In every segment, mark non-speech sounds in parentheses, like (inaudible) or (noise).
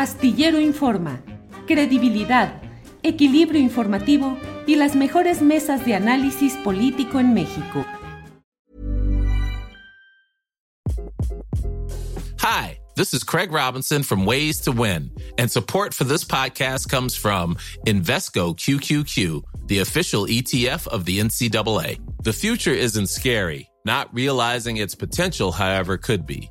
Astillero Informa, credibilidad, equilibrio informativo y las mejores mesas de análisis político en México. Hi, this is Craig Robinson from Ways to Win, and support for this podcast comes from Invesco QQQ, the official ETF of the NCAA. The future isn't scary. Not realizing its potential, however, could be.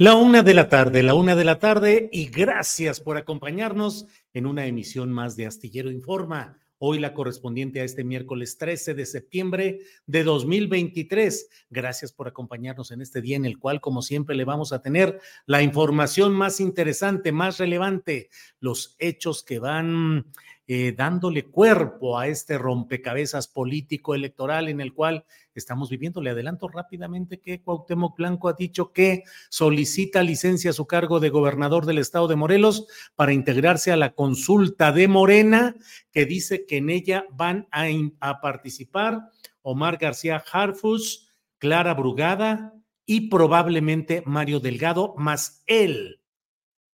La una de la tarde, la una de la tarde, y gracias por acompañarnos en una emisión más de Astillero Informa. Hoy la correspondiente a este miércoles 13 de septiembre de 2023. Gracias por acompañarnos en este día en el cual, como siempre, le vamos a tener la información más interesante, más relevante, los hechos que van eh, dándole cuerpo a este rompecabezas político electoral en el cual estamos viviendo. Le adelanto rápidamente que Cuauhtémoc Blanco ha dicho que solicita licencia a su cargo de gobernador del estado de Morelos para integrarse a la consulta de Morena, que dice que en ella van a, a participar Omar García Harfus, Clara Brugada y probablemente Mario Delgado, más él,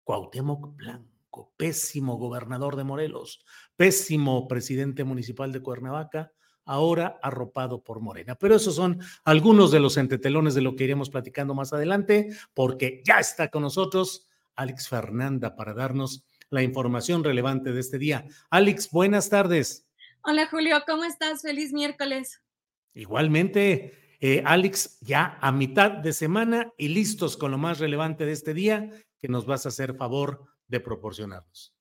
Cuauhtémoc Blanco pésimo gobernador de Morelos, pésimo presidente municipal de Cuernavaca, ahora arropado por Morena. Pero esos son algunos de los entretelones de lo que iremos platicando más adelante, porque ya está con nosotros Alex Fernanda para darnos la información relevante de este día. Alex, buenas tardes. Hola Julio, ¿cómo estás? Feliz miércoles. Igualmente, eh, Alex, ya a mitad de semana y listos con lo más relevante de este día que nos vas a hacer favor de proporcionarnos.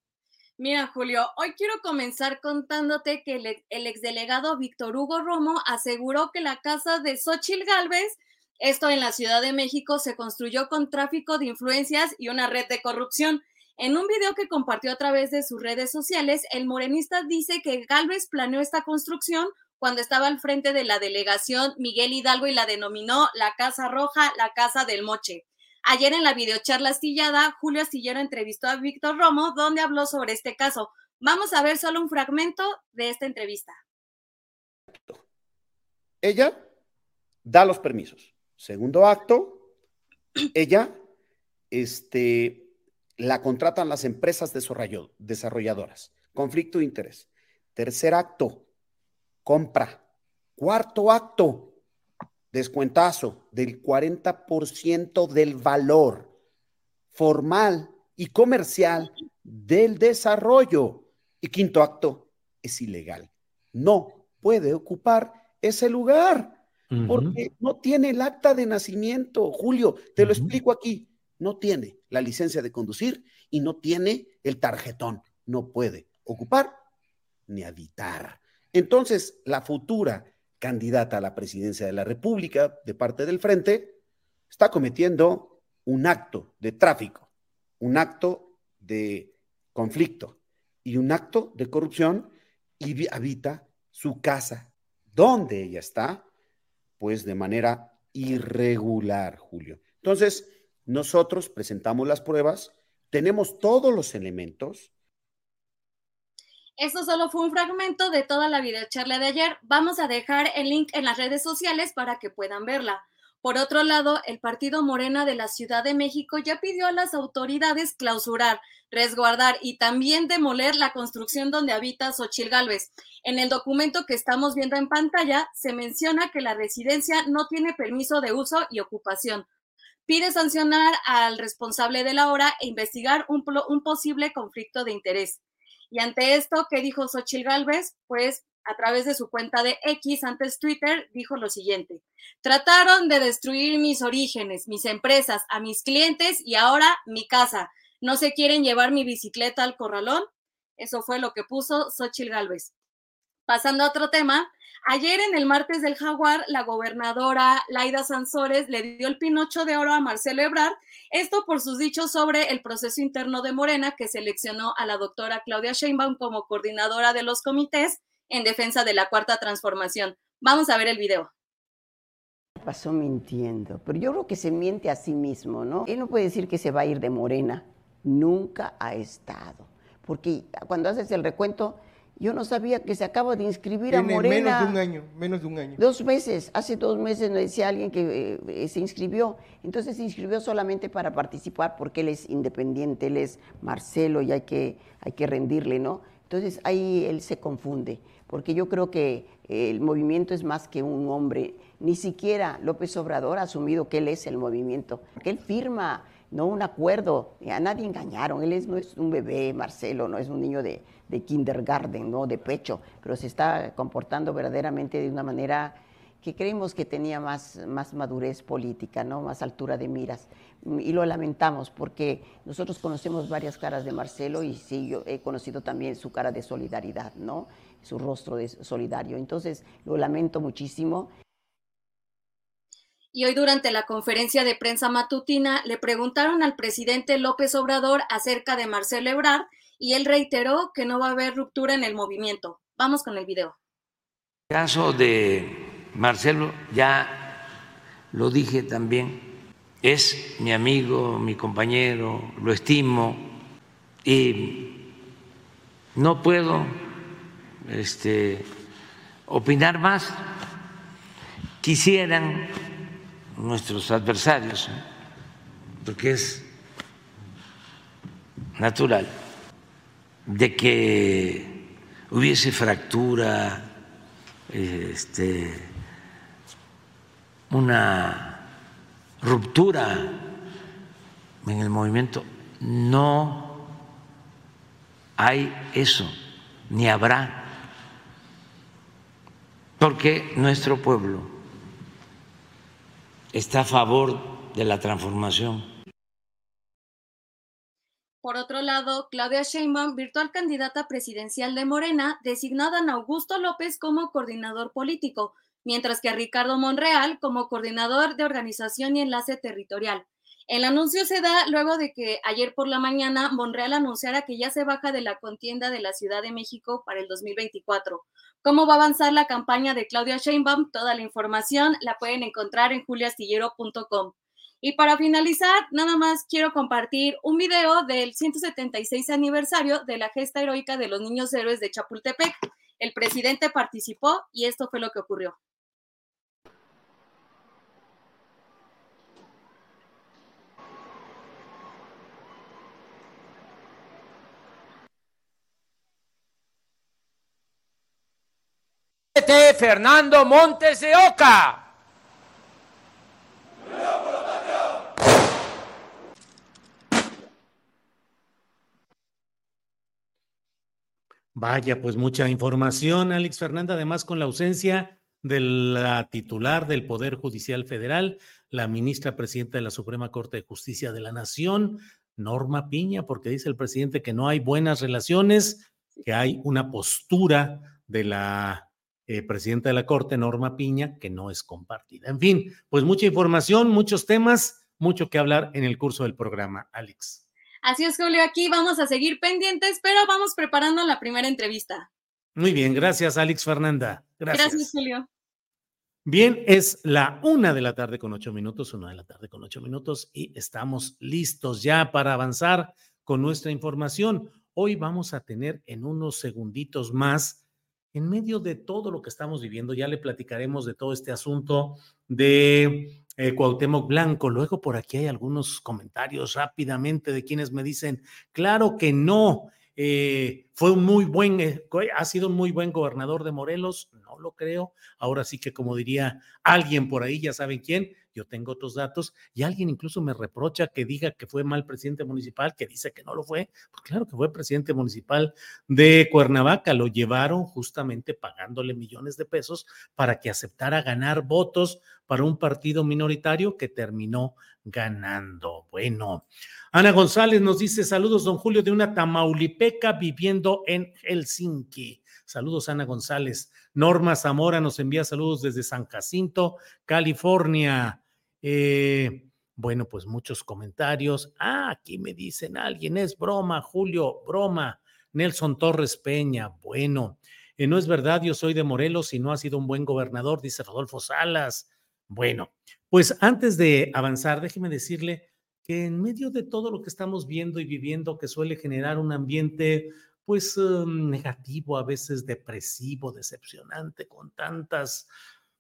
Mira, Julio, hoy quiero comenzar contándote que el, el exdelegado Víctor Hugo Romo aseguró que la casa de Xochil Gálvez, esto en la Ciudad de México, se construyó con tráfico de influencias y una red de corrupción. En un video que compartió a través de sus redes sociales, el morenista dice que Gálvez planeó esta construcción cuando estaba al frente de la delegación Miguel Hidalgo y la denominó la Casa Roja, la Casa del Moche. Ayer en la videocharla astillada, Julio Astillero entrevistó a Víctor Romo, donde habló sobre este caso. Vamos a ver solo un fragmento de esta entrevista. Ella da los permisos. Segundo acto, (clears throat) ella este, la contratan las empresas desarrolladoras. Conflicto de interés. Tercer acto, compra. Cuarto acto, descuentazo del 40% del valor formal y comercial del desarrollo. Y quinto acto, es ilegal. No puede ocupar ese lugar porque no tiene el acta de nacimiento. Julio, te lo explico aquí. No tiene la licencia de conducir y no tiene el tarjetón. No puede ocupar ni habitar. Entonces, la futura candidata a la presidencia de la República de parte del Frente, está cometiendo un acto de tráfico, un acto de conflicto y un acto de corrupción y habita su casa, donde ella está, pues de manera irregular, Julio. Entonces, nosotros presentamos las pruebas, tenemos todos los elementos, esto solo fue un fragmento de toda la videocharla de ayer. Vamos a dejar el link en las redes sociales para que puedan verla. Por otro lado, el partido Morena de la Ciudad de México ya pidió a las autoridades clausurar, resguardar y también demoler la construcción donde habita Xochil Gálvez. En el documento que estamos viendo en pantalla se menciona que la residencia no tiene permiso de uso y ocupación. Pide sancionar al responsable de la obra e investigar un posible conflicto de interés. Y ante esto, ¿qué dijo Xochil Gálvez? Pues a través de su cuenta de X, antes Twitter, dijo lo siguiente. Trataron de destruir mis orígenes, mis empresas, a mis clientes y ahora mi casa. ¿No se quieren llevar mi bicicleta al corralón? Eso fue lo que puso Xochil Gálvez. Pasando a otro tema, ayer en el martes del Jaguar, la gobernadora Laida Sansores le dio el pinocho de oro a Marcelo Ebrard, esto por sus dichos sobre el proceso interno de Morena que seleccionó a la doctora Claudia Sheinbaum como coordinadora de los comités en defensa de la cuarta transformación. Vamos a ver el video. Pasó mintiendo, pero yo creo que se miente a sí mismo, ¿no? Él no puede decir que se va a ir de Morena, nunca ha estado, porque cuando haces el recuento, yo no sabía que se acaba de inscribir a Morena. Menos de un año, menos de un año. Dos meses, hace dos meses me decía alguien que eh, se inscribió. Entonces se inscribió solamente para participar porque él es independiente, él es Marcelo y hay que, hay que rendirle, ¿no? Entonces ahí él se confunde porque yo creo que el movimiento es más que un hombre. Ni siquiera López Obrador ha asumido que él es el movimiento, que él firma no un acuerdo, a nadie engañaron, él es, no es un bebé, Marcelo, no es un niño de, de kindergarten, no de pecho, pero se está comportando verdaderamente de una manera que creímos que tenía más, más madurez política, ¿no? más altura de miras. Y lo lamentamos porque nosotros conocemos varias caras de Marcelo y sí, yo he conocido también su cara de solidaridad, ¿no? su rostro de solidario. Entonces, lo lamento muchísimo. Y hoy durante la conferencia de prensa matutina le preguntaron al presidente López Obrador acerca de Marcelo Ebrard y él reiteró que no va a haber ruptura en el movimiento. Vamos con el video. El caso de Marcelo, ya lo dije también, es mi amigo, mi compañero, lo estimo y no puedo este, opinar más. Quisieran nuestros adversarios, porque es natural, de que hubiese fractura, este, una ruptura en el movimiento. No hay eso, ni habrá porque nuestro pueblo está a favor de la transformación. Otro lado, Claudia Sheinbaum, virtual candidata presidencial de Morena, designó a Dan Augusto López como coordinador político, mientras que a Ricardo Monreal como coordinador de organización y enlace territorial. El anuncio se da luego de que ayer por la mañana Monreal anunciara que ya se baja de la contienda de la Ciudad de México para el 2024. ¿Cómo va a avanzar la campaña de Claudia Sheinbaum? Toda la información la pueden encontrar en juliastillero.com. Y para finalizar, nada más quiero compartir un video del 176 aniversario de la gesta heroica de los niños héroes de Chapultepec. El presidente participó y esto fue lo que ocurrió. Fernando Montes de Oca. Vaya, pues mucha información, Alex Fernanda, además con la ausencia de la titular del Poder Judicial Federal, la ministra presidenta de la Suprema Corte de Justicia de la Nación, Norma Piña, porque dice el presidente que no hay buenas relaciones, que hay una postura de la eh, presidenta de la Corte, Norma Piña, que no es compartida. En fin, pues mucha información, muchos temas, mucho que hablar en el curso del programa, Alex. Así es, Julio, aquí vamos a seguir pendientes, pero vamos preparando la primera entrevista. Muy bien, gracias, Alex Fernanda. Gracias. Gracias, Julio. Bien, es la una de la tarde con ocho minutos, una de la tarde con ocho minutos, y estamos listos ya para avanzar con nuestra información. Hoy vamos a tener en unos segunditos más en medio de todo lo que estamos viviendo, ya le platicaremos de todo este asunto de eh, Cuauhtémoc Blanco. Luego por aquí hay algunos comentarios rápidamente de quienes me dicen, claro que no, eh, fue un muy buen, eh, ha sido un muy buen gobernador de Morelos, no lo creo. Ahora sí que como diría alguien por ahí, ya saben quién, yo tengo otros datos y alguien incluso me reprocha que diga que fue mal presidente municipal, que dice que no lo fue. Pues claro que fue presidente municipal de Cuernavaca, lo llevaron justamente pagándole millones de pesos para que aceptara ganar votos para un partido minoritario que terminó ganando. Bueno, Ana González nos dice saludos, don Julio, de una Tamaulipeca viviendo en Helsinki. Saludos, Ana González. Norma Zamora nos envía saludos desde San Jacinto, California. Eh, bueno, pues muchos comentarios. Ah, aquí me dicen alguien, es broma, Julio, broma. Nelson Torres Peña, bueno, eh, no es verdad, yo soy de Morelos y no ha sido un buen gobernador, dice Rodolfo Salas. Bueno, pues antes de avanzar, déjeme decirle que en medio de todo lo que estamos viendo y viviendo, que suele generar un ambiente pues em, negativo, a veces depresivo, decepcionante, con tantos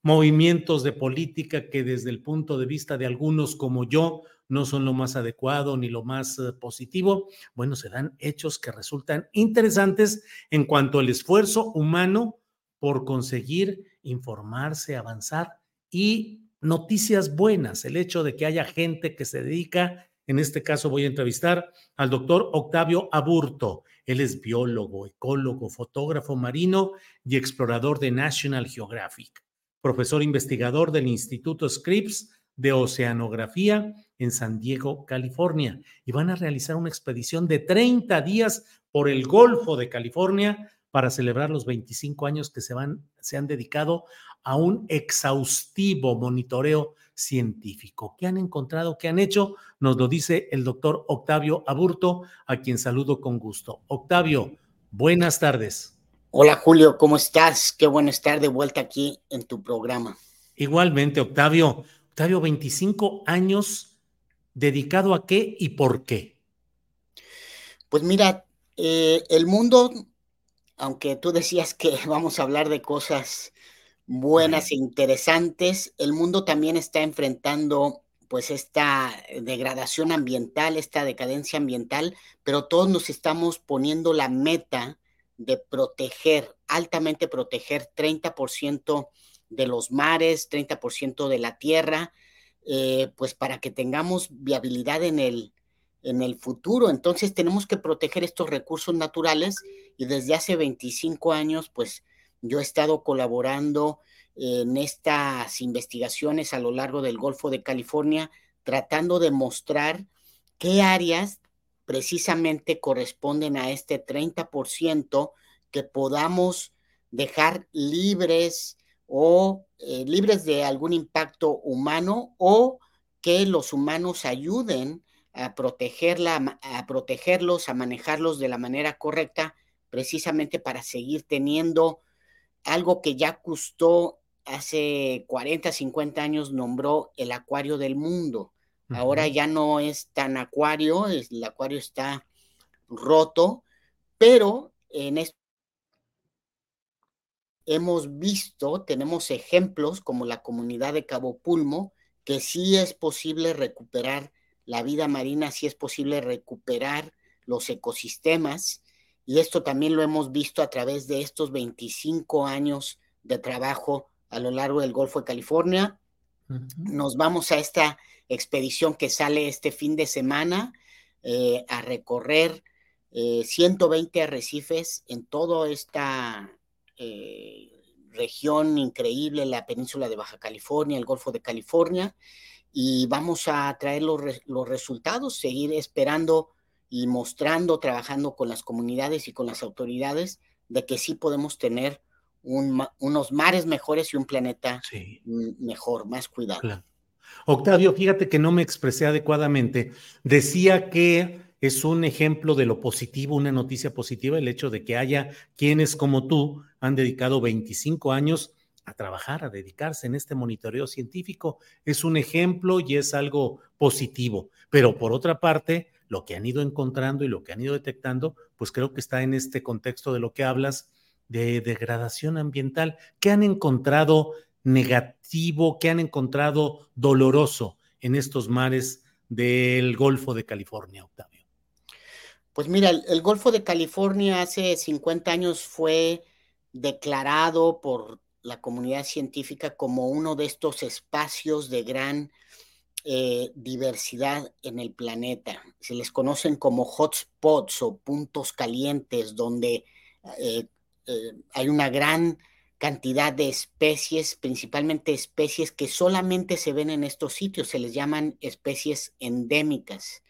movimientos de política que desde el punto de vista de algunos como yo no son lo más adecuado ni lo más eh, positivo, bueno, se dan hechos que resultan interesantes en cuanto al esfuerzo humano por conseguir informarse, avanzar y noticias buenas, el hecho de que haya gente que se dedica en este caso voy a entrevistar al doctor Octavio Aburto. Él es biólogo, ecólogo, fotógrafo marino y explorador de National Geographic, profesor investigador del Instituto Scripps de Oceanografía en San Diego, California, y van a realizar una expedición de 30 días por el Golfo de California para celebrar los 25 años que se, van, se han dedicado a un exhaustivo monitoreo científico. ¿Qué han encontrado? ¿Qué han hecho? Nos lo dice el doctor Octavio Aburto, a quien saludo con gusto. Octavio, buenas tardes. Hola Julio, ¿cómo estás? Qué bueno estar de vuelta aquí en tu programa. Igualmente, Octavio. Octavio, 25 años dedicado a qué y por qué. Pues mira, eh, el mundo, aunque tú decías que (laughs) vamos a hablar de cosas buenas e interesantes. El mundo también está enfrentando pues esta degradación ambiental, esta decadencia ambiental, pero todos nos estamos poniendo la meta de proteger, altamente proteger 30% de los mares, 30% de la tierra, eh, pues para que tengamos viabilidad en el, en el futuro. Entonces tenemos que proteger estos recursos naturales y desde hace 25 años, pues yo he estado colaborando en estas investigaciones a lo largo del Golfo de California, tratando de mostrar qué áreas precisamente corresponden a este 30% que podamos dejar libres o eh, libres de algún impacto humano o que los humanos ayuden a, protegerla, a protegerlos, a manejarlos de la manera correcta, precisamente para seguir teniendo algo que ya costó hace 40, 50 años nombró el acuario del mundo. Ahora ya no es tan acuario, el acuario está roto, pero en esto hemos visto, tenemos ejemplos como la comunidad de Cabo Pulmo, que sí es posible recuperar la vida marina, sí es posible recuperar los ecosistemas, y esto también lo hemos visto a través de estos 25 años de trabajo a lo largo del Golfo de California. Nos vamos a esta expedición que sale este fin de semana eh, a recorrer 120 eh, arrecifes en toda esta eh, región increíble, la península de Baja California, el Golfo de California, y vamos a traer los, los resultados, seguir esperando y mostrando, trabajando con las comunidades y con las autoridades de que sí podemos tener unos mares mejores y un planeta mejor, más cuidado. Octavio, fíjate que no me expresé adecuadamente. Decía que es un ejemplo de lo positivo, una noticia positiva, el hecho de que haya quienes como tú han dedicado 25 años a trabajar, a dedicarse en este monitoreo científico. Es un ejemplo y es algo positivo. Pero por otra parte, lo que han ido encontrando y lo que han ido detectando, pues creo que está en este contexto de lo que hablas de degradación ambiental. ¿Qué han encontrado negativo que han encontrado doloroso en estos mares del Golfo de California, Octavio? Pues mira, el, Golfo de California hace 50 años fue declarado por la comunidad científica como uno de estos espacios de gran eh, diversidad en el planeta. Se les conocen como hotspots o puntos calientes donde eh, eh, hay una gran cantidad de especies, principalmente especies que solamente se ven en estos sitios, se les llaman especies endémicas.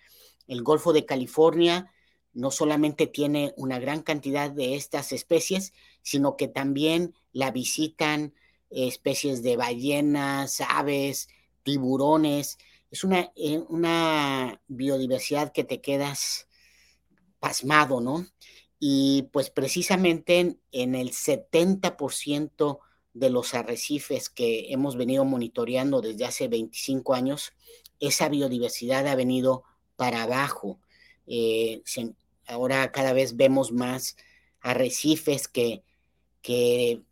El Golfo de California no solamente tiene una gran cantidad de estas especies, sino que también la visitan especies de ballenas, aves, tiburones. Es una, eh, una biodiversidad que te quedas pasmado, ¿no? Y pues precisamente en, el 70% de los arrecifes que hemos venido monitoreando desde hace 25 años, esa biodiversidad ha venido para abajo. Eh, ahora cada vez vemos más arrecifes que, que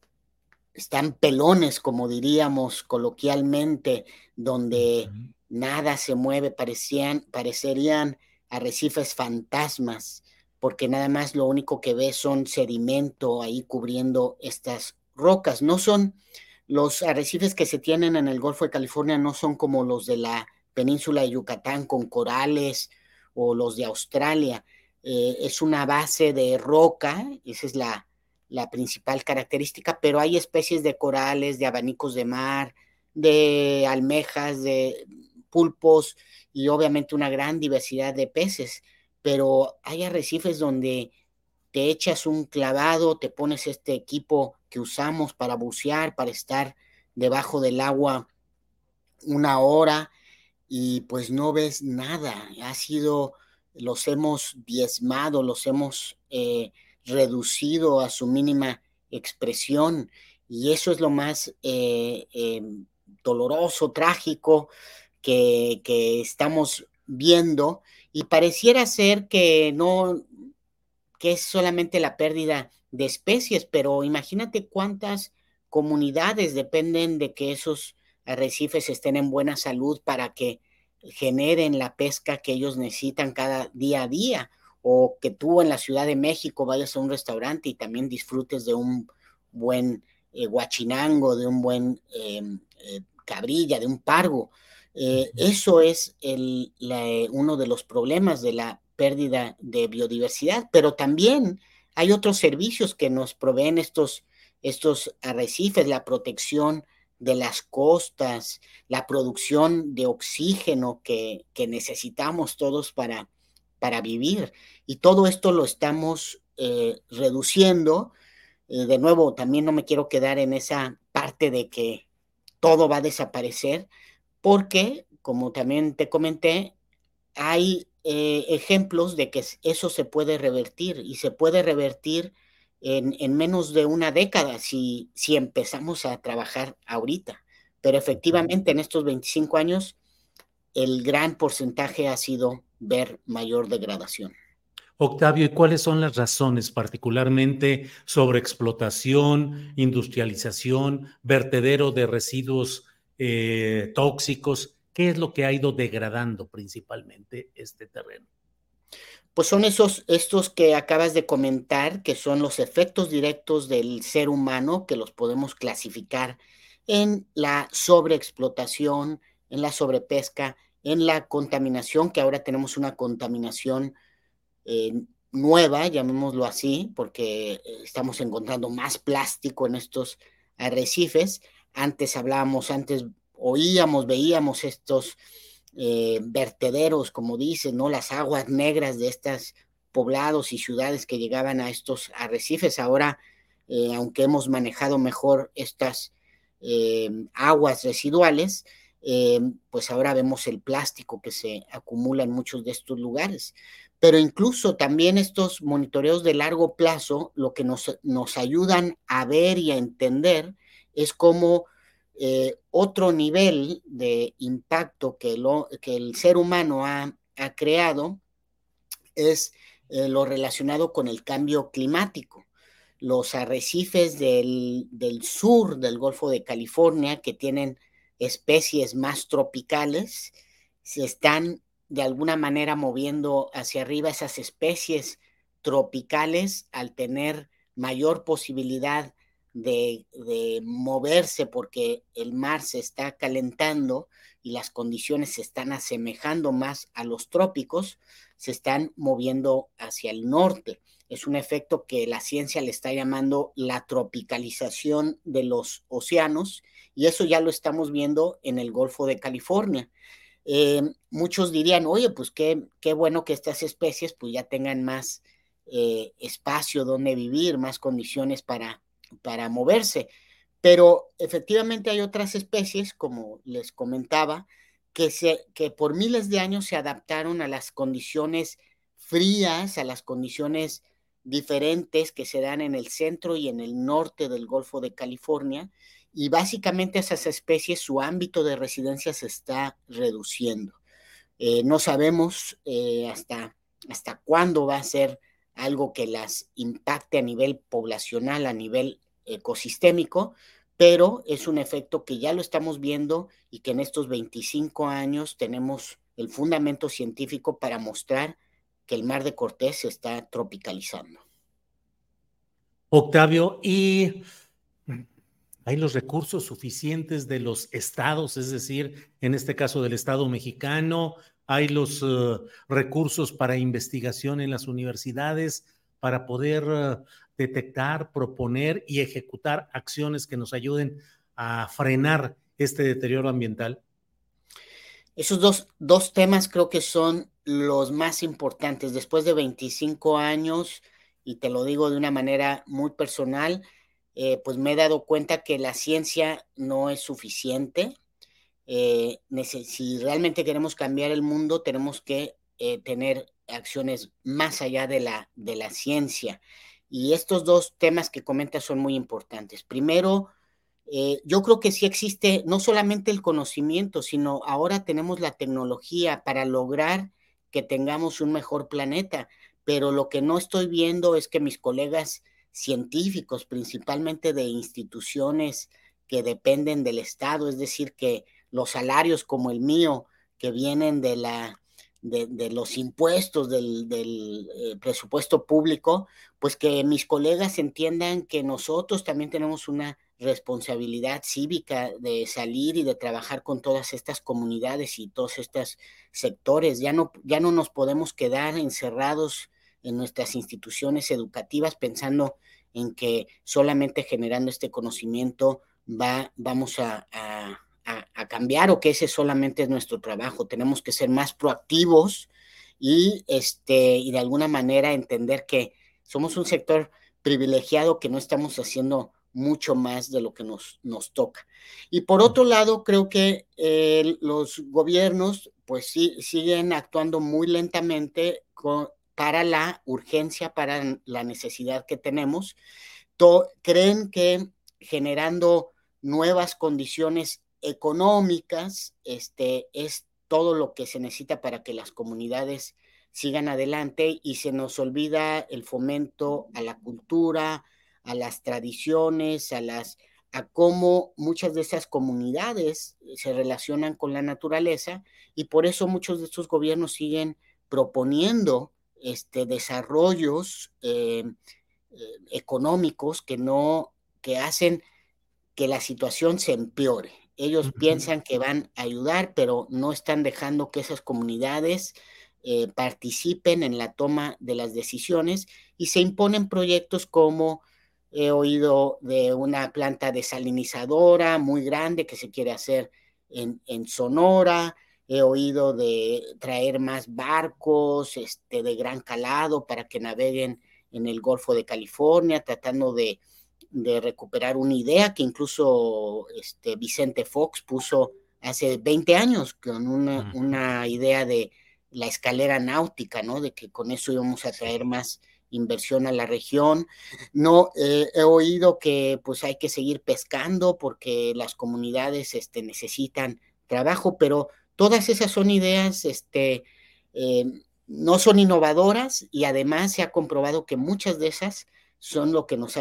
están pelones, como diríamos coloquialmente, donde nada se mueve, parecían, parecerían arrecifes fantasmas porque nada más lo único que ve son sedimento ahí cubriendo estas rocas. No son los arrecifes que se tienen en el Golfo de California, no son como los de la península de Yucatán con corales o los de Australia. Eh, es una base de roca, esa es la, la principal característica, pero hay especies de corales, de abanicos de mar, de almejas, de pulpos y obviamente una gran diversidad de peces pero hay arrecifes donde te echas un clavado, te pones este equipo que usamos para bucear, para estar debajo del agua una hora y pues no ves nada. Ha sido, los hemos diezmado, los hemos eh, reducido a su mínima expresión y eso es lo más eh, em, doloroso, trágico que, que estamos viendo y pareciera ser que no, que es solamente la pérdida de especies, pero imagínate cuántas comunidades dependen de que esos arrecifes estén en buena salud para que generen la pesca que ellos necesitan cada día a día, o que tú en la Ciudad de México vayas a un restaurante y también disfrutes de un buen eh, guachinango, de un buen em, eh, cabrilla, de un pargo. Eh, eso es el, uno de los problemas de la pérdida de biodiversidad, pero también hay otros servicios que nos proveen estos, estos arrecifes, la protección de las costas, la producción de oxígeno que, necesitamos todos para, para, vivir. Y todo esto lo estamos eh, reduciendo. Eh, de nuevo, también no me quiero quedar en esa parte de que todo va a desaparecer, porque, como también te comenté, hay eh, ejemplos de que eso se puede revertir y se puede revertir en, menos de una década si, si empezamos a trabajar ahorita. Pero efectivamente en estos 25 años el gran porcentaje ha sido ver mayor degradación. Octavio, ¿y cuáles son las razones, particularmente sobre explotación, industrialización, vertedero de residuos eh, tóxicos? ¿Qué es lo que ha ido degradando principalmente este terreno? Pues son esos, estos que acabas de comentar, que son los efectos directos del ser humano, que los podemos clasificar en la sobreexplotación, en la sobrepesca, en la contaminación, que ahora tenemos una contaminación eh, nueva, llamémoslo así, porque eh, estamos encontrando más plástico en estos arrecifes, antes hablábamos, antes oíamos, veíamos estos eh, vertederos, como dicen, ¿no? Las aguas negras de estos poblados y ciudades que llegaban a estos arrecifes. Ahora, eh, aunque hemos manejado mejor estas eh, aguas residuales, pues ahora vemos el plástico que se acumula en muchos de estos lugares. Pero incluso también estos monitoreos de largo plazo, lo que nos, nos ayudan a ver y a entender es como eh, otro nivel de impacto que, lo, que el ser humano ha, creado es eh, lo relacionado con el cambio climático. los arrecifes del, del sur del Golfo de California, que tienen especies más tropicales, se están de alguna manera moviendo hacia arriba esas especies tropicales al tener mayor posibilidad de, moverse porque el mar se está calentando y las condiciones se están asemejando más a los trópicos, se están moviendo hacia el norte. Es un efecto que la ciencia le está llamando la tropicalización de los océanos y eso ya lo estamos viendo en el Golfo de California. Eh, muchos dirían, oye, pues qué, qué bueno que estas especies pues ya tengan más eh, espacio donde vivir, más condiciones para, para moverse. Pero efectivamente hay otras especies, como les comentaba, que, se, que por miles de años se adaptaron a las condiciones frías, a las condiciones diferentes que se dan en el centro y en el norte del Golfo de California, y básicamente esas especies, su ámbito de residencia se está reduciendo. Eh, no sabemos eh, hasta, hasta cuándo va a ser algo que las impacte a nivel poblacional, a nivel ecosistémico, pero es un efecto que ya lo estamos viendo y que en estos 25 años tenemos el fundamento científico para mostrar que el mar de Cortés se está tropicalizando. Octavio, ¿y hay los recursos suficientes de los estados, es decir, en este caso del Estado mexicano, hay los eh, recursos para investigación en las universidades para poder eh, detectar, proponer y ejecutar acciones que nos ayuden a frenar este deterioro ambiental? Esos dos, dos temas creo que son los más importantes. Después de 25 años, y te lo digo de una manera muy personal, eh, pues me he dado cuenta que la ciencia no es suficiente, eh, si realmente queremos cambiar el mundo, tenemos que eh, tener acciones más allá de la, de la ciencia. Y estos dos temas que comentas son muy importantes. Primero, eh, yo creo que sí existe no solamente el conocimiento, sino ahora tenemos la tecnología para lograr que tengamos un mejor planeta. Pero lo que no estoy viendo es que mis colegas científicos, principalmente de instituciones que dependen del Estado, es decir, que los salarios como el mío, que vienen de, la, de, los impuestos del, eh, presupuesto público, pues que mis colegas entiendan que nosotros también tenemos una responsabilidad cívica de salir y de trabajar con todas estas comunidades y todos estos sectores. Ya no, ya no nos podemos quedar encerrados en nuestras instituciones educativas pensando en que solamente generando este conocimiento va, vamos a a, cambiar o que ese solamente es nuestro trabajo. Tenemos que ser más proactivos y, este, y de alguna manera entender que somos un sector privilegiado que no estamos haciendo mucho más de lo que nos, nos toca. Y por otro lado, creo que eh, los gobiernos pues sí, siguen actuando muy lentamente para la urgencia, para la necesidad que tenemos. creen que generando nuevas condiciones económicas, este, es todo lo que se necesita para que las comunidades sigan adelante y se nos olvida el fomento a la cultura, a las tradiciones, a las a cómo muchas de esas comunidades se relacionan con la naturaleza y por eso muchos de estos gobiernos siguen proponiendo este, desarrollos eh, eh, económicos que no que hacen que la situación se empeore. Ellos piensan que van a ayudar, pero no están dejando que esas comunidades eh, participen en la toma de las decisiones y se imponen proyectos como he oído de una planta desalinizadora muy grande que se quiere hacer en, Sonora, he oído de traer más barcos este, de gran calado para que naveguen en el Golfo de California, tratando de de recuperar una idea que incluso este Vicente Fox puso hace 20 años con una, una idea de la escalera náutica, ¿no? De que con eso íbamos a traer más inversión a la región. No eh, he oído que pues hay que seguir pescando porque las comunidades este, necesitan trabajo, pero todas esas son ideas este, eh, no son innovadoras y además se ha comprobado que muchas de esas son lo que nos,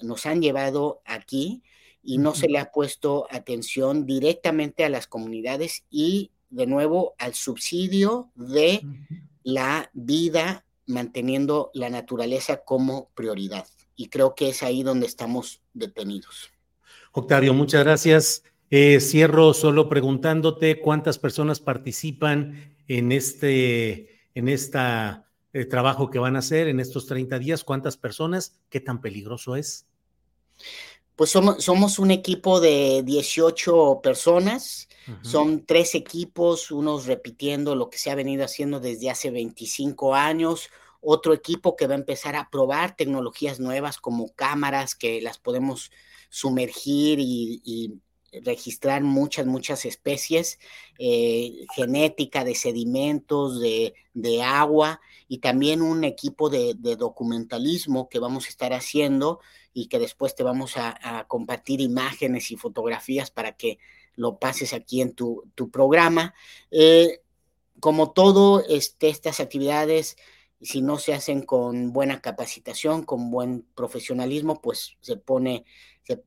nos han llevado aquí y no se le ha puesto atención directamente a las comunidades y de nuevo al subsidio de la vida manteniendo la naturaleza como prioridad. Y creo que es ahí donde estamos detenidos. Octavio, muchas gracias. Eh, cierro solo preguntándote cuántas personas participan en este en esta eh, trabajo que van a hacer en estos 30 días, cuántas personas, qué tan peligroso es. Pues somos, somos un equipo de 18 personas, son tres equipos, unos repitiendo lo que se ha venido haciendo desde hace 25 años, otro equipo que va a empezar a probar tecnologías nuevas como cámaras que las podemos sumergir y, registrar muchas, muchas especies, eh, genética de sedimentos, de, agua y también un equipo de, documentalismo que vamos a estar haciendo y que después te vamos a, compartir imágenes y fotografías para que lo pases aquí en tu, programa. Eh, como todo, este, estas actividades si no se hacen con buena capacitación, con buen profesionalismo, pues se pone,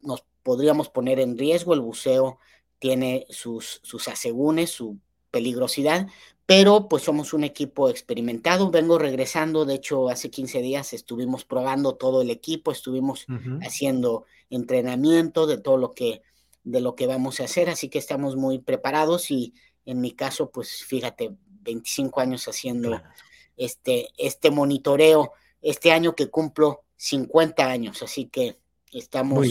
nos podríamos poner en riesgo. El buceo tiene sus, sus asegúnes, su peligrosidad, pero pues somos un equipo experimentado. Vengo regresando, de hecho, hace 15 días estuvimos probando todo el equipo, estuvimos haciendo entrenamiento de todo lo que de lo que vamos a hacer, así que estamos muy preparados y en mi caso, pues fíjate, 25 años haciendo este, este monitoreo este año que cumplo 50 años, así que estamos,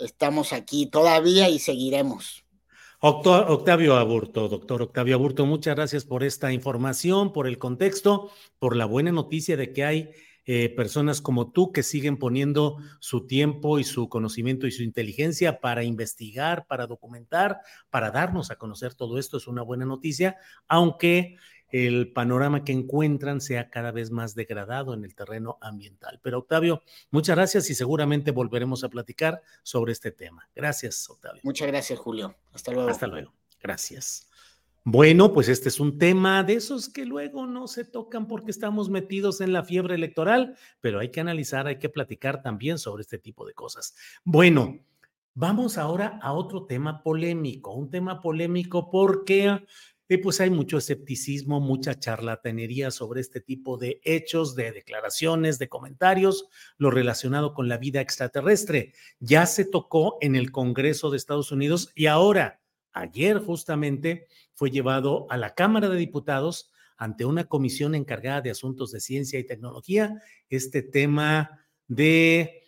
estamos aquí todavía y seguiremos. Octavio Aburto, doctor Octavio Aburto, muchas gracias por esta información, por el contexto, por la buena noticia de que hay eh, personas como tú que siguen poniendo su tiempo y su conocimiento y su inteligencia para investigar, para documentar, para darnos a conocer todo esto. Es una buena noticia, aunque el panorama que encuentran sea cada vez más degradado en el terreno ambiental. Pero Octavio, muchas gracias y seguramente volveremos a platicar sobre este tema. Gracias, Octavio. Muchas gracias, Julio. Hasta luego. Hasta luego. Gracias. Bueno, pues este es un tema de esos que luego no se tocan porque estamos metidos en la fiebre electoral, pero hay que analizar, hay que platicar también sobre este tipo de cosas. Bueno, vamos ahora a otro tema polémico, un tema polémico porque pues hay mucho escepticismo, mucha charlatanería sobre este tipo de hechos, de declaraciones, de comentarios, lo relacionado con la vida extraterrestre. Ya se tocó en el Congreso de Estados Unidos y ahora, ayer justamente, fue llevado a la Cámara de Diputados ante una comisión encargada de asuntos de ciencia y tecnología, este tema de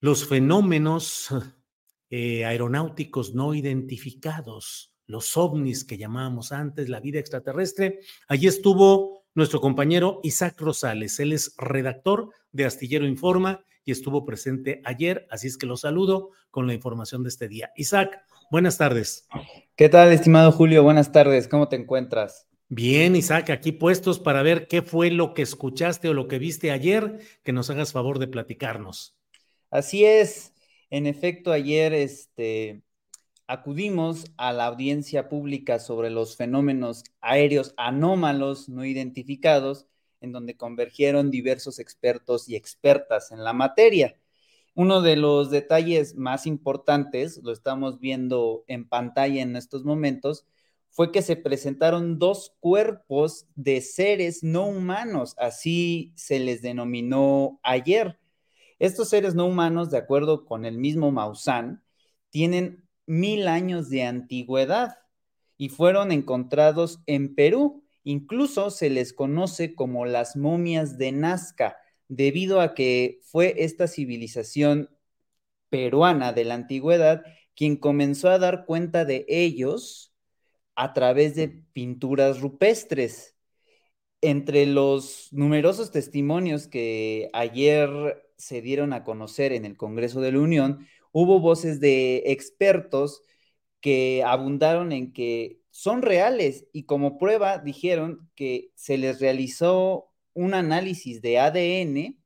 los fenómenos eh, aeronáuticos no identificados los ovnis que llamábamos antes, la vida extraterrestre. Allí estuvo nuestro compañero Isaac Rosales. Él es redactor de Astillero Informa y estuvo presente ayer, así es que lo saludo con la información de este día. Isaac, buenas tardes. ¿Qué tal, estimado Julio? Buenas tardes, ¿cómo te encuentras? Bien, Isaac, aquí puestos para ver qué fue lo que escuchaste o lo que viste ayer, que nos hagas favor de platicarnos. Así es, en efecto, ayer este, acudimos a la audiencia pública sobre los fenómenos aéreos anómalos no identificados, en donde convergieron diversos expertos y expertas en la materia. Uno de los detalles más importantes, lo estamos viendo en pantalla en estos momentos, fue que se presentaron dos cuerpos de seres no humanos, así se les denominó ayer. Estos seres no humanos, de acuerdo con el mismo Maussan, tienen mil años de antigüedad y fueron encontrados en Perú. Incluso se les conoce como las momias de Nazca, debido a que fue esta civilización peruana de la antigüedad quien comenzó a dar cuenta de ellos a través de pinturas rupestres. Entre los numerosos testimonios que ayer se dieron a conocer en el Congreso de la Unión, hubo voces de expertos que abundaron en que son reales y como prueba dijeron que se les realizó un análisis de ADN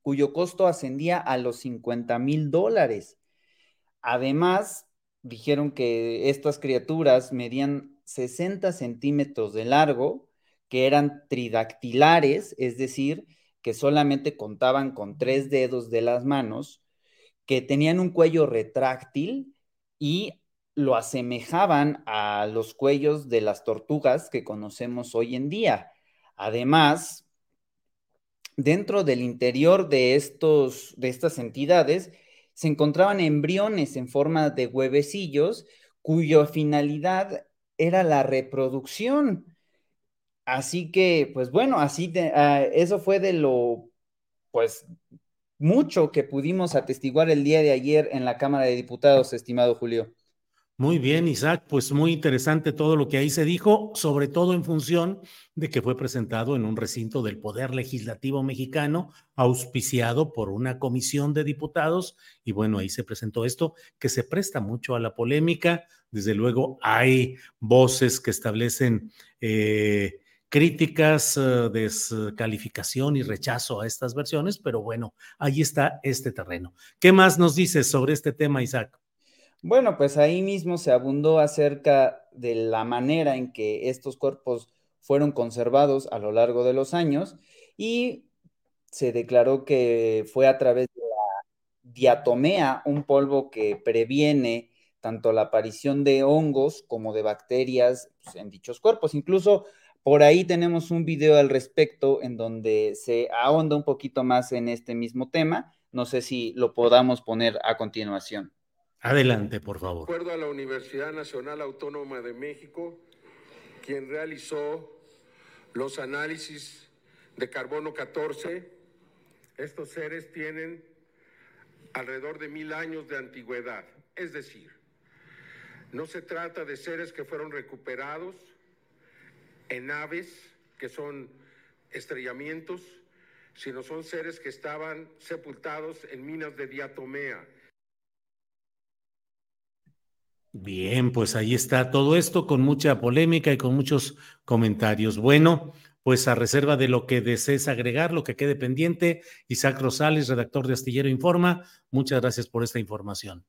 cuyo costo ascendía a los 50 mil dólares. Además, dijeron que estas criaturas medían 60 centímetros de largo, que eran tridactilares, es decir, que solamente contaban con tres dedos de las manos, que tenían un cuello retráctil y lo asemejaban a los cuellos de las tortugas que conocemos hoy en día. Además, dentro del interior de, estos, de estas entidades se encontraban embriones en forma de huevecillos cuya finalidad era la reproducción. Así que, pues bueno, así ah, eso fue de lo, pues, mucho que pudimos atestiguar el día de ayer en la Cámara de Diputados, estimado Julio. Muy bien, Isaac, pues muy interesante todo lo que ahí se dijo, sobre todo en función de que fue presentado en un recinto del Poder Legislativo mexicano, auspiciado por una comisión de diputados, y bueno, ahí se presentó esto, que se presta mucho a la polémica. Desde luego hay voces que establecen eh, críticas, eh, descalificación y rechazo a estas versiones, pero bueno, ahí está este terreno. ¿Qué más nos dices sobre este tema, Isaac? Bueno, pues ahí mismo se abundó acerca de la manera en que estos cuerpos fueron conservados a lo largo de los años y se declaró que fue a través de la diatomea, un polvo que previene tanto la aparición de hongos como de bacterias pues, en dichos cuerpos. Incluso por ahí tenemos un video al respecto en donde se ahonda un poquito más en este mismo tema. No sé si lo podamos poner a continuación. Adelante, por favor. De acuerdo a la Universidad Nacional Autónoma de México, quien realizó los análisis de carbono 14, estos seres tienen alrededor de mil años de antigüedad. Es decir, no se trata de seres que fueron recuperados en naves, que son estrellamientos, sino son seres que estaban sepultados en minas de diatomea Bien, pues ahí está todo esto con mucha polémica y con muchos comentarios. Bueno, pues a reserva de lo que desees agregar, lo que quede pendiente, Isaac Rosales, redactor de Astillero Informa, muchas gracias por esta información.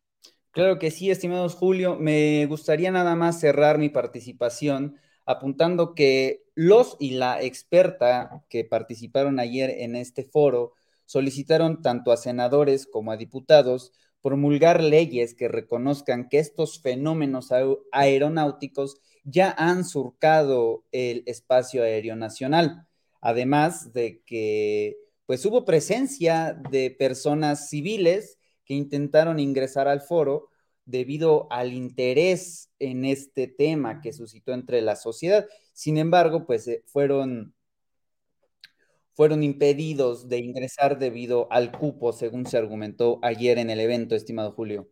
Claro que sí, estimados Julio. Me gustaría nada más cerrar mi participación apuntando que los y la experta que participaron ayer en este foro solicitaron tanto a senadores como a diputados promulgar leyes que reconozcan que estos fenómenos aeronáuticos ya han surcado el espacio aéreo nacional. Además de que pues hubo presencia de personas civiles que intentaron ingresar al foro debido al interés en este tema que suscitó entre la sociedad. Sin embargo, pues eh, fueron fueron impedidos de ingresar debido al cupo, según se argumentó ayer en el evento, estimado Julio.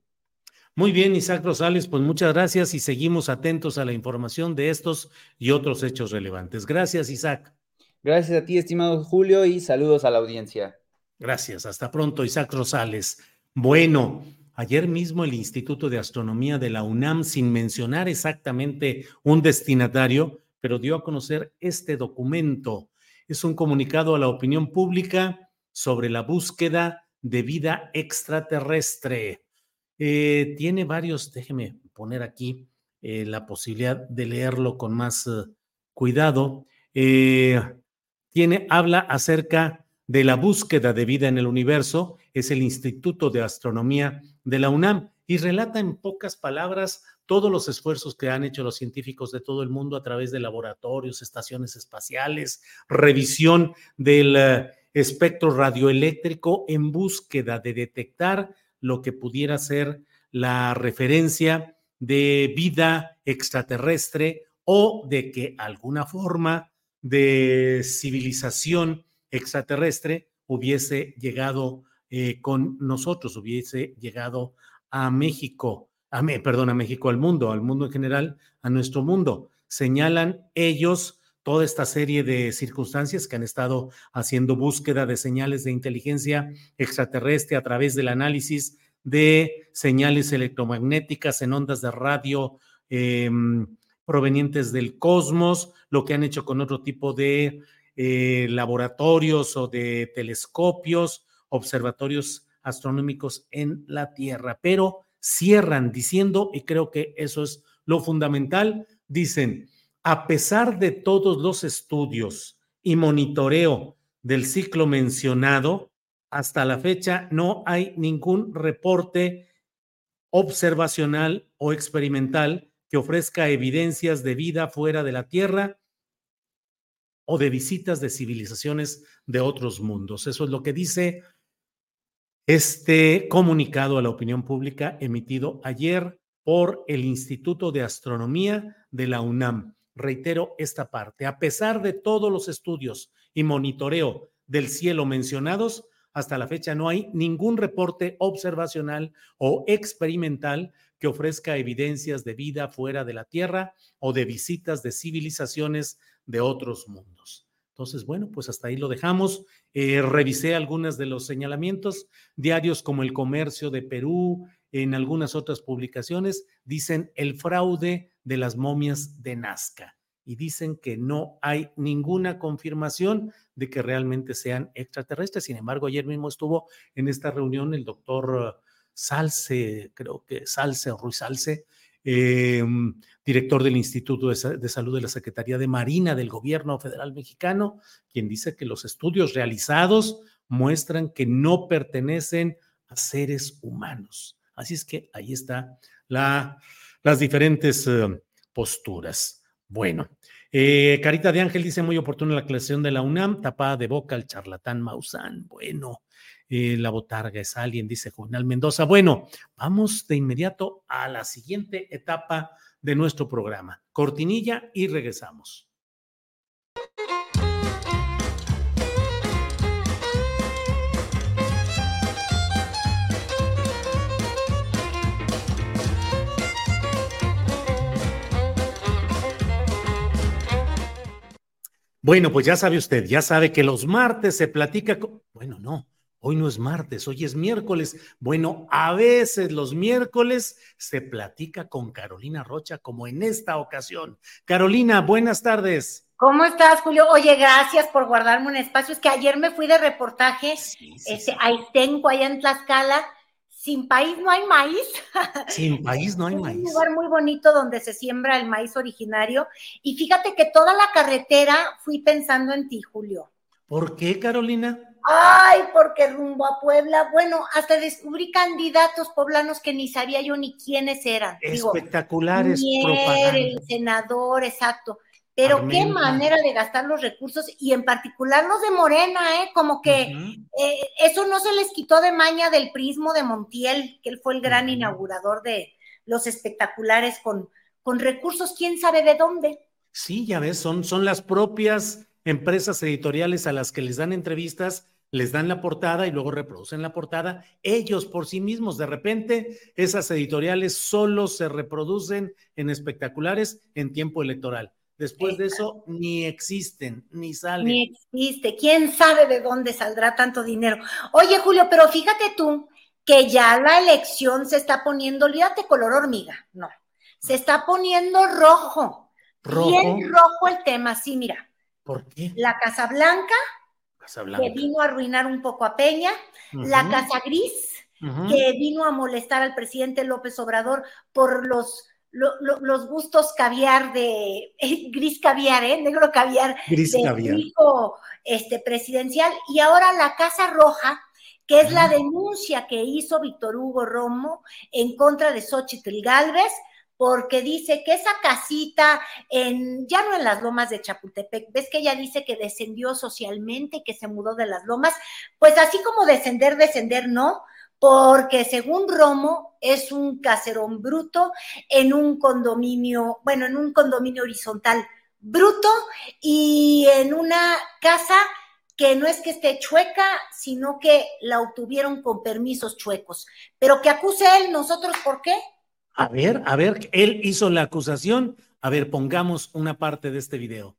Muy bien, Isaac Rosales, pues muchas gracias y seguimos atentos a la información de estos y otros hechos relevantes. Gracias, Isaac. Gracias a ti, estimado Julio, y saludos a la audiencia. Gracias, hasta pronto, Isaac Rosales. Bueno, ayer mismo el Instituto de Astronomía de la UNAM, sin mencionar exactamente un destinatario, pero dio a conocer este documento es un comunicado a la opinión pública sobre la búsqueda de vida extraterrestre. Eh, tiene varios, déjeme poner aquí eh, la posibilidad de leerlo con más eh, cuidado. tiene, habla acerca de la búsqueda de vida en el universo, es el Instituto de Astronomía de la UNAM y relata en pocas palabras todos los esfuerzos que han hecho los científicos de todo el mundo a través de laboratorios, estaciones espaciales, revisión del eh, espectro radioeléctrico en búsqueda de detectar lo que pudiera ser la referencia de vida extraterrestre o de que alguna forma de civilización extraterrestre hubiese llegado eh, con nosotros, hubiese llegado a México a, perdón, a México, al mundo, al mundo en general, a nuestro mundo. Señalan ellos toda esta serie de circunstancias que han estado haciendo búsqueda de señales de inteligencia extraterrestre a través del análisis de señales electromagnéticas en ondas de radio em, provenientes del cosmos, lo que han hecho con otro tipo de eh, laboratorios o de telescopios, observatorios astronómicos en la Tierra. Pero cierran diciendo, y creo que eso es lo fundamental, dicen, a pesar de todos los estudios y monitoreo del ciclo mencionado, hasta la fecha no hay ningún reporte observacional o experimental que ofrezca evidencias de vida fuera de la Tierra o de visitas de civilizaciones de otros mundos. Eso es lo que dice este comunicado a la opinión pública emitido ayer por el Instituto de Astronomía de la UNAM. Reitero esta parte. A pesar de todos los estudios y monitoreo del cielo mencionados, hasta la fecha no hay ningún reporte observacional o experimental que ofrezca evidencias de vida fuera de la Tierra o de visitas de civilizaciones de otros mundos. Entonces, bueno, pues hasta ahí lo dejamos. Eh, revisé algunos de los señalamientos, diarios como El Comercio de Perú, en algunas otras publicaciones, dicen el fraude de las momias de Nazca y dicen que no hay ninguna confirmación de que realmente sean extraterrestres. Sin embargo, ayer mismo estuvo en esta reunión el doctor Salce, creo que Salce Ruiz Salce, em, director del Instituto de, Salud de la Secretaría de Marina del Gobierno Federal Mexicano, quien dice que los estudios realizados muestran que no pertenecen a seres humanos. Así es que ahí está la, las diferentes eh, posturas. Bueno, eh, Carita de Ángel dice muy oportuna la aclaración de la UNAM, tapada de boca al charlatán Maussan. Bueno, eh, la botarga es alguien, dice Juvenal Mendoza. Bueno, vamos de inmediato a la siguiente etapa de nuestro programa. Cortinilla y regresamos. Bueno, pues ya sabe usted, ya sabe que los martes se platica con... Bueno, no, hoy no es martes, hoy es miércoles. Bueno, a veces los miércoles se platica con Carolina Rocha, como en esta ocasión. Carolina, buenas tardes. ¿Cómo estás, Julio? Oye, gracias por guardarme un espacio. Es que ayer me fui de reportaje este, a Itenco, allá en Tlaxcala, sin país no hay maíz. (laughs) Sin país no hay maíz. Es un lugar muy bonito donde se siembra el maíz originario. Y fíjate que toda la carretera fui pensando en ti, Julio. ¿Por qué, Carolina? Ay, porque rumbo a Puebla, bueno, hasta descubrí candidatos poblanos que ni sabía yo ni quiénes eran. Espectaculares. Digo, el senador, exacto. Pero qué manera de gastar los recursos y en particular los de Morena, ¿eh? Como que eh, eso no se les quitó de maña del prismo de Montiel, que él fue el gran inaugurador de los espectaculares con, con recursos, quién sabe de dónde. Sí, ya ves, son, son las propias empresas editoriales a las que les dan entrevistas, les dan la portada y luego reproducen la portada ellos por sí mismos. De repente, esas editoriales solo se reproducen en espectaculares en tiempo electoral Después de eso, ni existen, ni salen. Ni existe. ¿Quién sabe de dónde saldrá tanto dinero? Oye, Julio, pero fíjate tú que ya la elección se está poniendo, olvídate color hormiga, no, se está poniendo rojo. ¿Rojo? Bien rojo el tema, sí, mira. ¿Por qué? La Casa Blanca, que vino a arruinar un poco a Peña, la Casa Gris, que vino a molestar al presidente López Obrador por los los gustos caviar de (laughs) gris caviar, ¿eh? negro caviar gris de este, presidencial. Y ahora la Casa Roja, que es la denuncia que hizo Víctor Hugo Romo en contra de Xochitl Galvez, porque dice que esa casita, en, ya no en las lomas de Chapultepec, ves que ella dice que descendió socialmente, que se mudó de las lomas, pues así como descender, descender, no, porque según Romo es un caserón bruto en un condominio, bueno, en un condominio horizontal bruto y en una casa que no es que esté chueca, sino que la obtuvieron con permisos chuecos. Pero que acuse él, nosotros, ¿por qué? A ver, a ver, él hizo la acusación. A ver, pongamos una parte de este video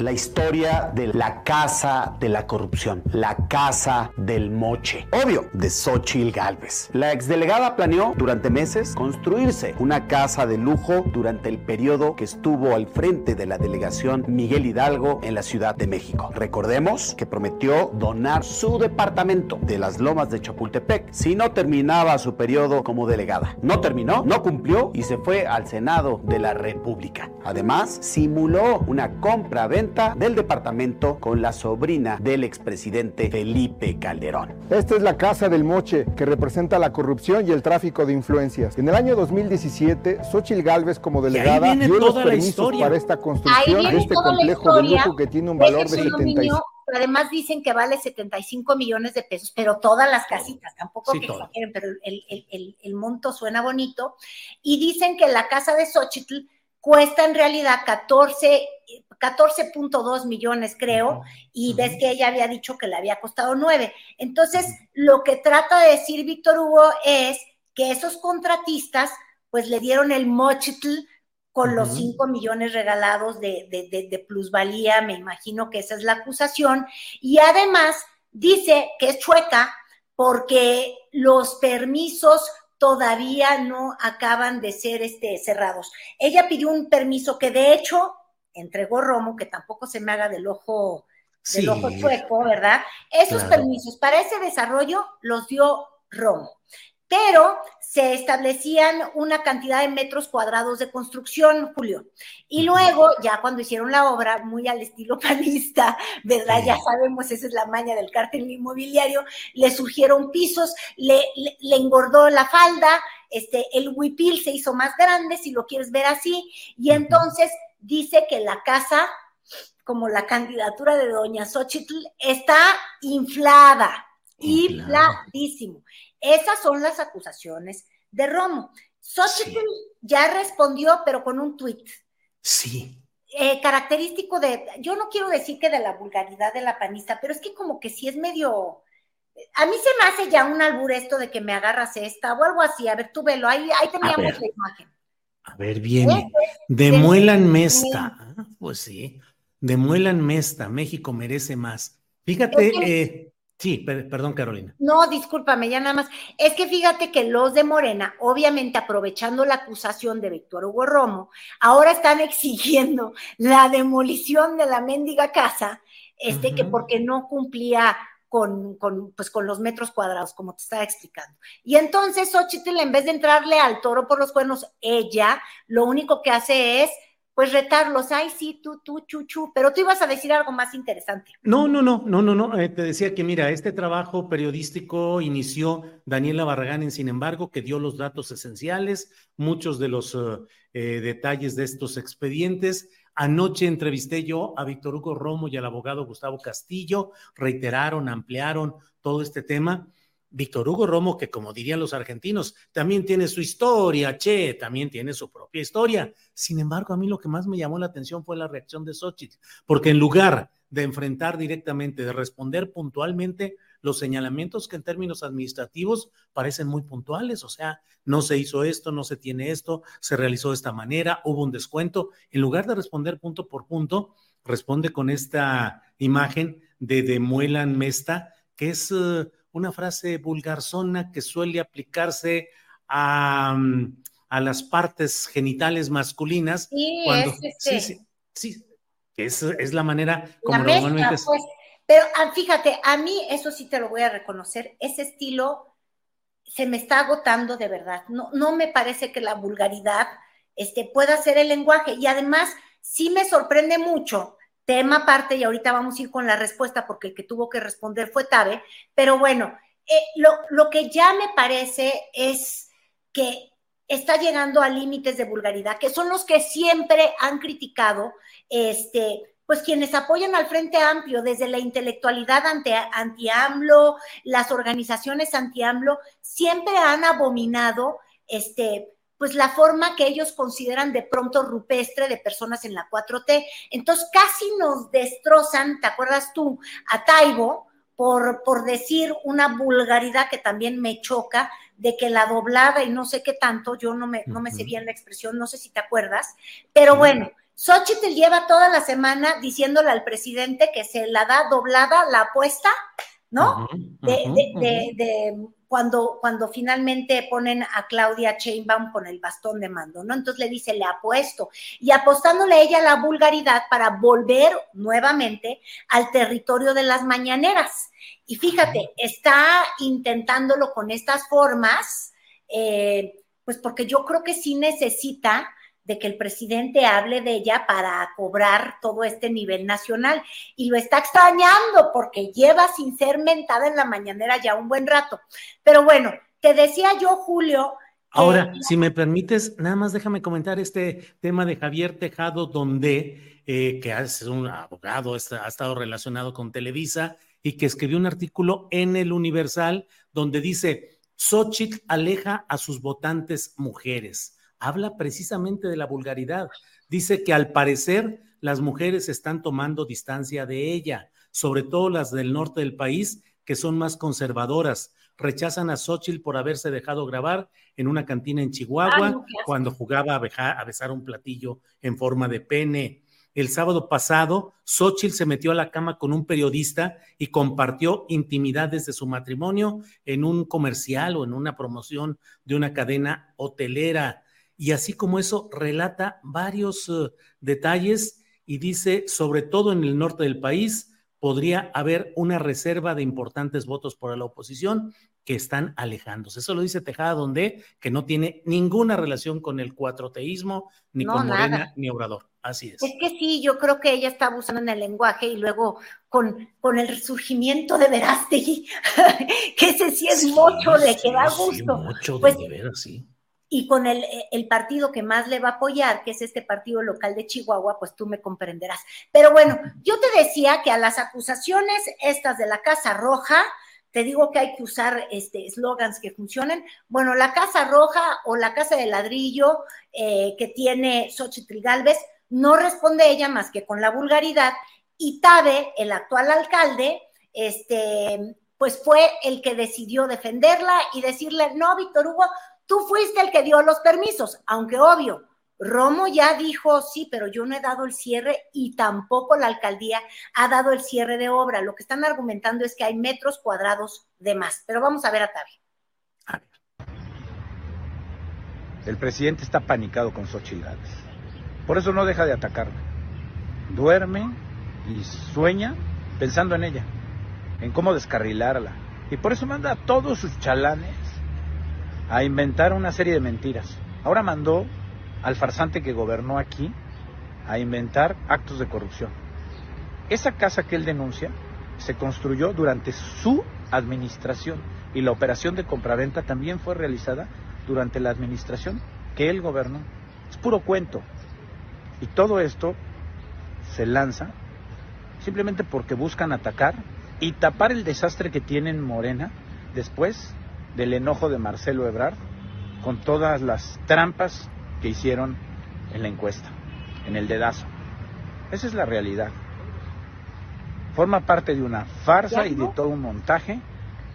la historia de la casa de la corrupción, la casa del moche, obvio, de Xochitl Galvez. La exdelegada planeó durante meses construirse una casa de lujo durante el periodo que estuvo al frente de la delegación Miguel Hidalgo en la Ciudad de México. Recordemos que prometió donar su departamento de las lomas de Chapultepec si no terminaba su periodo como delegada. No terminó, no cumplió y se fue al Senado de la República. Además, simuló una compra-venta del departamento con la sobrina del expresidente Felipe Calderón. Esta es la Casa del Moche, que representa la corrupción y el tráfico de influencias. En el año 2017, Xochil Gálvez, como delegada, dio los permisos para esta construcción de este complejo de lujo que tiene un valor de 75 además dicen que vale 75 millones de pesos, pero todas las casitas, tampoco que exageren, pero el, monto suena bonito. Y dicen que la casa de Xochitl cuesta en realidad 14, 14.2 millones, creo, y ves que ella había dicho que le había costado 9. Entonces, lo que trata de decir Víctor Hugo es que esos contratistas, pues le dieron el Mochitl con los 5 millones regalados de, de, plusvalía, me imagino que esa es la acusación, y además dice que es chueca porque los permisos todavía no acaban de ser este, cerrados. Ella pidió un permiso que de hecho entregó Romo, que tampoco se me haga del ojo, del ojo chueco, ¿verdad? Esos permisos para ese desarrollo los dio Romo pero se establecían una cantidad de metros cuadrados de construcción, Julio. Y luego, ya cuando hicieron la obra, muy al estilo (laughs) panista, ¿verdad? Ya sabemos, esa es la maña del cártel inmobiliario, le surgieron pisos, le, engordó la falda, este, el huipil se hizo más grande, si lo quieres ver así, y entonces dice que la casa, como la candidatura de doña Xochitl, está inflada, infladísimo. Esas son las acusaciones de Romo. Xochitl ya respondió, pero con un tuit. Sí. Eh, característico de, yo no quiero decir que de la vulgaridad de la panista, pero es que como que sí es medio, a mí se me hace ya un albur esto de que me agarras esta o algo así. A ver, tú velo, ahí, ahí teníamos la imagen. A ver, viene. Demuelan Mesta. Ah, pues sí. Demuelan Mesta. México merece más. Fíjate, eh, Sí, perdón, Carolina. No, discúlpame, ya nada más. Es que fíjate que los de Morena, obviamente aprovechando la acusación de Víctor Hugo Romo, ahora están (laughs) exigiendo la demolición de la mendiga casa, este, que porque no cumplía con, con, pues, con los metros cuadrados, como te estaba explicando. Y entonces Xochitl, en vez de entrarle al toro por los cuernos, ella lo único que hace es pues retarlos, ay, sí, tú, tú, chuchu, pero tú ibas a decir algo más interesante. No, no, no, no, no, no, eh, te decía que mira, este trabajo periodístico inició Daniela Barragán en Sin embargo, que dio los datos esenciales, muchos de los eh, eh, detalles de estos expedientes. Anoche entrevisté yo a Víctor Hugo Romo y al abogado Gustavo Castillo, reiteraron, ampliaron todo este tema. Víctor Hugo Romo, que como dirían los argentinos, también tiene su historia, che, también tiene su propia historia. Sin embargo, a mí lo que más me llamó la atención fue la reacción de Xochitl, porque en lugar de enfrentar directamente, de responder puntualmente los señalamientos que en términos administrativos parecen muy puntuales, o sea, no se hizo esto, no se tiene esto, se realizó de esta manera, hubo un descuento, en lugar de responder punto por punto, responde con esta imagen de Demuelan Mesta, que es... Eh, una frase vulgarzona que suele aplicarse a, mm, a las partes genitales masculinas. Sí, cuando, sí, sí, sí, es, es la manera como normalmente pues, pero ah, fíjate, a mí eso sí te lo voy a reconocer, ese estilo se me está agotando de verdad. No, no me parece que la vulgaridad este, pueda ser el lenguaje. Y además, sí me sorprende mucho tema aparte y ahorita vamos a ir con la respuesta porque el que tuvo que responder fue Tabe, pero bueno, eh, lo, lo, que ya me parece es que está llegando a límites de vulgaridad, que son los que siempre han criticado, este, pues quienes apoyan al Frente Amplio desde la intelectualidad anti-AMLO, las organizaciones anti-AMLO, siempre han abominado este, pues la forma que ellos consideran de pronto rupestre de personas en la 4T. Entonces casi nos destrozan, ¿te acuerdas tú? A Taibo por, por decir una vulgaridad que también me choca, de que la doblada y no sé qué tanto, yo no me, no me sé bien la expresión, no sé si te acuerdas, pero bueno, Xochitl lleva toda la semana diciéndole al presidente que se la da doblada la apuesta, ¿no? de, cuando, cuando finalmente ponen a Claudia Chainbaum con el bastón de mando, ¿no? Entonces le dice, le apuesto. Y apostándole a ella la vulgaridad para volver nuevamente al territorio de las mañaneras. Y fíjate, está intentándolo con estas formas, eh, pues porque yo creo que sí necesita de que el presidente hable de ella para cobrar todo este nivel nacional. Y lo está extrañando porque lleva sin ser mentada en la mañanera ya un buen rato. Pero bueno, te decía yo, Julio. Ahora, si me permites, nada más déjame comentar este tema de Javier Tejado, donde, eh, que es un abogado, ha estado relacionado con Televisa y que escribió un artículo en el Universal donde dice, Xochitl aleja a sus votantes mujeres. Habla precisamente de la vulgaridad. Dice que al parecer las mujeres están tomando distancia de ella, sobre todo las del norte del país, que son más conservadoras. Rechazan a Xochitl por haberse dejado grabar en una cantina en Chihuahua cuando jugaba a, besar un platillo en forma de pene. El sábado pasado, Xochitl se metió a la cama con un periodista y compartió intimidades de su matrimonio en un comercial o en una promoción de una cadena hotelera. Y así como eso, relata varios eh, detalles y dice, sobre todo en el norte del país, podría haber una reserva de importantes votos por la oposición que están alejándose. Eso lo dice Tejada Donde, que no tiene ninguna relación con el cuatroteísmo, ni con Morena, ni Obrador. Así es. Es que sí, yo creo que ella está abusando en el lenguaje y luego con, con el resurgimiento de Verástegui, (laughs) que ese sí es mucho, le queda gusto. mucho pues, de veras, sí y con el, el, partido que más le va a apoyar, que es este partido local de Chihuahua, pues tú me comprenderás. Pero bueno, yo te decía que a las acusaciones estas de la Casa Roja, te digo que hay que usar este eslogans que funcionen. Bueno, la Casa Roja o la Casa de Ladrillo eh, que tiene Xochitl Galvez, no responde ella más que con la vulgaridad. Y Tabe, el actual alcalde, este, pues fue el que decidió defenderla y decirle, no, Víctor Hugo, tú fuiste el que dio los permisos, aunque obvio, Romo ya dijo, sí, pero yo no he dado el cierre y tampoco la alcaldía ha dado el cierre de obra. Lo que están argumentando es que hay metros cuadrados de más. Pero vamos a ver a Tavi. El presidente está panicado con Xochitl Por eso no deja de atacarla. Duerme y sueña pensando en ella, en cómo descarrilarla. Y por eso manda a todos sus chalanes a inventar una serie de mentiras. Ahora mandó al farsante que gobernó aquí a inventar actos de corrupción. Esa casa que él denuncia se construyó durante su administración y la operación de compraventa también fue realizada durante la administración que él gobernó. Es puro cuento. Y todo esto se lanza simplemente porque buscan atacar y tapar el desastre que tienen Morena después del enojo de Marcelo Ebrard con todas las trampas que hicieron en la encuesta, en el dedazo. Esa es la realidad. Forma parte de una farsa y de todo un montaje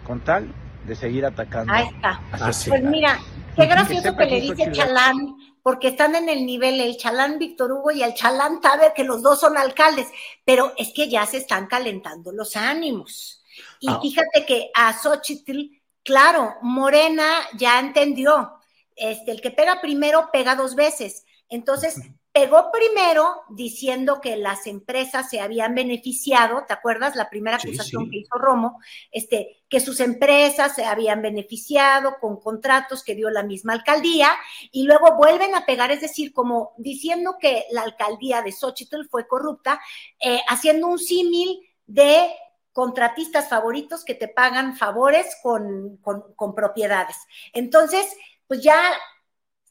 con tal de seguir atacando. Ahí está. pues mira, qué gracioso que, le dice Chalán, porque están en el nivel el Chalán Víctor Hugo y el Chalán Taber, que los dos son alcaldes, pero es que ya se están calentando los ánimos. Y ah. fíjate que a Xochitl Claro, Morena ya entendió, este, el que pega primero pega dos veces. Entonces, pegó primero diciendo que las empresas se habían beneficiado, ¿te acuerdas? La primera acusación que hizo Romo, este, que sus empresas se habían beneficiado con contratos que dio la misma alcaldía, y luego vuelven a pegar, es decir, como diciendo que la alcaldía de Xochitl fue corrupta, eh, haciendo un símil de contratistas favoritos que te pagan favores con, propiedades. Entonces, pues ya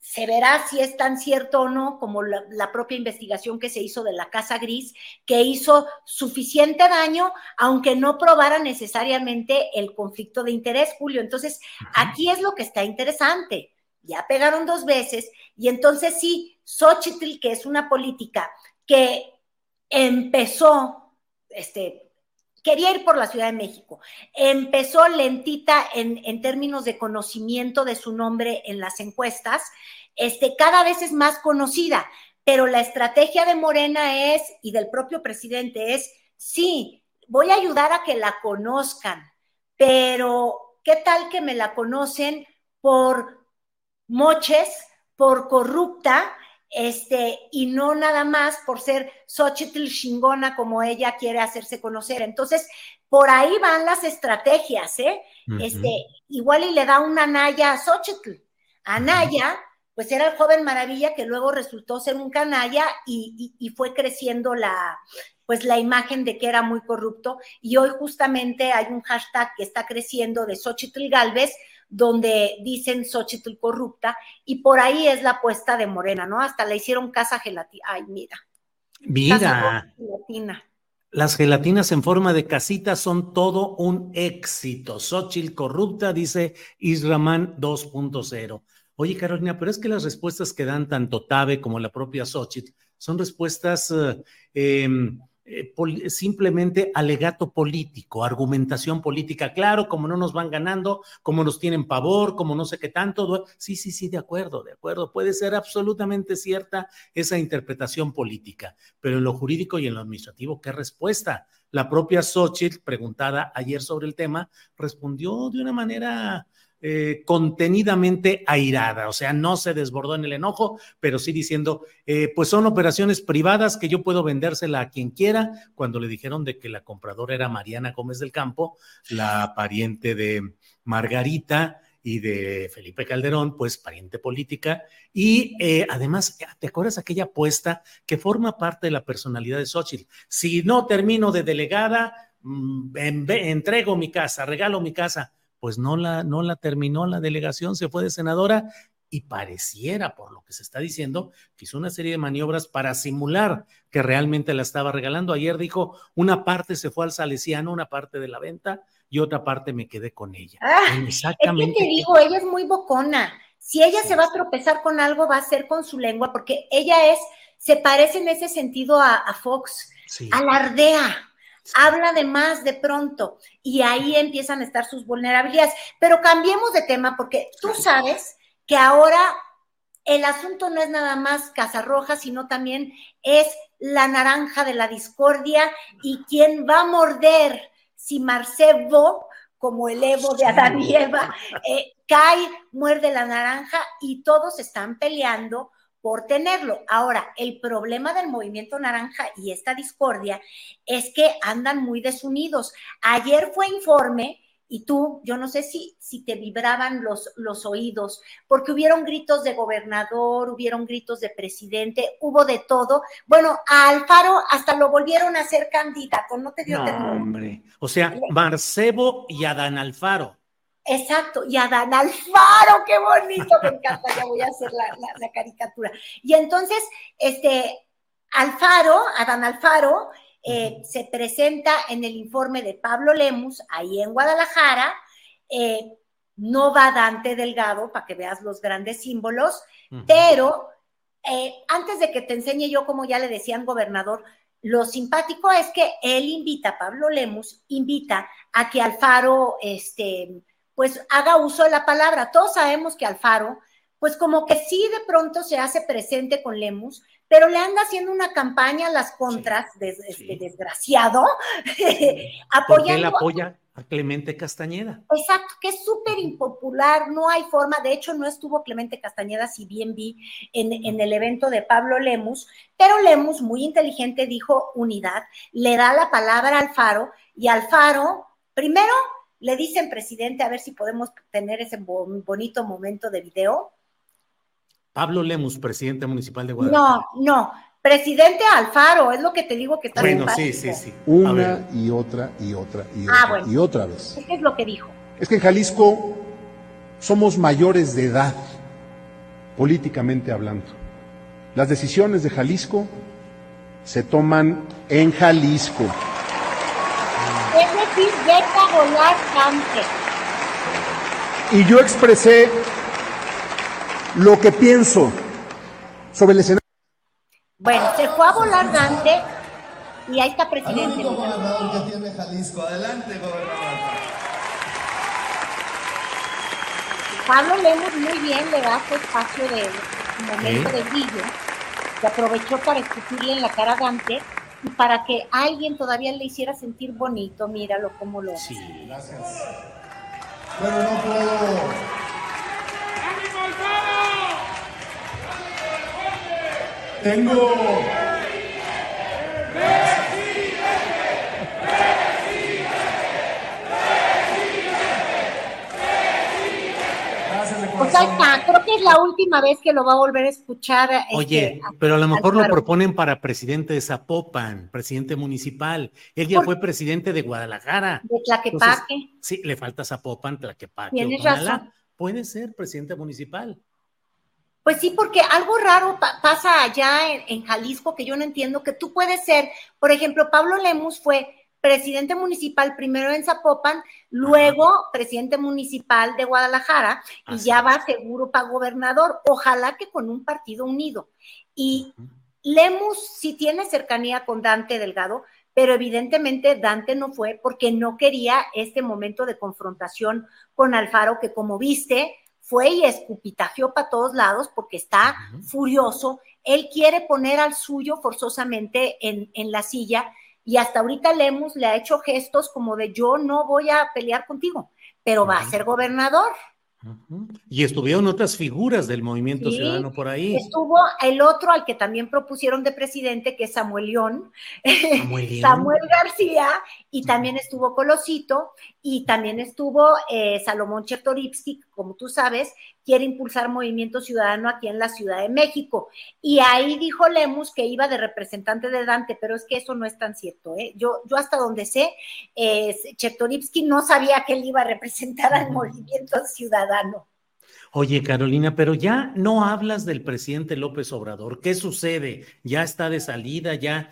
se verá si es tan cierto o no como la, propia investigación que se hizo de la Casa Gris, que hizo suficiente daño, aunque no probara necesariamente el conflicto de interés, Julio. Entonces, aquí es lo que está interesante. Ya pegaron dos veces y entonces sí, Xochitl, que es una política que empezó, este, quería ir por la Ciudad de México. Empezó lentita en, términos de conocimiento de su nombre en las encuestas, este, cada vez es más conocida, pero la estrategia de Morena es, y del propio presidente es, sí, voy a ayudar a que la conozcan, pero ¿qué tal que me la conocen por moches, por corrupta? Este, y no nada más por ser Xochitl chingona como ella quiere hacerse conocer. Entonces, por ahí van las estrategias, ¿eh? Este, igual y le da una Naya a Xochitl. Anaya pues era el joven maravilla que luego resultó ser un canalla y, y, fue creciendo la, pues la imagen de que era muy corrupto. Y hoy justamente hay un hashtag que está creciendo de Xochitl Galvez, donde dicen Xochitl corrupta, y por ahí es la apuesta de Morena, ¿no? Hasta le hicieron casa gelatina. Ay, mira. Mira. Las gelatinas en forma de casita son todo un éxito. Xochitl corrupta, dice Israman 2.0. Oye, Carolina, pero es que las respuestas que dan tanto Tabe como la propia Xochitl son respuestas eh, em, eh, simplemente alegato político, argumentación política. Claro, como no nos van ganando, como nos tienen pavor, como no sé qué tanto. Sí, sí, sí, de acuerdo, de acuerdo. Puede ser absolutamente cierta esa interpretación política, pero en lo jurídico y en lo administrativo, ¿qué respuesta? La propia Xochitl, preguntada ayer sobre el tema, respondió de una manera eh, contenidamente airada, o sea, no se desbordó en el enojo, pero sí diciendo, eh, pues son operaciones privadas que yo puedo vendérsela a quien quiera, cuando le dijeron de que la compradora era Mariana Gómez del Campo, la pariente de Margarita y de Felipe Calderón, pues pariente política, y eh, además, ¿te acuerdas aquella apuesta que forma parte de la personalidad de Xochitl? Si no termino de delegada, mm, entrego mi casa, regalo mi casa pues no la, no la terminó la delegación, se fue de senadora y pareciera, por lo que se está diciendo, que hizo una serie de maniobras para simular que realmente la estaba regalando. Ayer dijo, una parte se fue al Salesiano, una parte de la venta y otra parte me quedé con ella. Ah, Exactamente. Es que te digo, ella es muy bocona. Si ella se va a tropezar con algo, va a ser con su lengua, porque ella es, se parece en ese sentido a, Fox, alardea habla de más de pronto y ahí empiezan a estar sus vulnerabilidades. Pero cambiemos de tema porque tú sabes que ahora el asunto no es nada más Casa Roja, sino también es la naranja de la discordia y quién va a morder si Marcelo, como el Evo de Adán y Eva, eh, cae, muerde la naranja y todos están peleando por tenerlo. Ahora, el problema del movimiento naranja y esta discordia es que andan muy desunidos. Ayer fue informe y tú, yo no sé si, si te vibraban los, los oídos, porque hubieron gritos de gobernador, hubieron gritos de presidente, hubo de todo. Bueno, a Alfaro hasta lo volvieron a hacer candidato, no te dio no, hombre. O sea, Marcebo y Adán Alfaro. Exacto, y Adán Alfaro, qué bonito, me encanta, ya voy a hacer la, caricatura. Y entonces, este, Alfaro, Adán Alfaro, eh, se presenta en el informe de Pablo Lemus, ahí en Guadalajara, eh, no va Dante Delgado, para que veas los grandes símbolos, pero eh, antes de que te enseñe yo, como ya le decían gobernador, lo simpático es que él invita, Pablo Lemus invita a que Alfaro, este, pues haga uso de la palabra. Todos sabemos que Alfaro, pues como que sí de pronto se hace presente con Lemus, pero le anda haciendo una campaña a las contras, de, este desgraciado, (laughs) apoyando. él apoya a Clemente Castañeda. Exacto, que es súper impopular, no hay forma, de hecho no estuvo Clemente Castañeda, si bien vi en, en, el evento de Pablo Lemus, pero Lemus, muy inteligente, dijo unidad, le da la palabra a Alfaro y Alfaro, primero le dicen, presidente, a ver si podemos tener ese bonito momento de video. Pablo Lemus, presidente municipal de Guadalajara. No, no, presidente Alfaro, es lo que te digo que está Bueno, sí, sí, sí. Una y otra y otra y ah, otra y otra vez. ¿Qué es lo que dijo? Es que en Jalisco somos mayores de edad, políticamente hablando. Las decisiones de Jalisco se toman en Jalisco decir, deja volar Dante. Y yo expresé lo que pienso sobre el escenario. Bueno, se fue a volar Dante y ahí está presidente. gobernador que tiene Jalisco. Adelante, gobernador. Pablo Lemos muy bien le da su espacio de momento de brillo, que aprovechó para escupirle en la cara a Dante para que alguien todavía le hiciera sentir bonito, míralo como lo Sí, gracias. Bueno, no puedo. Tengo. Ahí está, creo que es la última vez que lo va a volver a escuchar. Este, Oye, pero a lo mejor lo proponen para presidente de Zapopan, presidente municipal. Él ya fue presidente de Guadalajara. De Tlaquepaque. sí, le falta Zapopan, Tlaquepaque. Tienes razón. Puede ser presidente municipal. Pues sí, porque algo raro pasa allá en, en, Jalisco que yo no entiendo, que tú puedes ser, por ejemplo, Pablo Lemus fue presidente municipal primero en Zapopan, luego presidente municipal de Guadalajara y ya va seguro para gobernador, ojalá que con un partido unido. Y Lemus sí tiene cercanía con Dante Delgado, pero evidentemente Dante no fue porque no quería este momento de confrontación con Alfaro, que como viste, fue y escupitajeó para todos lados porque está furioso. Él quiere poner al suyo forzosamente en, en la silla y hasta ahorita Lemus le ha hecho gestos como de yo no voy a pelear contigo, pero va a ser gobernador. Y estuvieron otras figuras del movimiento ciudadano por ahí. Estuvo el otro al que también propusieron de presidente, que es Samuel León, Samuel, (laughs) García, y también estuvo Colosito, y también estuvo eh, Salomón Chertoripsky, como tú sabes, quiere impulsar movimiento ciudadano aquí en la Ciudad de México. Y ahí dijo Lemus que iba de representante de Dante, pero es que eso no es tan cierto. ¿eh? Yo, yo hasta donde sé, eh, Chertoripsky no sabía que él iba a representar al movimiento ciudadano. Oye, Carolina, pero ya no hablas del presidente López Obrador. ¿Qué sucede? ¿Ya está de salida? ¿Ya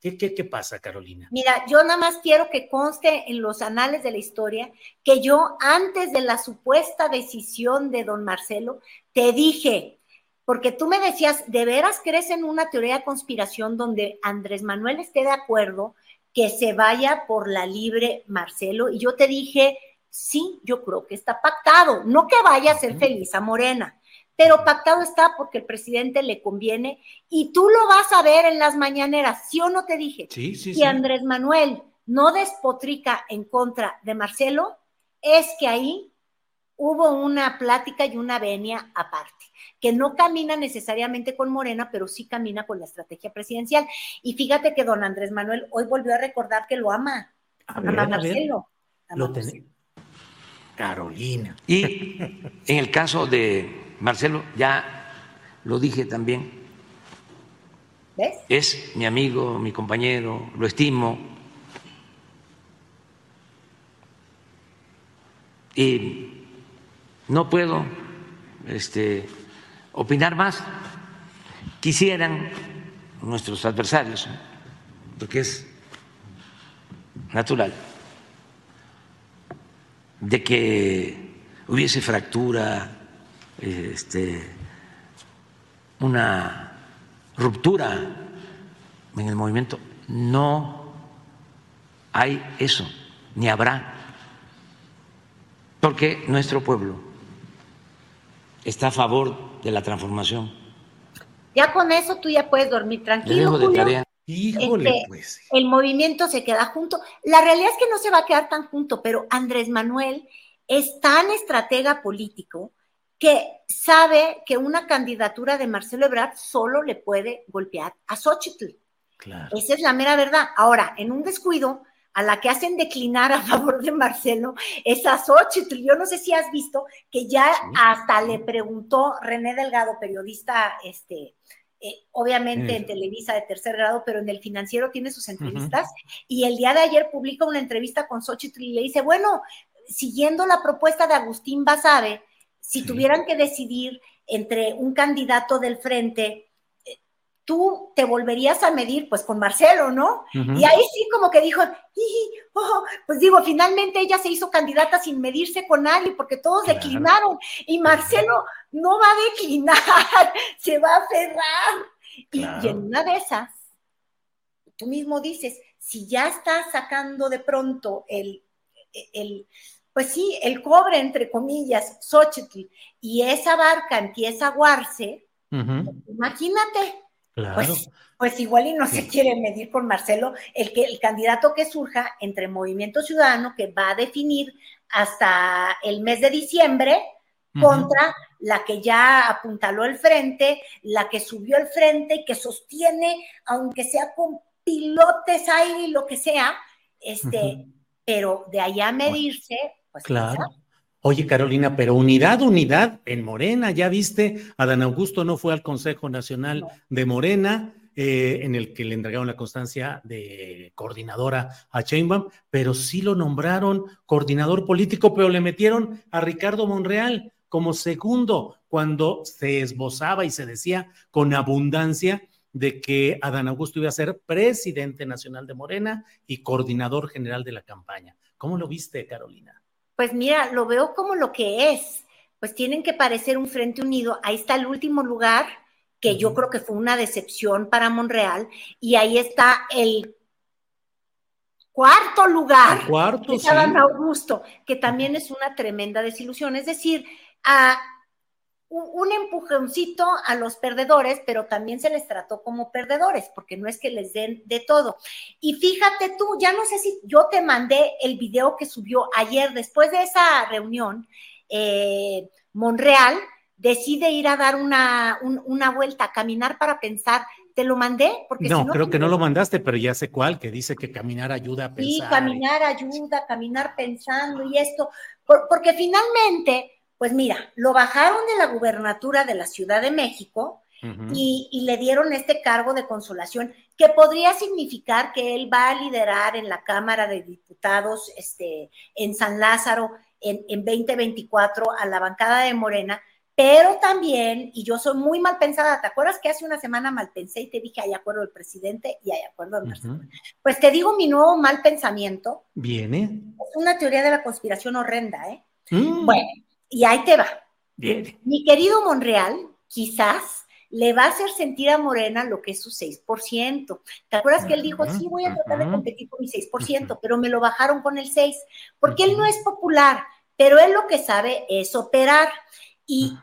¿qué, qué, pasa, Carolina? Mira, yo nada más quiero que conste en los anales de la historia que yo antes de la supuesta decisión de don Marcelo, te dije, porque tú me decías, ¿de veras crees en una teoría de conspiración donde Andrés Manuel esté de acuerdo que se vaya por la libre Marcelo? Y yo te dije, sí, yo creo que está pactado, no que vaya a ser feliz a Morena pero pactado está porque el presidente le conviene y tú lo vas a ver en las mañaneras, ¿sí o no te dije? Sí, sí, si Andrés Manuel no despotrica en contra de Marcelo, es que ahí hubo una plática y una venia aparte, que no camina necesariamente con Morena, pero sí camina con la estrategia presidencial. Y fíjate que don Andrés Manuel hoy volvió a recordar que lo ama. A, Marcelo. lo Carolina. Y en el caso de Marcelo, ya lo dije también. ¿Ves? Es mi amigo, mi compañero, lo estimo. Y no puedo este, opinar más. Quisieran nuestros adversarios, porque es natural, de que hubiese fractura este, una ruptura en el movimiento. No hay eso, ni habrá, porque nuestro pueblo está a favor de la transformación. Ya con eso tú ya puedes dormir tranquilo. Julio. Híjole, este, pues. El movimiento se queda junto. La realidad es que no se va a quedar tan junto, pero Andrés Manuel es tan estratega político que sabe que una candidatura de Marcelo Ebrard solo le puede golpear a Xochitl. Esa es la mera verdad. Ahora, en un descuido, a la que hacen declinar a favor de Marcelo es a Xochitl. Yo no sé si has visto que ya hasta le preguntó René Delgado, periodista, este, eh, obviamente en Televisa de tercer grado, pero en el financiero tiene sus entrevistas, y el día de ayer publica una entrevista con Xochitl y le dice, bueno, siguiendo la propuesta de Agustín Basabe, si tuvieran que decidir entre un candidato del frente, tú te volverías a medir pues con Marcelo, ¿no? Y ahí sí como que dijo, oh", pues digo, finalmente ella se hizo candidata sin medirse con nadie porque todos declinaron y Marcelo no va a declinar, (laughs) se va a cerrar. Y, y, en una de esas, tú mismo dices, si ya estás sacando de pronto el, el pues sí, el cobre, entre comillas, Xochitl, y esa barca empieza a aguarse, imagínate. Pues, pues, igual y no se quiere medir con Marcelo el, que, el candidato que surja entre Movimiento Ciudadano, que va a definir hasta el mes de diciembre, contra la que ya apuntaló el frente, la que subió el frente y que sostiene, aunque sea con pilotes aire y lo que sea, este, pero de allá a medirse, pues claro. Oye, Carolina, pero unidad, unidad en Morena, ya viste, Adán Augusto no fue al Consejo Nacional de Morena, eh, en el que le entregaron la constancia de coordinadora a Chainbaum, pero sí lo nombraron coordinador político, pero le metieron a Ricardo Monreal como segundo cuando se esbozaba y se decía con abundancia de que Adán Augusto iba a ser presidente nacional de Morena y coordinador general de la campaña. ¿Cómo lo viste, Carolina? Pues mira, lo veo como lo que es. Pues tienen que parecer un frente unido. Ahí está el último lugar, que yo creo que fue una decepción para Monreal, y ahí está el cuarto lugar. cuarto, de Adán Augusto, que también es una tremenda desilusión. Es decir, a un empujoncito a los perdedores, pero también se les trató como perdedores, porque no es que les den de todo. Y fíjate tú, ya no sé si yo te mandé el video que subió ayer, después de esa reunión, eh, Monreal decide ir a dar una, una vuelta, a caminar para pensar. ¿Te lo mandé? Porque no, creo que no lo mandaste, pero ya sé cuál, que dice que caminar ayuda a pensar. Sí, caminar ayuda, caminar pensando y esto, porque finalmente pues mira, lo bajaron de la gubernatura de la Ciudad de México y, le dieron este cargo de consolación, que podría significar que él va a liderar en la Cámara de Diputados este, en San Lázaro en, 2024 a la bancada de Morena, pero también, y yo soy muy mal pensada, ¿te acuerdas que hace una semana mal pensé y te dije, hay acuerdo del presidente y hay acuerdo del Marcelo? Pues te digo mi nuevo mal pensamiento. Viene. Es una teoría de la conspiración horrenda, ¿eh? Mm. Bueno, y ahí te va. Bien. Mi querido Monreal, quizás le va a hacer sentir a Morena lo que es su 6%. ¿Te acuerdas que él dijo, sí, voy a tratar de competir con mi 6%, pero me lo bajaron con el 6%? Porque él no es popular, pero él lo que sabe es operar. Y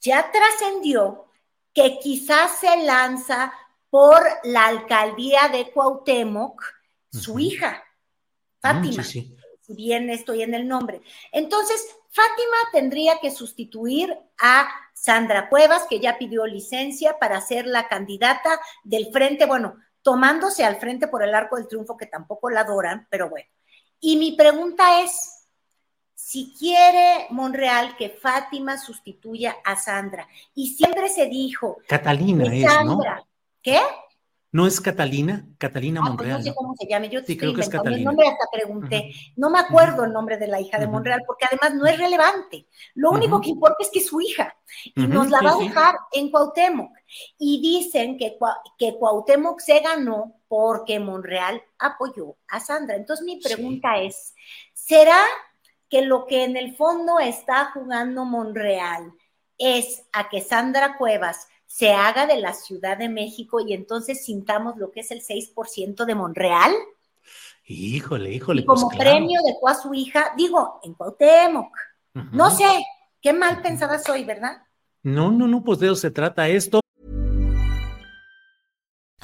ya trascendió que quizás se lanza por la alcaldía de Cuauhtémoc, su hija, mm, Fátima. si bien estoy en el nombre. Entonces, Fátima tendría que sustituir a Sandra Cuevas, que ya pidió licencia para ser la candidata del frente, bueno, tomándose al frente por el arco del triunfo, que tampoco la adoran, pero bueno. Y mi pregunta es, si quiere Monreal que Fátima sustituya a Sandra, y siempre se dijo... Catalina es, Sandra, ¿Qué? ¿No es Catalina? Catalina ah, pues Monreal. no sé cómo se llame. Yo sí, creo que es Catalina. El nombre hasta pregunté. No me acuerdo el nombre de la hija de Monreal porque además no es relevante. Lo único que importa es que es su hija y nos la va a dejar en Cuauhtémoc. Y dicen que, que Cuauhtémoc se ganó porque Monreal apoyó a Sandra. Entonces mi pregunta es, ¿será que lo que en el fondo está jugando Monreal es a que Sandra Cuevas se haga de la Ciudad de México y entonces sintamos lo que es el 6% de Monreal. Híjole, híjole. Y como pues premio dejó a su hija, digo, en Cuauhtémoc. No sé, qué mal pensada soy, ¿verdad? No, no, no, pues de eso se trata esto.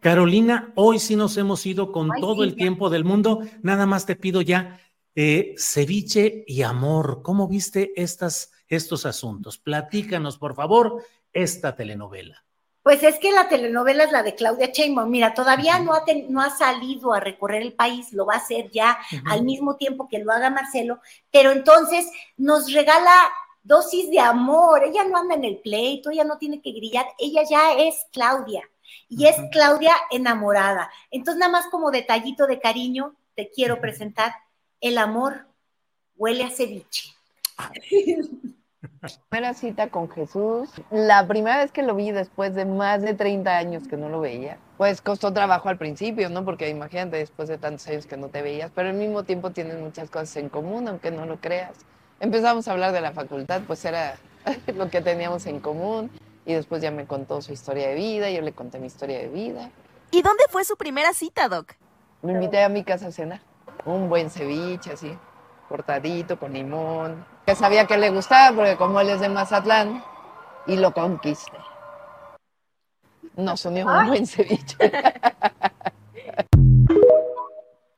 Carolina, hoy sí nos hemos ido con todo el tiempo del mundo. Nada más te pido ya eh, ceviche y amor. ¿Cómo viste estas, estos asuntos? Platícanos, por favor, esta telenovela. Pues es que la telenovela es la de Claudia Sheinbaum. Mira, todavía no, ha no ha salido a recorrer el país, lo va a hacer ya al mismo tiempo que lo haga Marcelo, pero entonces nos regala dosis de amor. Ella no anda en el pleito, ella no tiene que grillar, ella ya es Claudia y es Claudia enamorada. Entonces, nada más como detallito de cariño, te quiero presentar el amor huele a ceviche. (laughs) Primera cita con Jesús, la primera vez que lo vi después de más de 30 años que no lo veía, pues costó trabajo al principio, ¿no? Porque imagínate, después de tantos años que no te veías, pero al mismo tiempo tienen muchas cosas en común, aunque no lo creas. Empezamos a hablar de la facultad, pues era (laughs) lo que teníamos en común, y después ya me contó su historia de vida, yo le conté mi historia de vida. ¿Y dónde fue su primera cita, Doc? Me invité a mi casa a cenar, un buen ceviche así, cortadito, con limón, que sabía que le gustaba porque como él es de Mazatlán, y lo conquisté. Nos unió un buen ceviche. (laughs)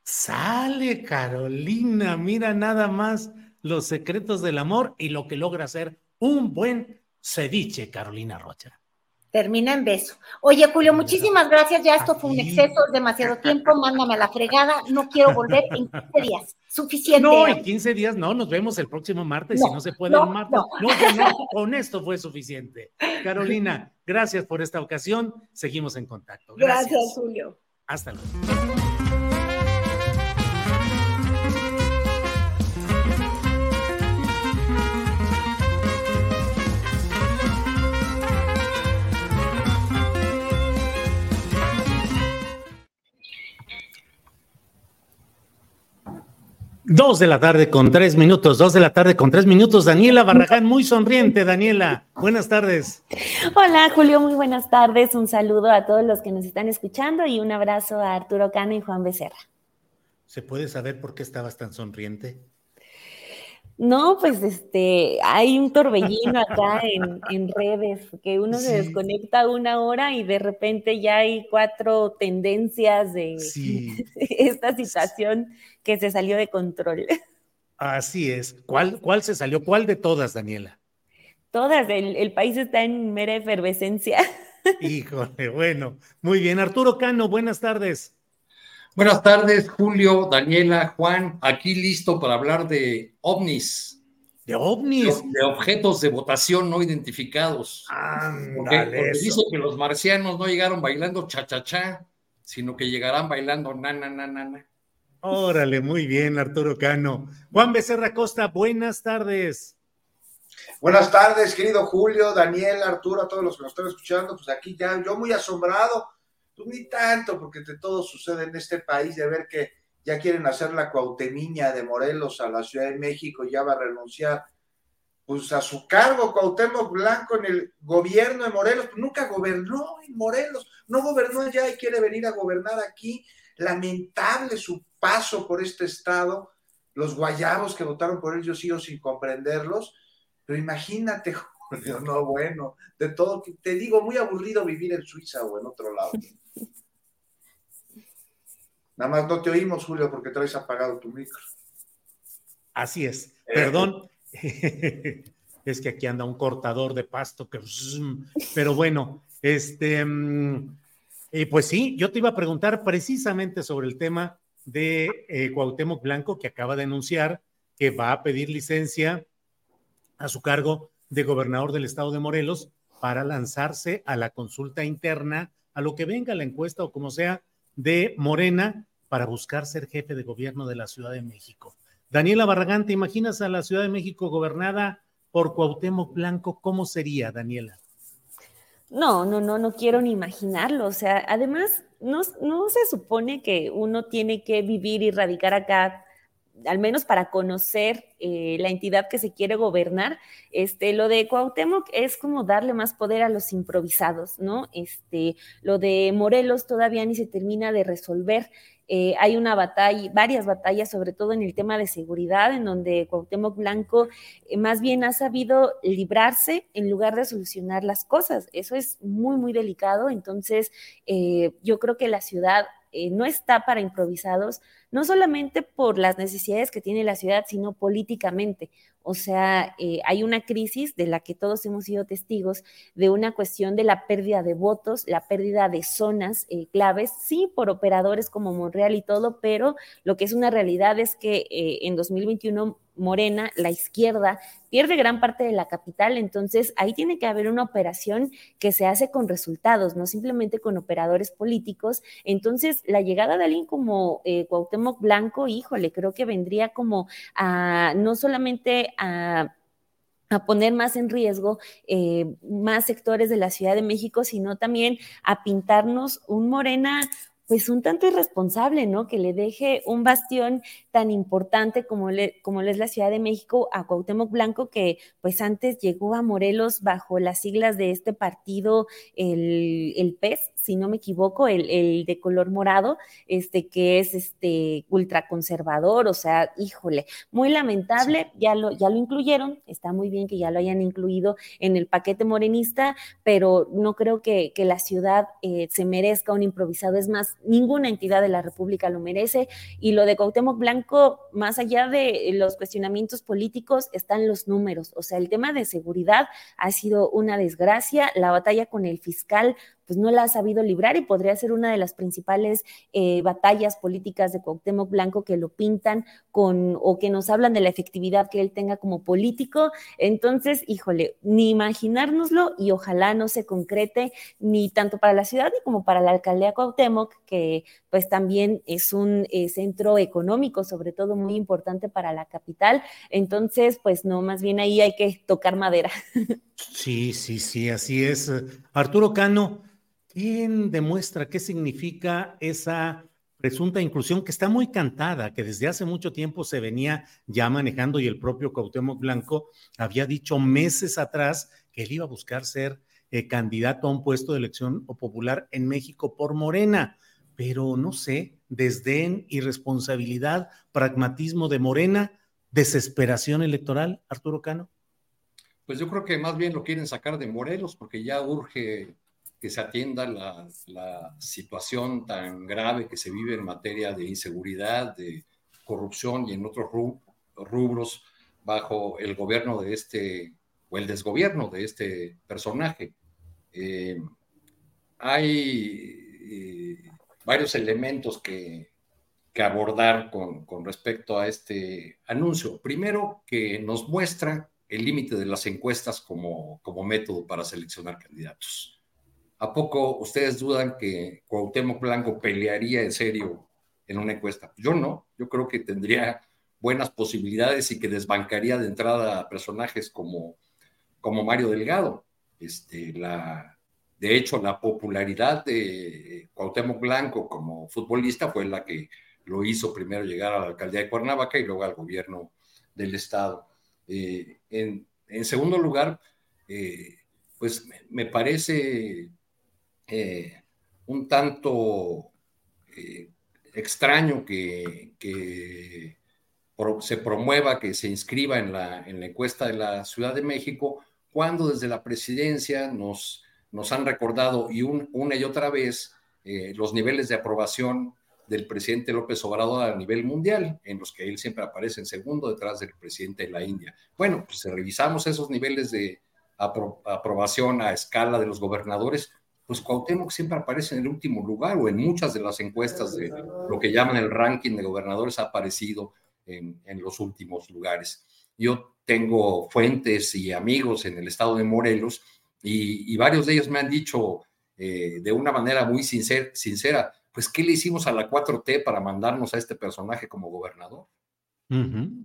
Sale Carolina, mira nada más los secretos del amor y lo que logra hacer un buen ceviche, Carolina Rocha termina en beso. Oye, Julio, muchísimas gracias. Ya esto fue un exceso, demasiado tiempo. Mándame a la fregada. No quiero volver en 15 días. Suficiente. No, en 15 días no. Nos vemos el próximo martes. si no se puede el martes. No. No, con esto fue suficiente. Carolina, gracias por esta ocasión. Seguimos en contacto. Gracias, gracias Julio. Hasta luego. Dos de la tarde con tres minutos, dos de la tarde con tres minutos. Daniela Barragán, muy sonriente, Daniela. Buenas tardes. Hola, Julio, muy buenas tardes. Un saludo a todos los que nos están escuchando y un abrazo a Arturo Cano y Juan Becerra. ¿Se puede saber por qué estabas tan sonriente? No, pues este, hay un torbellino acá en, redes, que uno se desconecta una hora y de repente ya hay cuatro tendencias de (laughs) esta situación que se salió de control. Así es. ¿Cuál, cuál se salió? ¿Cuál de todas, Daniela? Todas, el, el país está en mera efervescencia. (laughs) Híjole, bueno, muy bien. Arturo Cano, buenas tardes. Buenas tardes, Julio, Daniela, Juan, aquí listo para hablar de ovnis. De ovnis. De, objetos de votación no identificados. porque, dice que los marcianos no llegaron bailando cha-cha-cha, sino que llegarán bailando na-na-na-na-na. Órale, muy bien, Arturo Cano. Juan Becerra Costa, buenas tardes. Buenas tardes, querido Julio, Daniel, Arturo, a todos los que nos están escuchando. Pues aquí ya, yo muy asombrado pues ni tanto, porque de todo sucede en este país, de ver que ya quieren hacer la Cuautemiña de Morelos a la Ciudad de México, ya va a renunciar pues a su cargo Cuauhtémoc Blanco en el gobierno de Morelos, pues nunca gobernó en Morelos, no gobernó allá y quiere venir a gobernar aquí. Lamentable su paso por este estado, los guayabos que votaron por él, yo sigo sin comprenderlos, pero imagínate, (laughs) no, bueno, de todo, te digo, muy aburrido vivir en Suiza o en otro lado. Nada más no te oímos, Julio, porque traes apagado tu micro. Así es. Eh. Perdón. (laughs) es que aquí anda un cortador de pasto que. Pero bueno, este. Mm, eh, pues sí, yo te iba a preguntar precisamente sobre el tema de eh, Cuauhtémoc Blanco, que acaba de anunciar que va a pedir licencia a su cargo de gobernador del estado de Morelos para lanzarse a la consulta interna, a lo que venga la encuesta o como sea, de Morena para buscar ser jefe de gobierno de la Ciudad de México. Daniela Barragán, ¿te imaginas a la Ciudad de México gobernada por Cuauhtémoc Blanco? ¿Cómo sería, Daniela? No, no, no, no quiero ni imaginarlo. O sea, además, no, no se supone que uno tiene que vivir y radicar acá al menos para conocer eh, la entidad que se quiere gobernar, este, lo de Cuauhtémoc es como darle más poder a los improvisados, ¿no? Este, lo de Morelos todavía ni se termina de resolver. Eh, hay una batalla, varias batallas, sobre todo en el tema de seguridad, en donde Cuauhtémoc Blanco eh, más bien ha sabido librarse en lugar de solucionar las cosas. Eso es muy, muy delicado. Entonces, yo creo que la ciudad no está para improvisados no solamente por las necesidades que tiene la ciudad, sino políticamente. O sea, eh, hay una crisis de la que todos hemos sido testigos, de una cuestión de la pérdida de votos, la pérdida de zonas eh, claves, sí, por operadores como Monreal y todo, pero lo que es una realidad es que eh, en 2021 Morena, la izquierda, pierde gran parte de la capital, entonces ahí tiene que haber una operación que se hace con resultados, no simplemente con operadores políticos. Entonces, la llegada de alguien como eh, Cuauhtémoc Blanco, híjole, creo que vendría como a no solamente a poner más en riesgo eh, más sectores de la Ciudad de México, sino también a pintarnos un Morena pues un tanto irresponsable, ¿no? Que le deje un bastión tan importante como, le, como es la Ciudad de México a Cuauhtémoc Blanco, que pues antes llegó a Morelos bajo las siglas de este partido, el, el PES, si no me equivoco, el, el, de color morado, este que es este ultraconservador, o sea, híjole, muy lamentable, ya, lo, ya lo incluyeron, está muy bien que ya lo hayan incluido en el paquete morenista, pero no creo que, que la ciudad eh, se merezca un improvisado, es más, ninguna entidad de la República lo merece, y lo de Cuauhtémoc Blanco, más allá de los cuestionamientos políticos, están los números, o sea, el tema de seguridad ha sido una desgracia, la batalla con el fiscal pues no la ha sabido librar y podría ser una de las principales eh, batallas políticas de Cuauhtémoc Blanco que lo pintan con o que nos hablan de la efectividad que él tenga como político. Entonces, híjole, ni imaginárnoslo y ojalá no se concrete ni tanto para la ciudad ni como para la alcaldía Cuauhtémoc, que pues también es un eh, centro económico, sobre todo muy importante para la capital. Entonces, pues no, más bien ahí hay que tocar madera. Sí, sí, sí, así es. Arturo Cano, ¿Quién demuestra qué significa esa presunta inclusión que está muy cantada, que desde hace mucho tiempo se venía ya manejando y el propio Cuauhtémoc Blanco había dicho meses atrás que él iba a buscar ser eh, candidato a un puesto de elección popular en México por Morena, pero no sé, desdén, irresponsabilidad, pragmatismo de Morena, desesperación electoral, Arturo Cano. Pues yo creo que más bien lo quieren sacar de Morelos porque ya urge que se atienda la, situación tan grave que se vive en materia de inseguridad, de corrupción y en otros rubros bajo el gobierno de este, o el desgobierno de este personaje. Eh, hay eh, varios elementos que, abordar con, con, respecto a este anuncio. Primero, que nos muestra el límite de las encuestas como, como método para seleccionar candidatos. ¿A poco ustedes dudan que Cuauhtémoc Blanco pelearía en serio en una encuesta? Yo no, yo creo que tendría buenas posibilidades y que desbancaría de entrada a personajes como, como Mario Delgado. Este, la, de hecho, la popularidad de Cuauhtémoc Blanco como futbolista fue la que lo hizo primero llegar a la alcaldía de Cuernavaca y luego al gobierno del estado. Eh, en, segundo lugar, eh, pues me parece eh, un tanto eh, extraño que, se promueva, que se inscriba en la, en la, encuesta de la Ciudad de México, cuando desde la presidencia nos, han recordado y una y otra vez eh, los niveles de aprobación del presidente López Obrador a nivel mundial, en los que él siempre aparece en segundo detrás del presidente de la India. Bueno, pues revisamos esos niveles de aprobación a escala de los gobernadores, pues Cuauhtémoc siempre aparece en el último lugar o en muchas de las encuestas de lo que llaman el ranking de gobernadores ha aparecido en, los últimos lugares. Yo tengo fuentes y amigos en el estado de Morelos y, varios de ellos me han dicho eh, de una manera muy sincera, pues, ¿qué le hicimos a la 4T para mandarnos a este personaje como gobernador?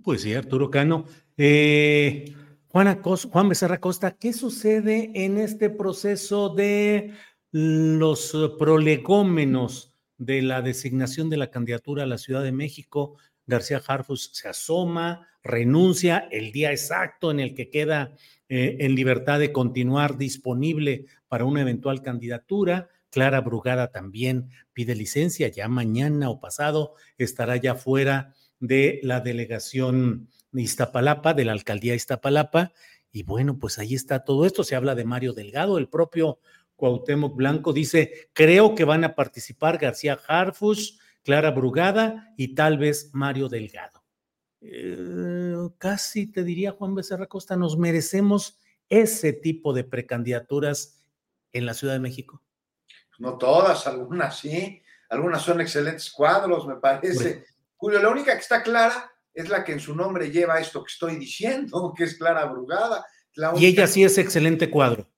Pues sí, Arturo Cano. Eh, Juan, Juan Becerra Costa, ¿qué sucede en este proceso de los eh, prolegómenos de la designación de la candidatura a la Ciudad de México, García Harfus se asoma, renuncia el día exacto en el que queda eh, en libertad de continuar disponible para una eventual candidatura. Clara Brugada también pide licencia, ya mañana o pasado estará ya fuera de la delegación de Iztapalapa, de la alcaldía Iztapalapa. Y bueno, pues ahí está todo esto. Se habla de Mario Delgado, el propio Cuauhtémoc Blanco dice, creo que van a participar García Harfus, Clara Brugada y tal vez Mario Delgado. Eh, casi te diría Juan Becerra Costa, nos merecemos ese tipo de precandidaturas en la Ciudad de México. No todas, algunas sí, algunas son excelentes cuadros, me parece. Julio, la única que está clara es la que en su nombre lleva esto que estoy diciendo, (laughs) que es Clara Brugada. y ella sí es excelente cuadro.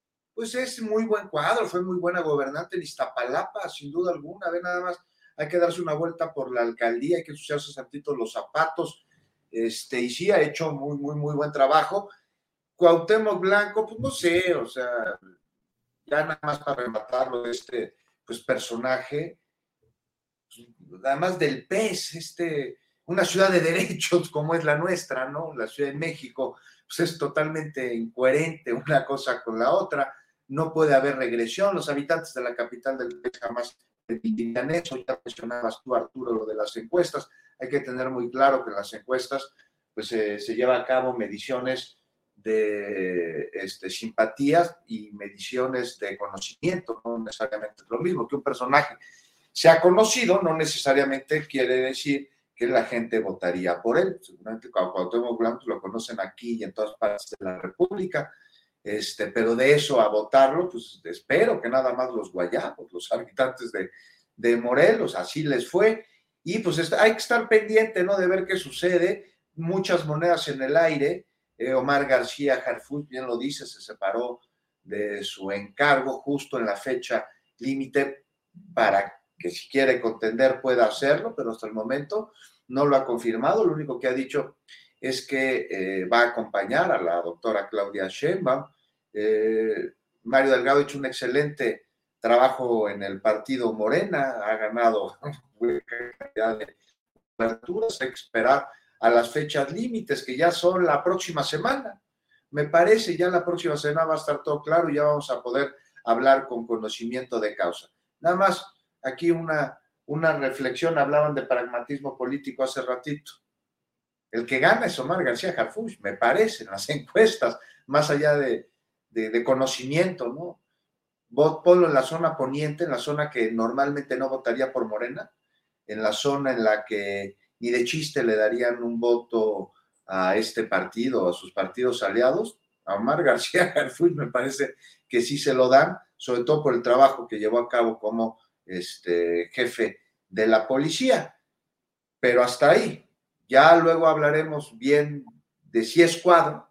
Pues es muy buen cuadro, fue muy buena gobernante en Iztapalapa, sin duda alguna. Ve nada más, hay que darse una vuelta por la alcaldía, hay que ensuciarse tantito los zapatos. Este, y sí ha hecho muy, muy, muy buen trabajo. Cuauhtémoc Blanco, pues no sé, o sea, ya nada más para rematarlo este pues, personaje, además del pez, este, una ciudad de derechos (laughs) como es la nuestra, ¿no? La Ciudad de México, pues es totalmente incoherente una cosa con la otra, no puede haber regresión, los habitantes de la capital del país jamás dirían eso, ya mencionabas tú Arturo lo de las encuestas, hay que tener muy claro que en las encuestas pues se lleva a cabo mediciones de este, simpatías y mediciones de conocimiento, no necesariamente es lo mismo que un personaje sea conocido, no necesariamente quiere decir que la gente votaría por él. Seguramente Cuauhtémoc Blanco lo conocen aquí y en todas partes de la República, este, pero de eso a votarlo, pues espero que nada más los guayabos, los habitantes de, de Morelos, así les fue. Y pues hay que estar pendiente, ¿no? De ver qué sucede. Muchas monedas en el aire eh, Omar García Harfuch, bien lo dice, se separó de su encargo justo en la fecha límite para que si quiere contender pueda hacerlo, pero hasta el momento no lo ha confirmado. Lo único que ha dicho es que eh, va a acompañar a la doctora Claudia Sheinbaum. Eh, Mario Delgado ha hecho un excelente trabajo en el partido Morena, ha ganado cantidad de aperturas, (laughs) hay que esperar a las fechas límites, que ya son la próxima semana. Me parece ya la próxima semana va a estar todo claro y ya vamos a poder hablar con conocimiento de causa. Nada más, aquí una, una reflexión, hablaban de pragmatismo político hace ratito. El que gana es Omar García Harfuch, me parece, en las (laughs) encuestas, más allá de, conocimiento, ¿no? Vot Polo en la zona poniente, en la zona que normalmente no votaría por Morena, en la zona en la que ni de chiste le darían un voto a este partido, a sus partidos aliados. A Omar (laughs) García Garfuch me parece que sí se lo dan, sobre todo por el trabajo que llevó a cabo como este, jefe de la policía. Pero hasta ahí. Ya luego hablaremos bien de si es cuadro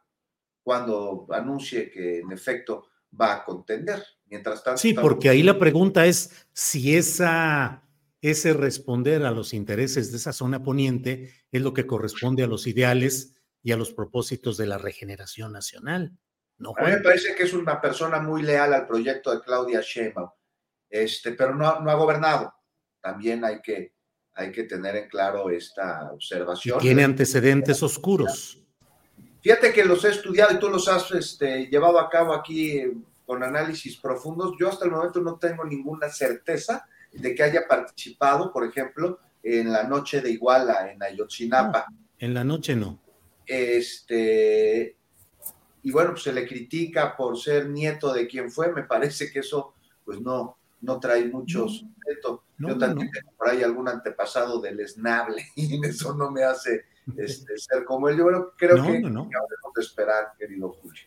cuando anuncie que en efecto va a contender. Mientras tanto. Sí, porque ahí la pregunta es si esa ese responder a los intereses de esa zona poniente es lo que corresponde a los ideales y a los propósitos de la regeneración nacional. ¿no, a mí me parece que es una persona muy leal al proyecto de Claudia Sheinbaum, este, pero no, no ha gobernado. También hay que, hay que tener en claro esta observación. tiene antecedentes oscuros. Fíjate que los he estudiado y tú los has este, llevado a cabo aquí con análisis profundos. Yo hasta el momento no tengo ninguna certeza de que haya participado, por ejemplo, en la noche de Iguala, en Ayotzinapa. en la noche no. Este, y bueno, pues se le critica por ser nieto de quien fue, me parece que eso pues no, no trae mucho sustento. Yo también tengo por ahí algún antepasado del esnable (laughs) y eso no me hace (laughs) este, ser como él. Yo creo que no, no. de esperar, querido Julio.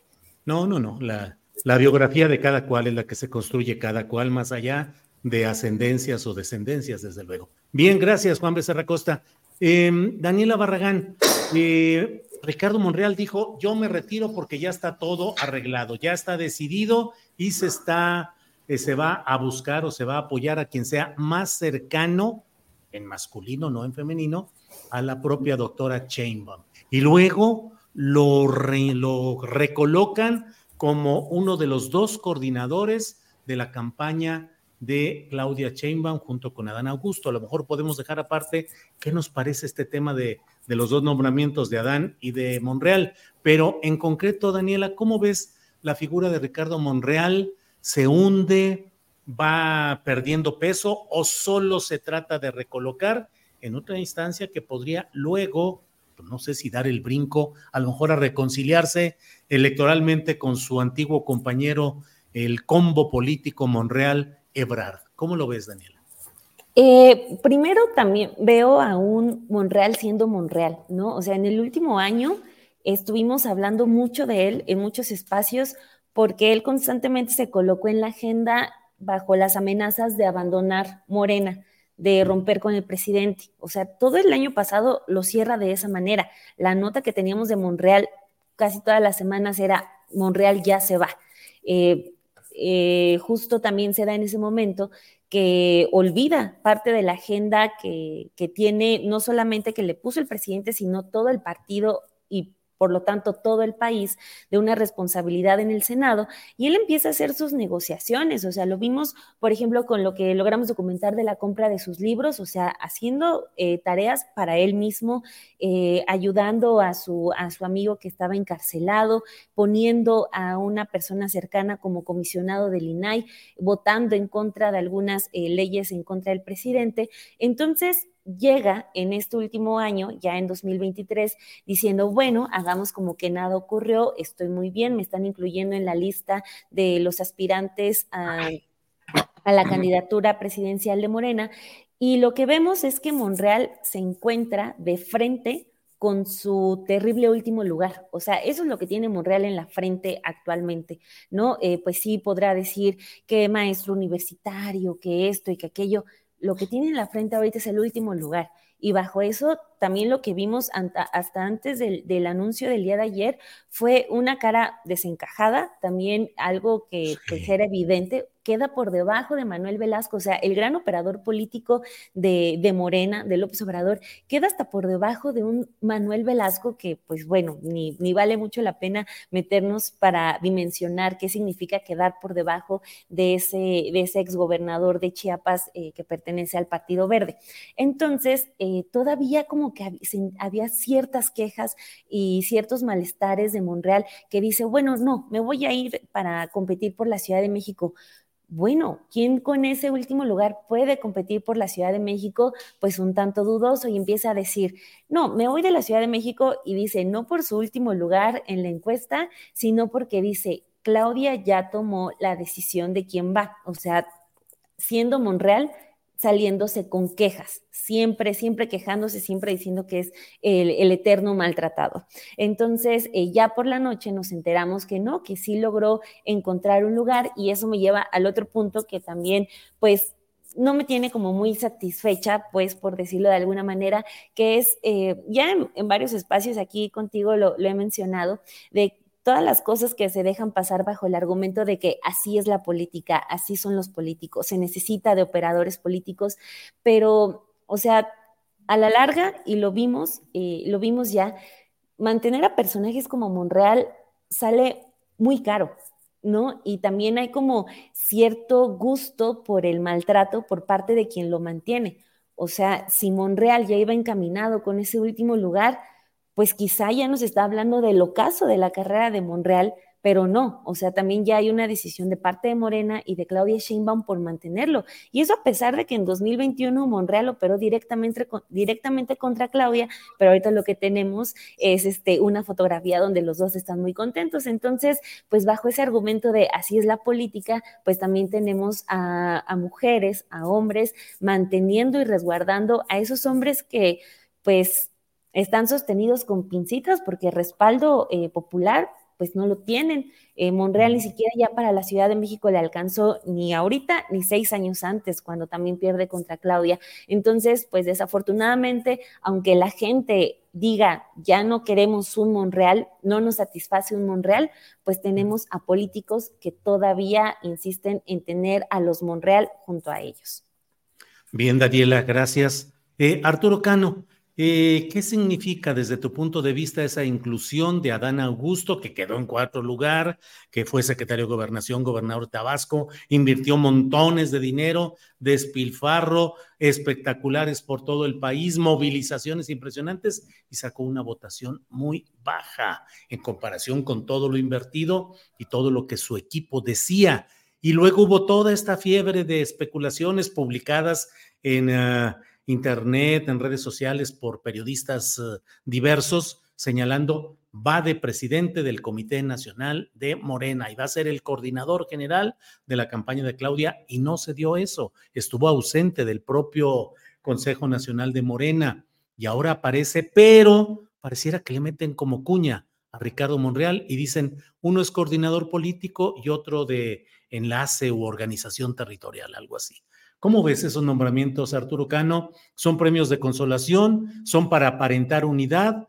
No, no, no. La, la biografía de cada cual es la que se construye cada cual más allá de ascendencias o descendencias, desde luego. Bien, gracias, Juan Becerra Costa. Em, Daniela Barragán, eh, Ricardo Monreal dijo, yo me retiro porque ya está todo arreglado, ya está decidido y se está, se va a buscar o se va a apoyar a quien sea más cercano, en masculino, no en femenino, a la propia doctora Chainbaum. Y luego lo, lo recolocan como uno de los dos coordinadores de la campaña de Claudia Sheinbaum junto con Adán Augusto. A lo mejor podemos dejar aparte qué nos parece este tema de, de los dos nombramientos de Adán y de Monreal. Pero en concreto, Daniela, ¿cómo ves la figura de Ricardo Monreal? ¿Se hunde? ¿Va perdiendo peso o solo se trata de recolocar en otra instancia que podría luego, pues, no sé si dar el brinco, a lo mejor a reconciliarse electoralmente con su antiguo compañero, el combo político Monreal Ebrard. ¿Cómo lo ves, Daniela? Eh, primero también veo a un Monreal siendo Monreal, ¿no? O sea, en el último año estuvimos hablando mucho de él en muchos espacios porque él constantemente se colocó en la agenda bajo las amenazas de abandonar Morena, de romper con el presidente. O sea, todo el año pasado lo cierra de esa manera. La nota que teníamos de Monreal casi todas las semanas era Monreal ya se va. Eh, eh, justo también se da en ese momento que olvida parte de la agenda que, tiene, no solamente que le puso el presidente, sino todo el partido por lo tanto todo el país, de una responsabilidad en el Senado, y él empieza a hacer sus negociaciones, o sea, lo vimos, por ejemplo, con lo que logramos documentar de la compra de sus libros, o sea, haciendo eh, tareas para él mismo, eh, ayudando a su, a su amigo que estaba encarcelado, poniendo a una persona cercana como comisionado del INAI, votando en contra de algunas eh, leyes en contra del presidente. Entonces, llega en este último año, ya en 2023, diciendo, bueno, hagamos como que nada ocurrió, estoy muy bien, me están incluyendo en la lista de los aspirantes a, la candidatura presidencial de Morena. Y lo que vemos es que Monreal se encuentra de frente con su terrible último lugar. O sea, eso es lo que tiene Monreal en la frente actualmente, ¿no? Eh, pues sí, podrá decir que maestro universitario, que esto y que aquello, lo que tiene en la frente ahorita es el último lugar. Y bajo eso, también lo que vimos hasta antes del, del, anuncio del día de ayer fue una cara desencajada, también algo que pues, era evidente, queda por debajo de Manuel Velasco, o sea, el gran operador político de, de, Morena, de López Obrador, queda hasta por debajo de un Manuel Velasco que, pues bueno, ni, ni vale mucho la pena meternos para dimensionar qué significa quedar por debajo de ese, de ese exgobernador de Chiapas eh, que pertenece al Partido Verde. Entonces, eh, todavía como que había ciertas quejas y ciertos malestares de Monreal que dice, bueno, no, me voy a ir para competir por la Ciudad de México bueno, ¿quién con ese último lugar puede competir por la Ciudad de México? Pues un tanto dudoso y empieza a decir, no, me voy de la Ciudad de México y dice, no por su último lugar en la encuesta, sino porque dice, Claudia ya tomó la decisión de quién va. O sea, siendo Monreal, saliéndose con quejas, siempre, siempre quejándose, siempre diciendo que es el, eterno maltratado. Entonces, eh, ya por la noche nos enteramos que no, que sí logró encontrar un lugar y eso me lleva al otro punto que también, pues, no me tiene como muy satisfecha, pues por decirlo de alguna manera, que es, eh, ya en, varios espacios aquí contigo lo, lo he mencionado, de todas las cosas que se dejan pasar bajo el argumento de que así es la política, así son los políticos, se necesita de operadores políticos, pero, o sea, a la larga, y lo vimos, lo vimos ya, mantener a personajes como Monreal sale muy caro, ¿no? Y también hay como cierto gusto por el maltrato por parte de quien lo mantiene. O sea, si Monreal ya iba encaminado con ese último lugar, pues quizá ya nos está hablando del ocaso de la carrera de Monreal, pero no, o sea, también ya hay una decisión de parte de Morena y de Claudia Sheinbaum por mantenerlo. Y eso a pesar de que en 2021 Monreal operó directamente, directamente contra Claudia, pero ahorita lo que tenemos es este, una fotografía donde los dos están muy contentos. Entonces, pues bajo ese argumento de así es la política, pues también tenemos a, a mujeres, a hombres, manteniendo y resguardando a esos hombres que pues están sostenidos con pincitas porque respaldo eh, popular pues no lo tienen. Eh, Monreal ni siquiera ya para la Ciudad de México le alcanzó ni ahorita ni seis años antes, cuando también pierde contra Claudia. Entonces, pues desafortunadamente, aunque la gente diga ya no queremos un Monreal, no nos satisface un Monreal, pues tenemos a políticos que todavía insisten en tener a los Monreal junto a ellos. Bien, Daniela, gracias. Eh, Arturo Cano, eh, ¿Qué significa desde tu punto de vista esa inclusión de Adán Augusto, que quedó en cuarto lugar, que fue secretario de Gobernación, gobernador de Tabasco, invirtió montones de dinero, despilfarro, espectaculares por todo el país, movilizaciones impresionantes y sacó una votación muy baja en comparación con todo lo invertido y todo lo que su equipo decía? Y luego hubo toda esta fiebre de especulaciones publicadas en... Ah, internet, en redes sociales, por periodistas eh, diversos, señalando va de presidente del Comité Nacional de Morena y va a ser el coordinador general de la campaña de Claudia y no se dio eso, estuvo ausente del propio Consejo Nacional de Morena y ahora aparece, pero pareciera que le meten como cuña a Ricardo Monreal y dicen uno es coordinador político y otro de enlace u organización territorial, algo así. ¿Cómo ves esos nombramientos, Arturo Cano? ¿Son premios de consolación? ¿Son para aparentar unidad?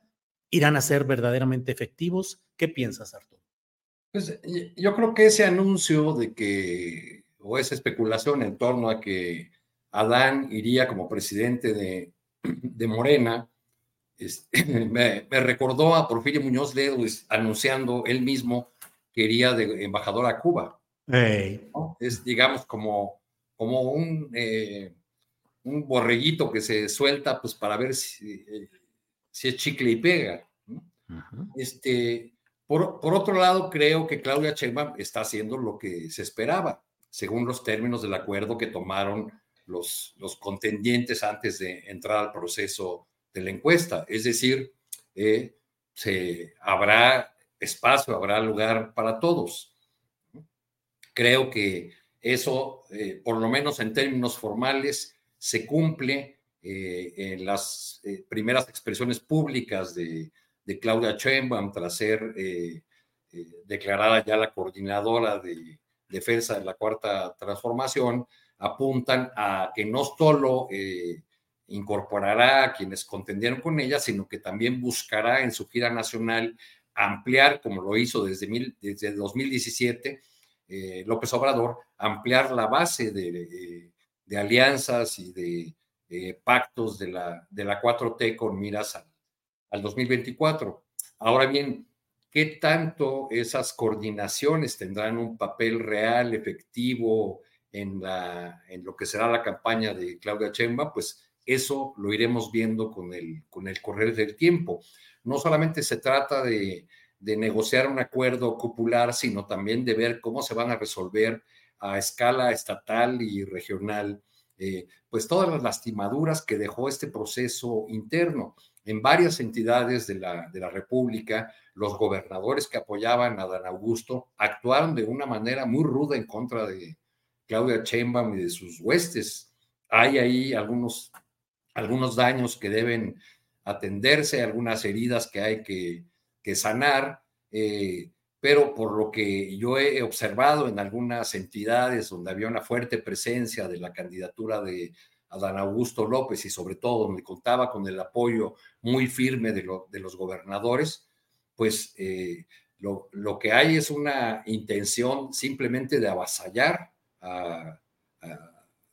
¿Irán a ser verdaderamente efectivos? ¿Qué piensas, Arturo? Pues yo creo que ese anuncio de que, o esa especulación en torno a que Adán iría como presidente de, (clears throat) de Morena, (clears throat) me, recordó a Porfirio Muñoz Ledo anunciando él mismo que iría de embajador a Cuba. Es, digamos, como como un, eh, un borreguito que se suelta pues para ver si, eh, si es chicle y pega. Este, por, por, otro lado, creo que Claudia Sheinbaum está haciendo lo que se esperaba, según los términos del acuerdo que tomaron los, los contendientes antes de entrar al proceso de la encuesta. Es decir, eh, se, habrá espacio, habrá lugar para todos. Creo que eso, eh, por lo menos en términos formales, se cumple eh, en las eh, primeras expresiones públicas de, Claudia Sheinbaum tras ser declarada ya la coordinadora de defensa de la cuarta transformación, apuntan a que no solo incorporará a quienes contendieron con ella, sino que también buscará en su gira nacional ampliar, como lo hizo desde, mil, desde 2017, eh, López Obrador, ampliar la base de, alianzas y de eh, pactos de la, de la 4T con miras al, 2024. Ahora bien, ¿qué tanto esas coordinaciones tendrán un papel real, efectivo en, la, en lo que será la campaña de Claudia Chemba? Pues eso lo iremos viendo con el, con el correr del tiempo. No solamente se trata de de negociar un acuerdo popular, sino también de ver cómo se van a resolver a escala estatal y regional, eh, pues todas las lastimaduras que dejó este proceso interno. En varias entidades de la, de la República, los gobernadores que apoyaban a Dan Augusto actuaron de una manera muy ruda en contra de Claudia Sheinbaum y de sus huestes. Hay ahí algunos, algunos daños que deben atenderse, algunas heridas que hay que, que sanar, eh, pero por lo que yo he observado en algunas entidades donde había una fuerte presencia de la candidatura de Adán Augusto López y sobre todo donde contaba con el apoyo muy firme de, los gobernadores, pues eh, lo, que hay es una intención simplemente de avasallar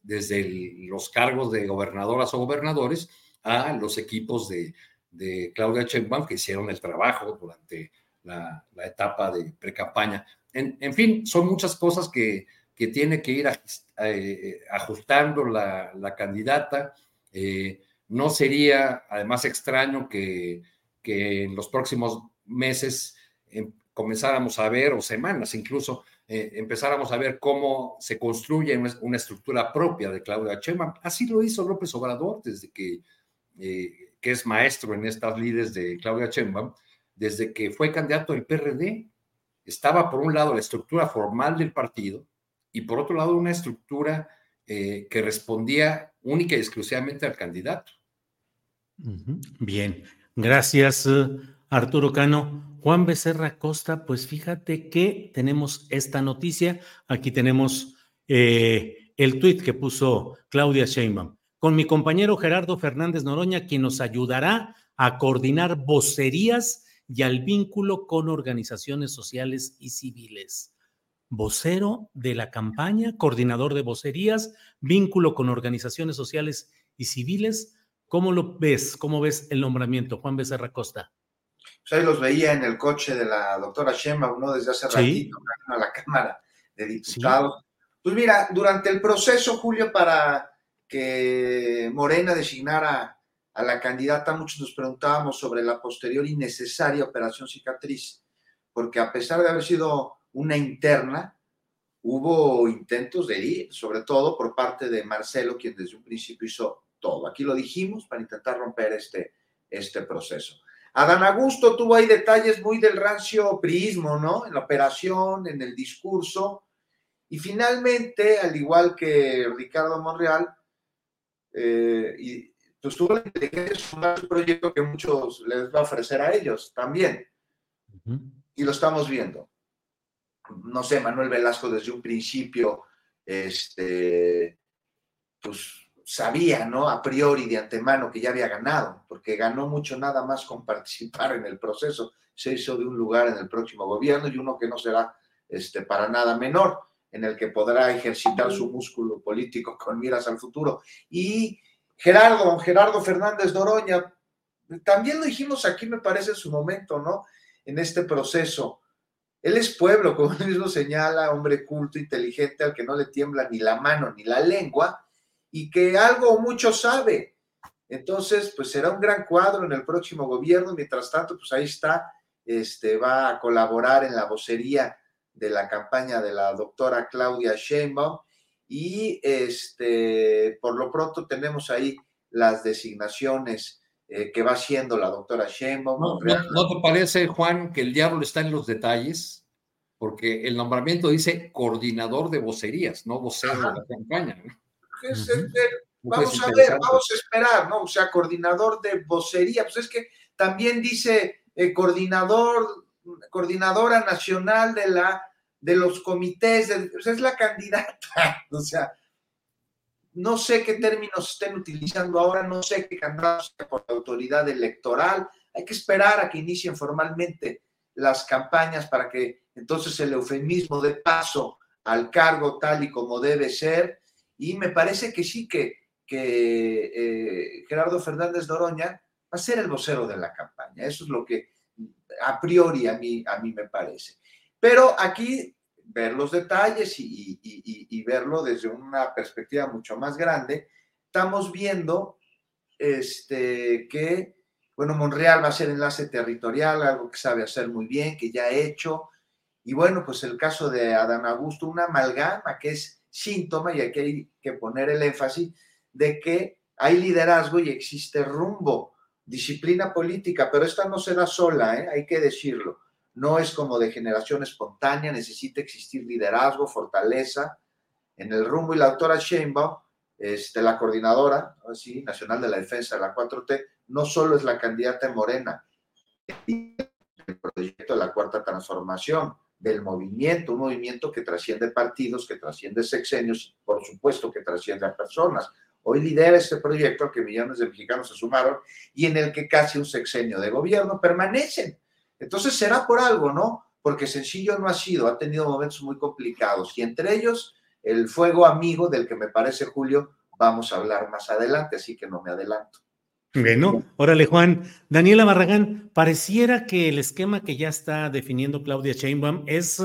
desde los cargos de gobernadoras o gobernadores a los equipos de, de Claudia Sheinbaum que hicieron el trabajo durante la, etapa de pre-campaña. En, fin, son muchas cosas que, que tiene que ir eh, ajustando la, candidata. Eh, no sería, además, extraño que, que en los próximos meses em, comenzáramos a ver, o semanas incluso, eh, empezáramos a ver cómo se construye una, estructura propia de Claudia Sheinbaum. Así lo hizo López Obrador desde que que es maestro en estas líderes de Claudia Sheinbaum, desde que fue candidato del PRD. Estaba por un lado la estructura formal del partido y por otro lado una estructura eh, que respondía única y exclusivamente al candidato. Bien, gracias Arturo Cano. Juan Becerra Costa, pues fíjate que tenemos esta noticia. Aquí tenemos eh, el tuit que puso Claudia Sheinbaum con mi compañero Gerardo Fernández Noroña, quien nos ayudará a coordinar vocerías y al vínculo con organizaciones sociales y civiles. Vocero de la campaña, coordinador de vocerías, vínculo con organizaciones sociales y civiles. ¿Cómo lo ves? ¿Cómo ves el nombramiento, Juan Becerra Costa? Pues ahí los veía en el coche de la doctora Shema, uno desde hace ratito, a la Cámara de Diputados. Pues mira, durante el proceso, Julio, para que Morena designara a la candidata, muchos nos preguntábamos sobre la posterior y necesaria operación cicatriz, porque a pesar de haber sido una interna, hubo intentos de ir, sobre todo por parte de Marcelo, quien desde un principio hizo todo. Aquí lo dijimos para intentar romper este, este proceso. Adán Augusto tuvo ahí detalles muy del rancio priismo, ¿no? En la operación, en el discurso. Y finalmente, al igual que Ricardo Monreal, eh, y pues tuvo la inteligencia de un proyecto que muchos les va a ofrecer a ellos también. Y lo estamos viendo. No sé, Manuel Velasco desde un principio este, pues sabía, ¿no? A priori de antemano que ya había ganado, porque ganó mucho nada más con participar en el proceso. Se hizo de un lugar en el próximo gobierno y uno que no será este, para nada menor, en el que podrá ejercitar su músculo político con miras al futuro. Y Gerardo, Gerardo Fernández Doroña, también lo dijimos aquí, me parece, en su momento, ¿no? En este proceso. Él es pueblo, como (laughs) él mismo señala, hombre culto, inteligente, al que no le tiembla ni la mano ni la lengua, y que algo o mucho sabe. Entonces, pues será un gran cuadro en el próximo gobierno. Mientras tanto, pues ahí está, este, va a colaborar en la vocería de la campaña de la doctora Claudia Sheinbaum y este, por lo pronto tenemos ahí las designaciones eh, que va haciendo la doctora Sheinbaum. ¿No, no, te parece, Juan, que el diablo está en los detalles? Porque el nombramiento dice coordinador de vocerías, no vocero de la campaña. vamos a ver, vamos a esperar, ¿no? O sea, coordinador de vocería, pues es que también dice eh, coordinador, coordinadora nacional de la de los comités, de, es la candidata, (laughs) o sea, no sé qué términos estén utilizando ahora, no sé qué candidatos por la autoridad electoral, hay que esperar a que inicien formalmente las campañas para que entonces el eufemismo dé paso al cargo tal y como debe ser, y me parece que sí que, que eh, Gerardo Fernández Doroña va a ser el vocero de la campaña. Eso es lo que a priori a mí, a mí me parece. Pero aquí ver los detalles y, verlo desde una perspectiva mucho más grande, estamos viendo este, que, bueno, Monreal va a ser enlace territorial, algo que sabe hacer muy bien, que ya ha hecho. Y bueno, pues el caso de Adán Augusto, una amalgama que es síntoma, y aquí hay que poner el énfasis, de que hay liderazgo y existe rumbo, disciplina política, pero esta no se da sola, ¿eh? hay que decirlo. No es como de generación espontánea, necesita existir liderazgo, fortaleza en el rumbo. Y la doctora Sheinbaum, este, la coordinadora ¿sí? nacional de la defensa de la 4T, no solo es la candidata en Morena, el proyecto de la cuarta transformación, del movimiento, un movimiento que trasciende partidos, que trasciende sexenios, por supuesto que trasciende a personas. Hoy lidera este proyecto al que millones de mexicanos se sumaron y en el que casi un sexenio de gobierno permanecen. Entonces será por algo, ¿no? Porque sencillo no ha sido, ha tenido momentos muy complicados y entre ellos el fuego amigo del que me parece, Julio, vamos a hablar más adelante, así que no me adelanto. Bueno, órale Juan. Daniela Barragán, pareciera que el esquema que ya está definiendo Claudia Sheinbaum es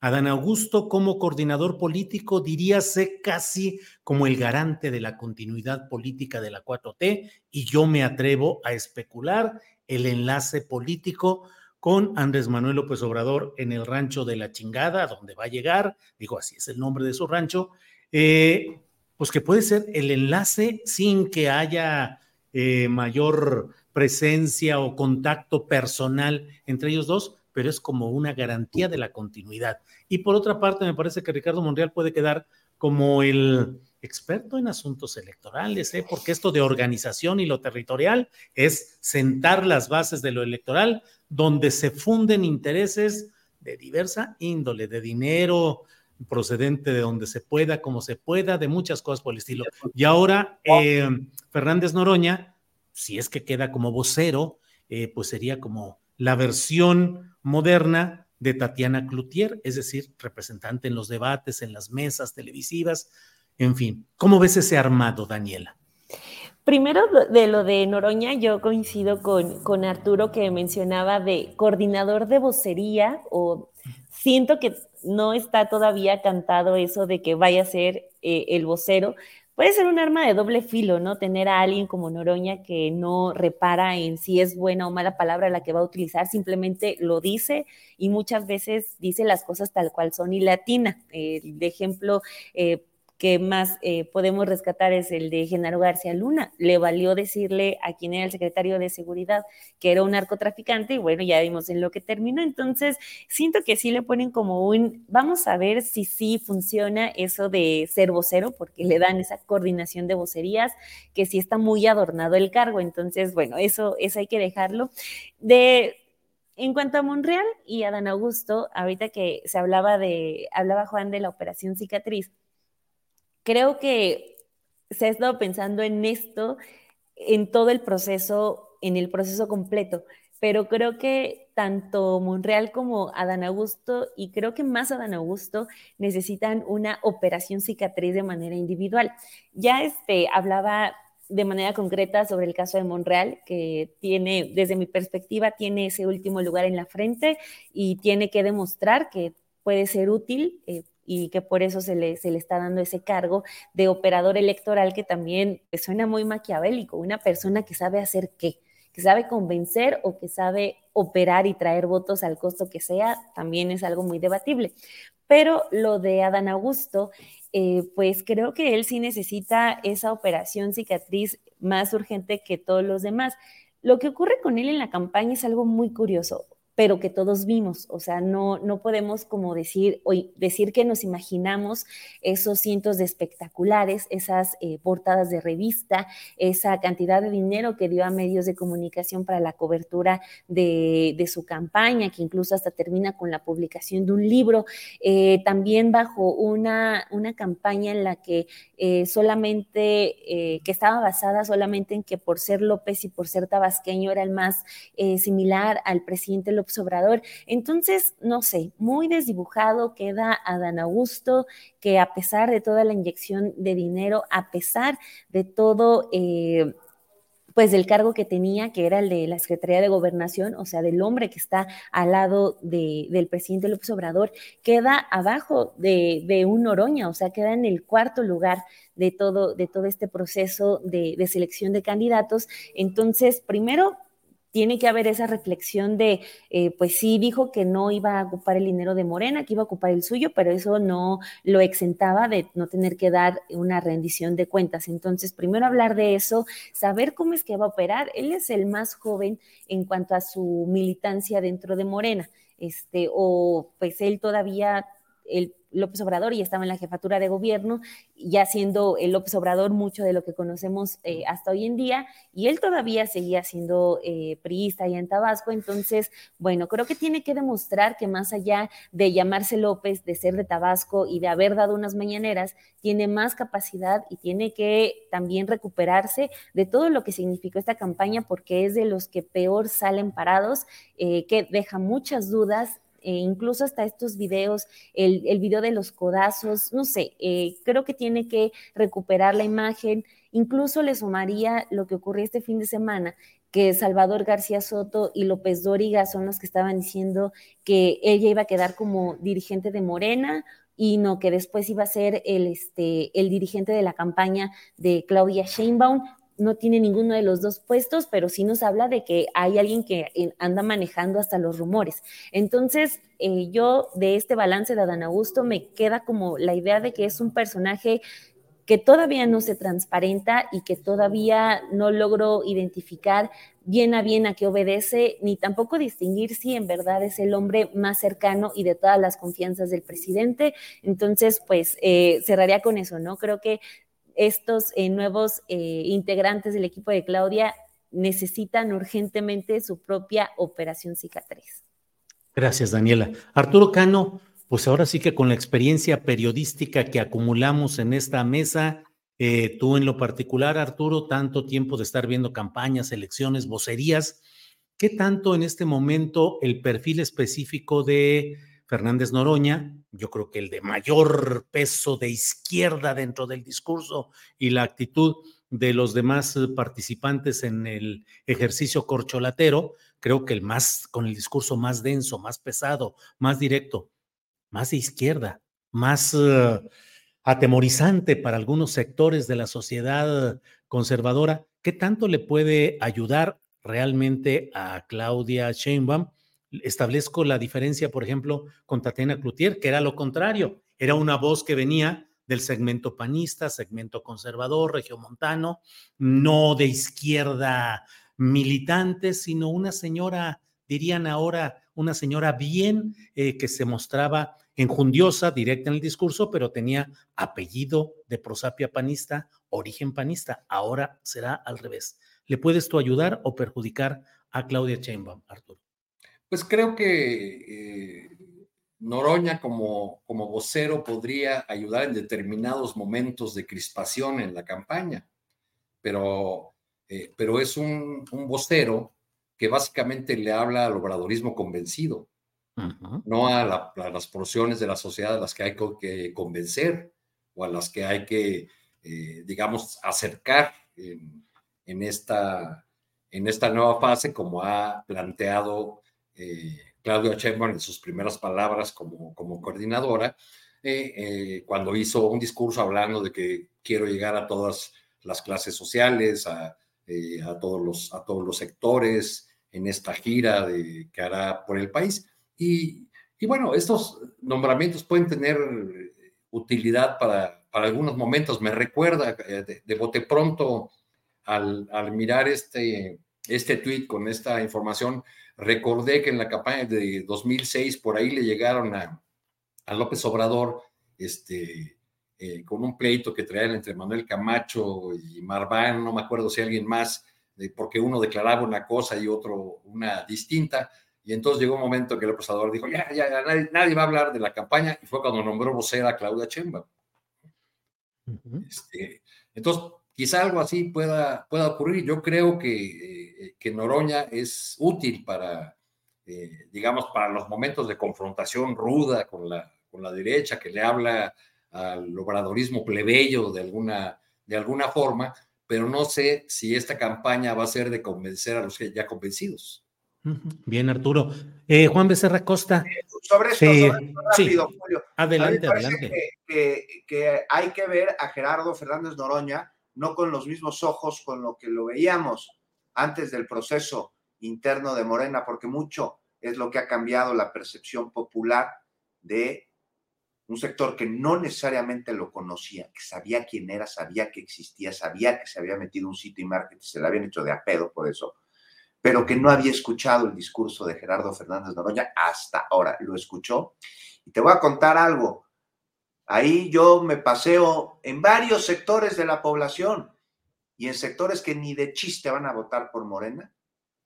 Adán Augusto como coordinador político, diríase casi como el garante de la continuidad política de la 4T, y yo me atrevo a especular el enlace político con Andrés Manuel López Obrador en el rancho de la chingada, donde va a llegar, digo así es el nombre de su rancho, eh, pues que puede ser el enlace sin que haya eh, mayor presencia o contacto personal entre ellos dos, pero es como una garantía de la continuidad. Y por otra parte, me parece que Ricardo Monreal puede quedar como el experto en asuntos electorales, ¿eh? porque esto de organización y lo territorial es sentar las bases de lo electoral, donde se funden intereses de diversa índole, de dinero procedente de donde se pueda, como se pueda, de muchas cosas por el estilo. Y ahora eh, Fernández Noroña, si es que queda como vocero, eh, pues sería como la versión moderna de Tatiana Cloutier, es decir, representante en los debates, en las mesas televisivas, en fin. ¿Cómo ves ese armado, Daniela? Primero de lo de Noroña, yo coincido con, con Arturo que mencionaba de coordinador de vocería o siento que no está todavía cantado eso de que vaya a ser eh, el vocero, puede ser un arma de doble filo, ¿no? Tener a alguien como Noroña que no repara en si es buena o mala palabra la que va a utilizar, simplemente lo dice y muchas veces dice las cosas tal cual son y latina. El ejemplo eh, que más eh, podemos rescatar es el de Genaro García Luna. Le valió decirle a quien era el secretario de Seguridad que era un narcotraficante y bueno, ya vimos en lo que terminó. Entonces, siento que sí le ponen como un, vamos a ver si sí funciona eso de ser vocero, porque le dan esa coordinación de vocerías, que sí está muy adornado el cargo. Entonces, bueno, eso, eso hay que dejarlo. De en cuanto a Monreal y a Dan Augusto, ahorita que se hablaba de, hablaba Juan de la operación cicatriz, creo que se ha estado pensando en esto en todo el proceso, en el proceso completo, pero creo que tanto Monreal como Adán Augusto, y creo que más Adán Augusto, necesitan una operación cicatriz de manera individual. Ya este, hablaba de manera concreta sobre el caso de Monreal, que tiene, desde mi perspectiva, tiene ese último lugar en la frente y tiene que demostrar que puede ser útil eh, y que por eso se le, se le está dando ese cargo de operador electoral que también suena muy maquiavélico, una persona que sabe hacer qué, que sabe convencer o que sabe operar y traer votos al costo que sea, también es algo muy debatible. Pero lo de Adán Augusto eh, pues creo que él sí necesita esa operación cicatriz más urgente que todos los demás. Lo que ocurre con él en la campaña es algo muy curioso pero que todos vimos. O sea, no, no podemos como decir, hoy, decir que nos imaginamos esos cientos de espectaculares, esas eh, portadas de revista, esa cantidad de dinero que dio a medios de comunicación para la cobertura de, su campaña, que incluso hasta termina con la publicación de un libro, eh, también bajo una, una campaña en la que eh, solamente, que estaba basada solamente en que por ser López y por ser tabasqueño era el más similar al presidente López Obrador. Entonces, no sé, muy desdibujado queda Adán Augusto, que a pesar de toda la inyección de dinero, a pesar de todo... Eh, pues del cargo que tenía, que era el de la Secretaría de Gobernación, o sea, del hombre que está al lado del presidente López Obrador, queda abajo de, de, un Noroña, o sea, queda en el cuarto lugar de todo, de todo este proceso de, de selección de candidatos. Entonces, primero, tiene que haber esa reflexión de, eh, pues sí, dijo que no iba a ocupar el dinero de Morena, que iba a ocupar el suyo, pero eso no lo exentaba de no tener que dar una rendición de cuentas. Entonces, primero hablar de eso, saber cómo es que va a operar. Él es el más joven en cuanto a su militancia dentro de Morena, este, o pues él todavía, el López Obrador y estaba en la jefatura de gobierno, ya siendo el López Obrador mucho de lo que conocemos eh, hasta hoy en día, y él todavía seguía siendo eh, priista allá en Tabasco. Entonces, bueno, creo que tiene que demostrar que más allá de llamarse López, de ser de Tabasco y de haber dado unas mañaneras, tiene más capacidad y tiene que también recuperarse de todo lo que significó esta campaña, porque es de los que peor salen parados, eh, que deja muchas dudas eh, incluso hasta estos videos, el, video de los codazos, no sé, eh, creo que tiene que recuperar la imagen. Incluso le sumaría lo que ocurrió este fin de semana, que Salvador García Soto y López Dóriga son los que estaban diciendo que ella iba a quedar como dirigente de Morena y no que después iba a ser el, este, el dirigente de la campaña de Claudia Sheinbaum no tiene ninguno de los dos puestos, pero sí nos habla de que hay alguien que eh, anda manejando hasta los rumores. Entonces, eh, yo de este balance de Adán Augusto me queda como la idea de que es un personaje que todavía no se transparenta y que todavía no logro identificar bien a bien a qué obedece, ni tampoco distinguir si en verdad es el hombre más cercano y de todas las confianzas del presidente. Entonces, pues eh, cerraría con eso, ¿no? Creo que estos eh, nuevos eh, integrantes del equipo de Claudia necesitan urgentemente su propia operación cicatriz. Gracias, Daniela. Arturo Cano, pues ahora sí que con la experiencia periodística que acumulamos en esta mesa, eh, tú en lo particular, Arturo, tanto tiempo de estar viendo campañas, elecciones, vocerías, ¿qué tanto en este momento el perfil específico de Fernández Noroña, yo creo que el de mayor peso de izquierda dentro del discurso y la actitud de los demás eh, participantes en el ejercicio corcholatero, creo que el más, con el discurso más denso, más pesado, más directo, más de izquierda, más uh, atemorizante para algunos sectores de la sociedad conservadora, ¿qué tanto le puede ayudar realmente a Claudia Sheinbaum establezco la diferencia, por ejemplo, con Tatiana Cloutier, que era lo contrario, era una voz que venía del segmento panista, segmento conservador, regiomontano, no de izquierda militante, sino una señora, dirían ahora, una señora bien eh, que se mostraba enjundiosa, directa en el discurso, pero tenía apellido de prosapia panista, origen panista. Ahora será al revés. ¿Le puedes tú ayudar o perjudicar a Claudia Sheinbaum, Arturo? Pues creo que eh, Noroña como, como vocero podría ayudar en determinados momentos de crispación en la campaña, pero, eh, pero es un, vocero que básicamente le habla al obradorismo convencido, no a, las porciones de la sociedad a las que hay que convencer o a las que hay que, eh, digamos, acercar en, esta, en esta nueva fase, como ha planteado eh, Claudia Sheinbaum en sus primeras palabras como, como coordinadora, eh, eh, cuando hizo un discurso hablando de que quiero llegar a todas las clases sociales, a, eh, a todos, los, a todos los sectores en esta gira de, que hará por el país. Y, y bueno, estos nombramientos pueden tener utilidad para, para algunos momentos. Me recuerda de, de bote pronto al, al mirar este, este tweet con esta información, Recordé que en la campaña de 2006 por ahí le llegaron a, a López Obrador este, eh, con un pleito que traían entre Manuel Camacho y Marván, no me acuerdo si alguien más, porque uno declaraba una cosa y otro una distinta. Y entonces llegó un momento que López Obrador dijo, ya, ya, nadie, va a hablar de la campaña, y fue cuando nombró vocera a Claudia Chemba. este, entonces, quizá algo así pueda, pueda ocurrir. Yo creo que... Eh, que Noroña es útil para, eh, digamos, para los momentos de confrontación ruda con la, con la derecha, que le habla al obradorismo plebeyo de alguna, de alguna forma, pero no sé si esta campaña va a ser de convencer a los ya convencidos. Bien, Arturo. Eh, Juan Becerra Costa. Sobre esto, rápido, Julio. Adelante, adelante. Que, que, hay que ver a Gerardo Fernández Noroña no con los mismos ojos con lo que lo veíamos antes del proceso interno de Morena, porque mucho es lo que ha cambiado la percepción popular de un sector que no necesariamente lo conocía, que sabía quién era, sabía que existía, sabía que se había metido un sitio y marketing, se le habían hecho de a pedo por eso, pero que no había escuchado el discurso de Gerardo Fernández Noroña hasta ahora. Lo escuchó. Y te voy a contar algo. Ahí yo me paseo en varios sectores de la población y en sectores que ni de chiste van a votar por Morena,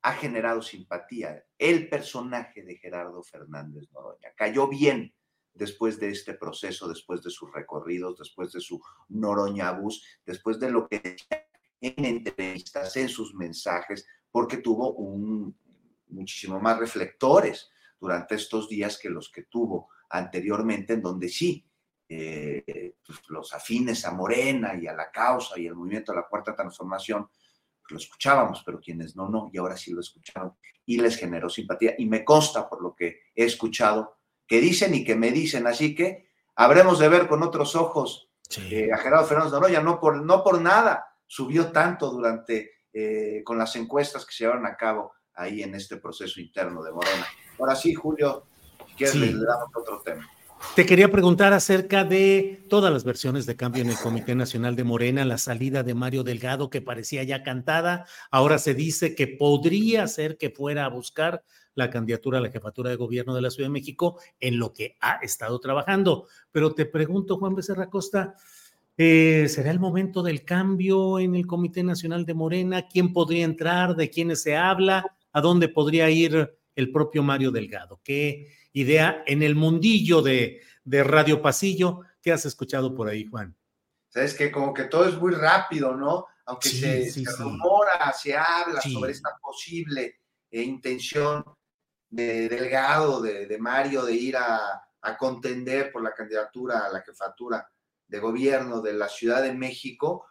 ha generado simpatía. El personaje de Gerardo Fernández Noroña cayó bien después de este proceso, después de sus recorridos, después de su Noroña bus, después de lo que decía en entrevistas, en sus mensajes, porque tuvo muchísimo más reflectores durante estos días que los que tuvo anteriormente, en donde sí eh, pues, los afines a Morena y a la causa y el movimiento de la cuarta transformación, pues, lo escuchábamos, pero quienes no, no, y ahora sí lo escucharon y les generó simpatía. Y me consta por lo que he escuchado que dicen y que me dicen, así que habremos de ver con otros ojos eh, a Gerardo Fernández Noroya, no por, no por nada subió tanto durante, eh, con las encuestas que se llevaron a cabo ahí en este proceso interno de Morena. Ahora sí, Julio, si quieres, le damos otro tema. Te quería preguntar acerca de todas las versiones de cambio en el Comité Nacional de Morena, la salida de Mario Delgado que parecía ya cantada, ahora se dice que podría ser que fuera a buscar la candidatura a la jefatura de gobierno de la Ciudad de México en lo que ha estado trabajando. Pero te pregunto, Juan Becerra Costa, eh, ¿será el momento del cambio en el Comité Nacional de Morena? ¿Quién podría entrar? ¿De quiénes se habla? ¿A dónde podría ir el propio Mario Delgado? ¿Qué? Idea en el mundillo de, Radio Pasillo. ¿Qué has escuchado por ahí, Juan? Sabes que como que todo es muy rápido, ¿no? Aunque se, rumora, se habla sobre esta posible eh, intención de Delgado, de, Mario, de ir a, a, contender por la candidatura a la jefatura de gobierno de la Ciudad de México.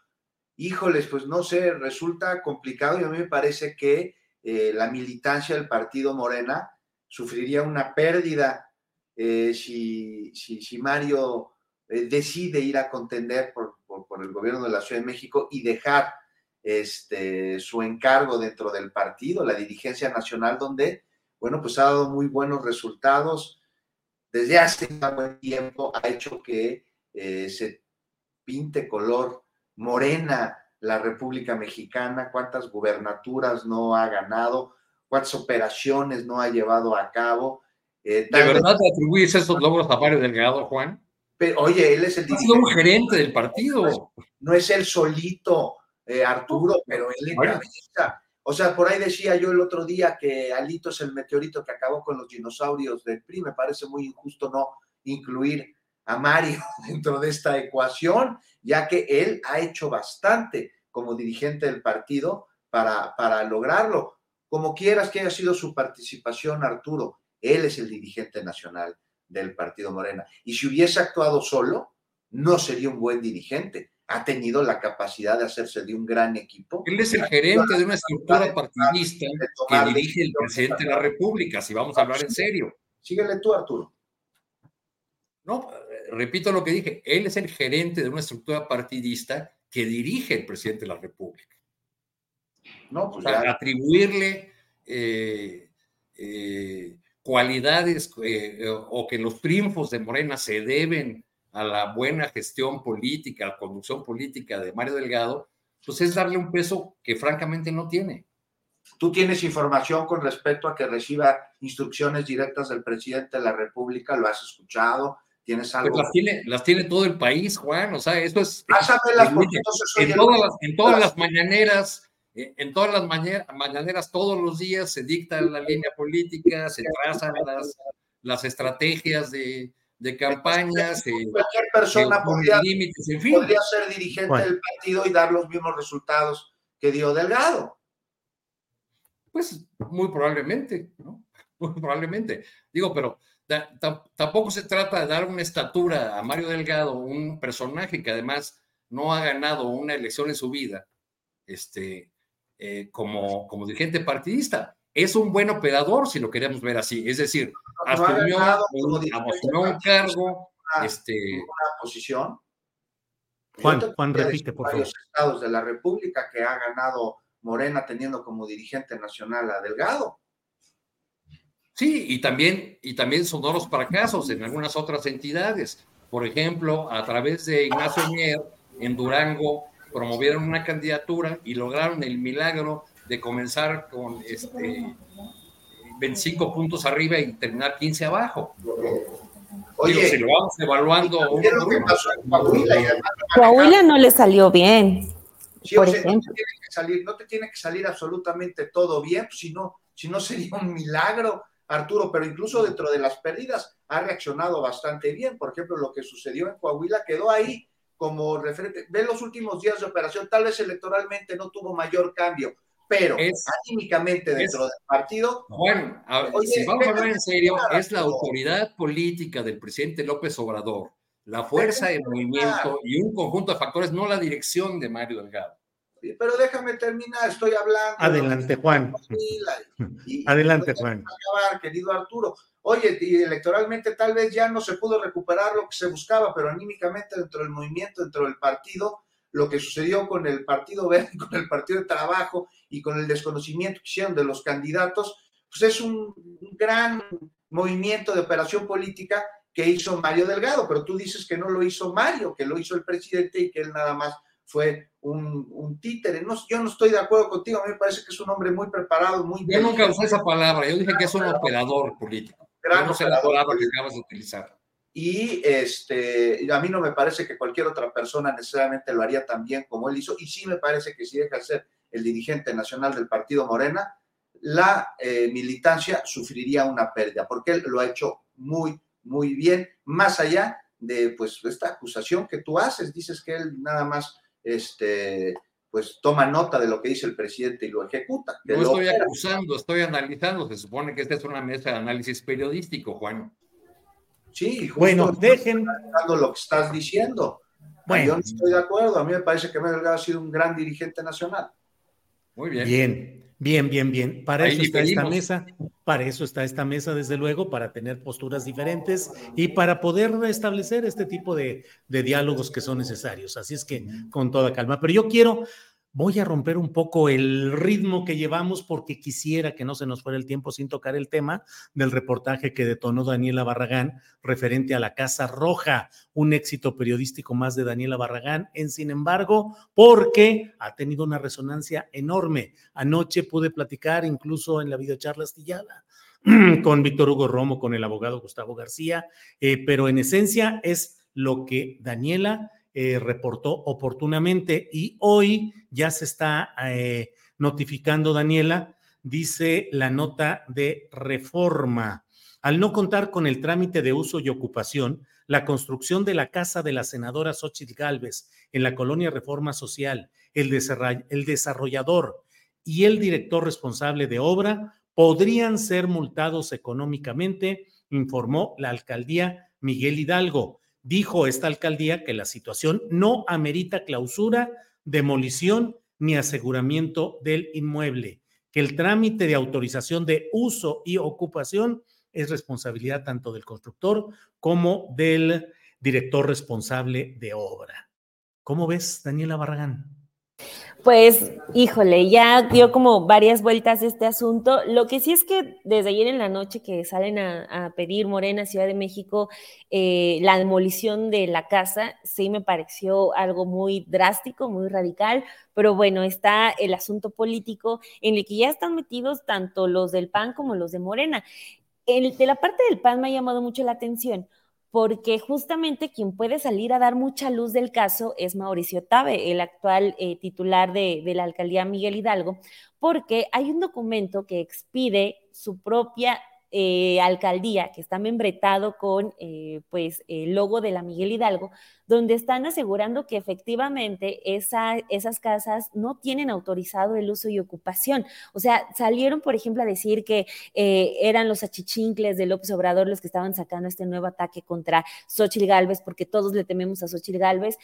Híjoles, pues no sé, resulta complicado y a mí me parece que eh, la militancia del partido Morena sufriría una pérdida eh, si, si, Mario eh, decide ir a contender por, por, el gobierno de la Ciudad de México y dejar este, su encargo dentro del partido, la dirigencia nacional, donde, bueno, pues ha dado muy buenos resultados. Desde hace buen tiempo ha hecho que eh, se pinte color morena la República Mexicana, cuántas gubernaturas no ha ganado, cuántas operaciones no ha llevado a cabo. Eh, ¿De verdad te atribuyes esos logros a Mario Delgado, Juan? Pero, oye, él es el un gerente del partido. No es, el solito, eh, Arturo, pero él encabeza O sea, por ahí decía yo el otro día que Alito es el meteorito que acabó con los dinosaurios del PRI. Me parece muy injusto no incluir a Mario (laughs) dentro de esta ecuación, ya que él ha hecho bastante como dirigente del partido para, para lograrlo. Como quieras que haya sido su participación, Arturo, él es el dirigente nacional del partido Morena. Y si hubiese actuado solo, no sería un buen dirigente. Ha tenido la capacidad de hacerse de un gran equipo. Él es el gerente de una estructura partidista que dirige el presidente de la República, si vamos a hablar en serio. Síguele tú, Arturo. No, repito lo que dije, él es el gerente de una estructura partidista que dirige el presidente de la República. No, pues atribuirle eh, eh, cualidades eh, o que los triunfos de Morena se deben a la buena gestión política, a la conducción política de Mario Delgado, pues es darle un peso que francamente no tiene. ¿Tú tienes información con respecto a que reciba instrucciones directas del presidente de la República? ¿Lo has escuchado? ¿Tienes pues algo? las, tiene, las tiene todo el país, Juan. O sea, esto es. en, todas las, en todas las mañaneras, en todas las mañaneras, todos los días se dicta la línea política, se trazan las, las estrategias de, de campañas. Cualquier persona podría, podría, ser dirigente del partido y dar los mismos resultados que dio Delgado. Pues muy probablemente, ¿no? (laughs) Muy probablemente. Digo, pero tampoco se trata de dar una estatura a Mario Delgado, un personaje que además no ha ganado una elección en su vida, este, eh, como, como dirigente partidista. Es un buen operador, si lo queremos ver así. Es decir, asumió, un, cargo, este, una posición. Juan, Juan, repite, por favor. estados de la República que ha ganado Morena teniendo como dirigente nacional a Delgado. Sí, y también, y también sonoros fracasos en algunas otras entidades. Por ejemplo, a través de Ignacio Mier, en Durango, promovieron una candidatura y lograron el milagro de comenzar con este 25 puntos arriba y terminar 15 abajo. Oye, si lo vamos evaluando. Coahuila, no le salió bien. por ejemplo. No, te tiene que salir, no te tiene que salir absolutamente todo bien, si no, si no sería un milagro. Arturo, pero incluso dentro de las pérdidas ha reaccionado bastante bien. Por ejemplo, lo que sucedió en Coahuila quedó ahí como referente. Ve los últimos días de operación, tal vez electoralmente no tuvo mayor cambio, pero es, anímicamente dentro del partido. Bueno, si vamos a hablar en serio, es la autoridad política del presidente López Obrador, la fuerza de movimiento y un conjunto de factores, no la dirección de Mario Delgado. Pero déjame terminar, estoy hablando. Adelante, Juan. Adelante, Juan. Acabar, querido Arturo. Oye, y electoralmente tal vez ya no se pudo recuperar lo que se buscaba, pero anímicamente dentro del movimiento, dentro del partido, lo que sucedió con el Partido Verde, (laughs) con el Partido de Trabajo y con el desconocimiento que hicieron de los candidatos, pues es un gran movimiento de operación política que hizo Mario Delgado, pero tú dices que no lo hizo Mario, que lo hizo el presidente y que él nada más fue un, un títere. No, yo no estoy de acuerdo contigo, a mí me parece que es un hombre muy preparado, muy... Yo nunca usé esa palabra, yo dije que es un operador político. Gran no la palabra que acabas de utilizar. Y este, a mí no me parece que cualquier otra persona necesariamente lo haría tan bien como él hizo, y sí me parece que si deja de ser el dirigente nacional del partido Morena, la eh, militancia sufriría una pérdida, porque él lo ha hecho muy, muy bien, más allá de pues esta acusación que tú haces, dices que él nada más este, pues toma nota de lo que dice el presidente y lo ejecuta. No estoy acusando, estoy analizando. Se supone que esta es una mesa de análisis periodístico, Juan. Sí, justo bueno, dejen lo que estás diciendo. Bueno. Yo no estoy de acuerdo. A mí me parece que Medellín ha sido un gran dirigente nacional. Muy bien. Bien. Bien, bien, bien. Para eso está esta mesa, para eso está esta mesa, desde luego, para tener posturas diferentes y para poder establecer este tipo de, de diálogos que son necesarios. Así es que con toda calma. Pero yo quiero Voy a romper un poco el ritmo que llevamos porque quisiera que no se nos fuera el tiempo sin tocar el tema del reportaje que detonó Daniela Barragán referente a la Casa Roja, un éxito periodístico más de Daniela Barragán, en sin embargo, porque ha tenido una resonancia enorme. Anoche pude platicar incluso en la videocharla astillada (clears throat) con Víctor Hugo Romo, con el abogado Gustavo García, eh, pero en esencia es lo que Daniela eh, reportó oportunamente y hoy ya se está eh, notificando, Daniela, dice la nota de reforma. Al no contar con el trámite de uso y ocupación, la construcción de la casa de la senadora Xochitl Gálvez en la colonia Reforma Social, el, desarrollador y el director responsable de obra podrían ser multados económicamente, informó la alcaldía Miguel Hidalgo. Dijo esta alcaldía que la situación no amerita clausura, demolición ni aseguramiento del inmueble, que el trámite de autorización de uso y ocupación es responsabilidad tanto del constructor como del director responsable de obra. ¿Cómo ves, Daniela Barragán? Pues, híjole, ya dio como varias vueltas este asunto. Lo que sí es que desde ayer en la noche que salen a, pedir Morena, Ciudad de México, eh, la demolición de la casa, sí me pareció algo muy drástico, muy radical, pero bueno, está el asunto político en el que ya están metidos tanto los del PAN como los de Morena. El, de la parte del PAN me ha llamado mucho la atención porque justamente quien puede salir a dar mucha luz del caso es Mauricio Tabe, el actual eh, titular de, de la alcaldía Miguel Hidalgo, porque hay un documento que expide su propia eh, alcaldía que está membretado con eh, pues el logo de la Miguel Hidalgo, donde están asegurando que efectivamente esa, esas casas no tienen autorizado el uso y ocupación. O sea, salieron, por ejemplo, a decir que eh, eran los achichincles de López Obrador los que estaban sacando este nuevo ataque contra Xochitl Galvez, porque todos le tememos a Xochitl Galvez.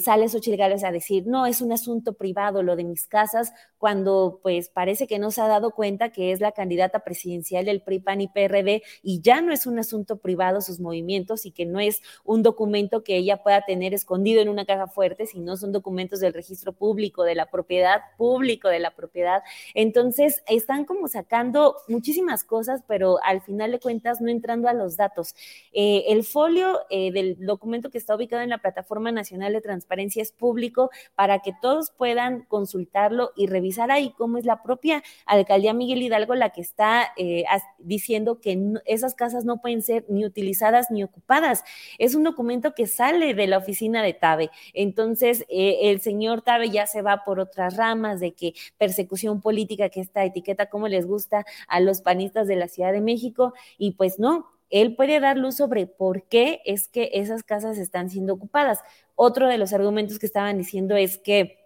sale Xochitl Galvez a decir, no, es un asunto privado lo de mis casas, cuando pues parece que no se ha dado cuenta que es la candidata presidencial del PRI, PAN PRD y ya no es un asunto privado sus movimientos y que no es un documento que ella pueda tener escondido en una caja fuerte, sino son documentos del registro público, de la propiedad, público de la propiedad. Entonces, están como sacando muchísimas cosas, pero al final de cuentas no entrando a los datos. Eh, el folio eh, del documento que está ubicado en la Plataforma Nacional de Transparencia es público para que todos puedan consultarlo y revisar ahí cómo es la propia alcaldía Miguel Hidalgo la que está eh, diciendo que esas casas no pueden ser ni utilizadas ni ocupadas. Es un documento que sale de la oficina de Tabe. Entonces, eh, el señor Tabe ya se va por otras ramas de que persecución política, que esta etiqueta como les gusta a los panistas de la Ciudad de México, y pues no, él puede dar luz sobre por qué es que esas casas están siendo ocupadas. Otro de los argumentos que estaban diciendo es que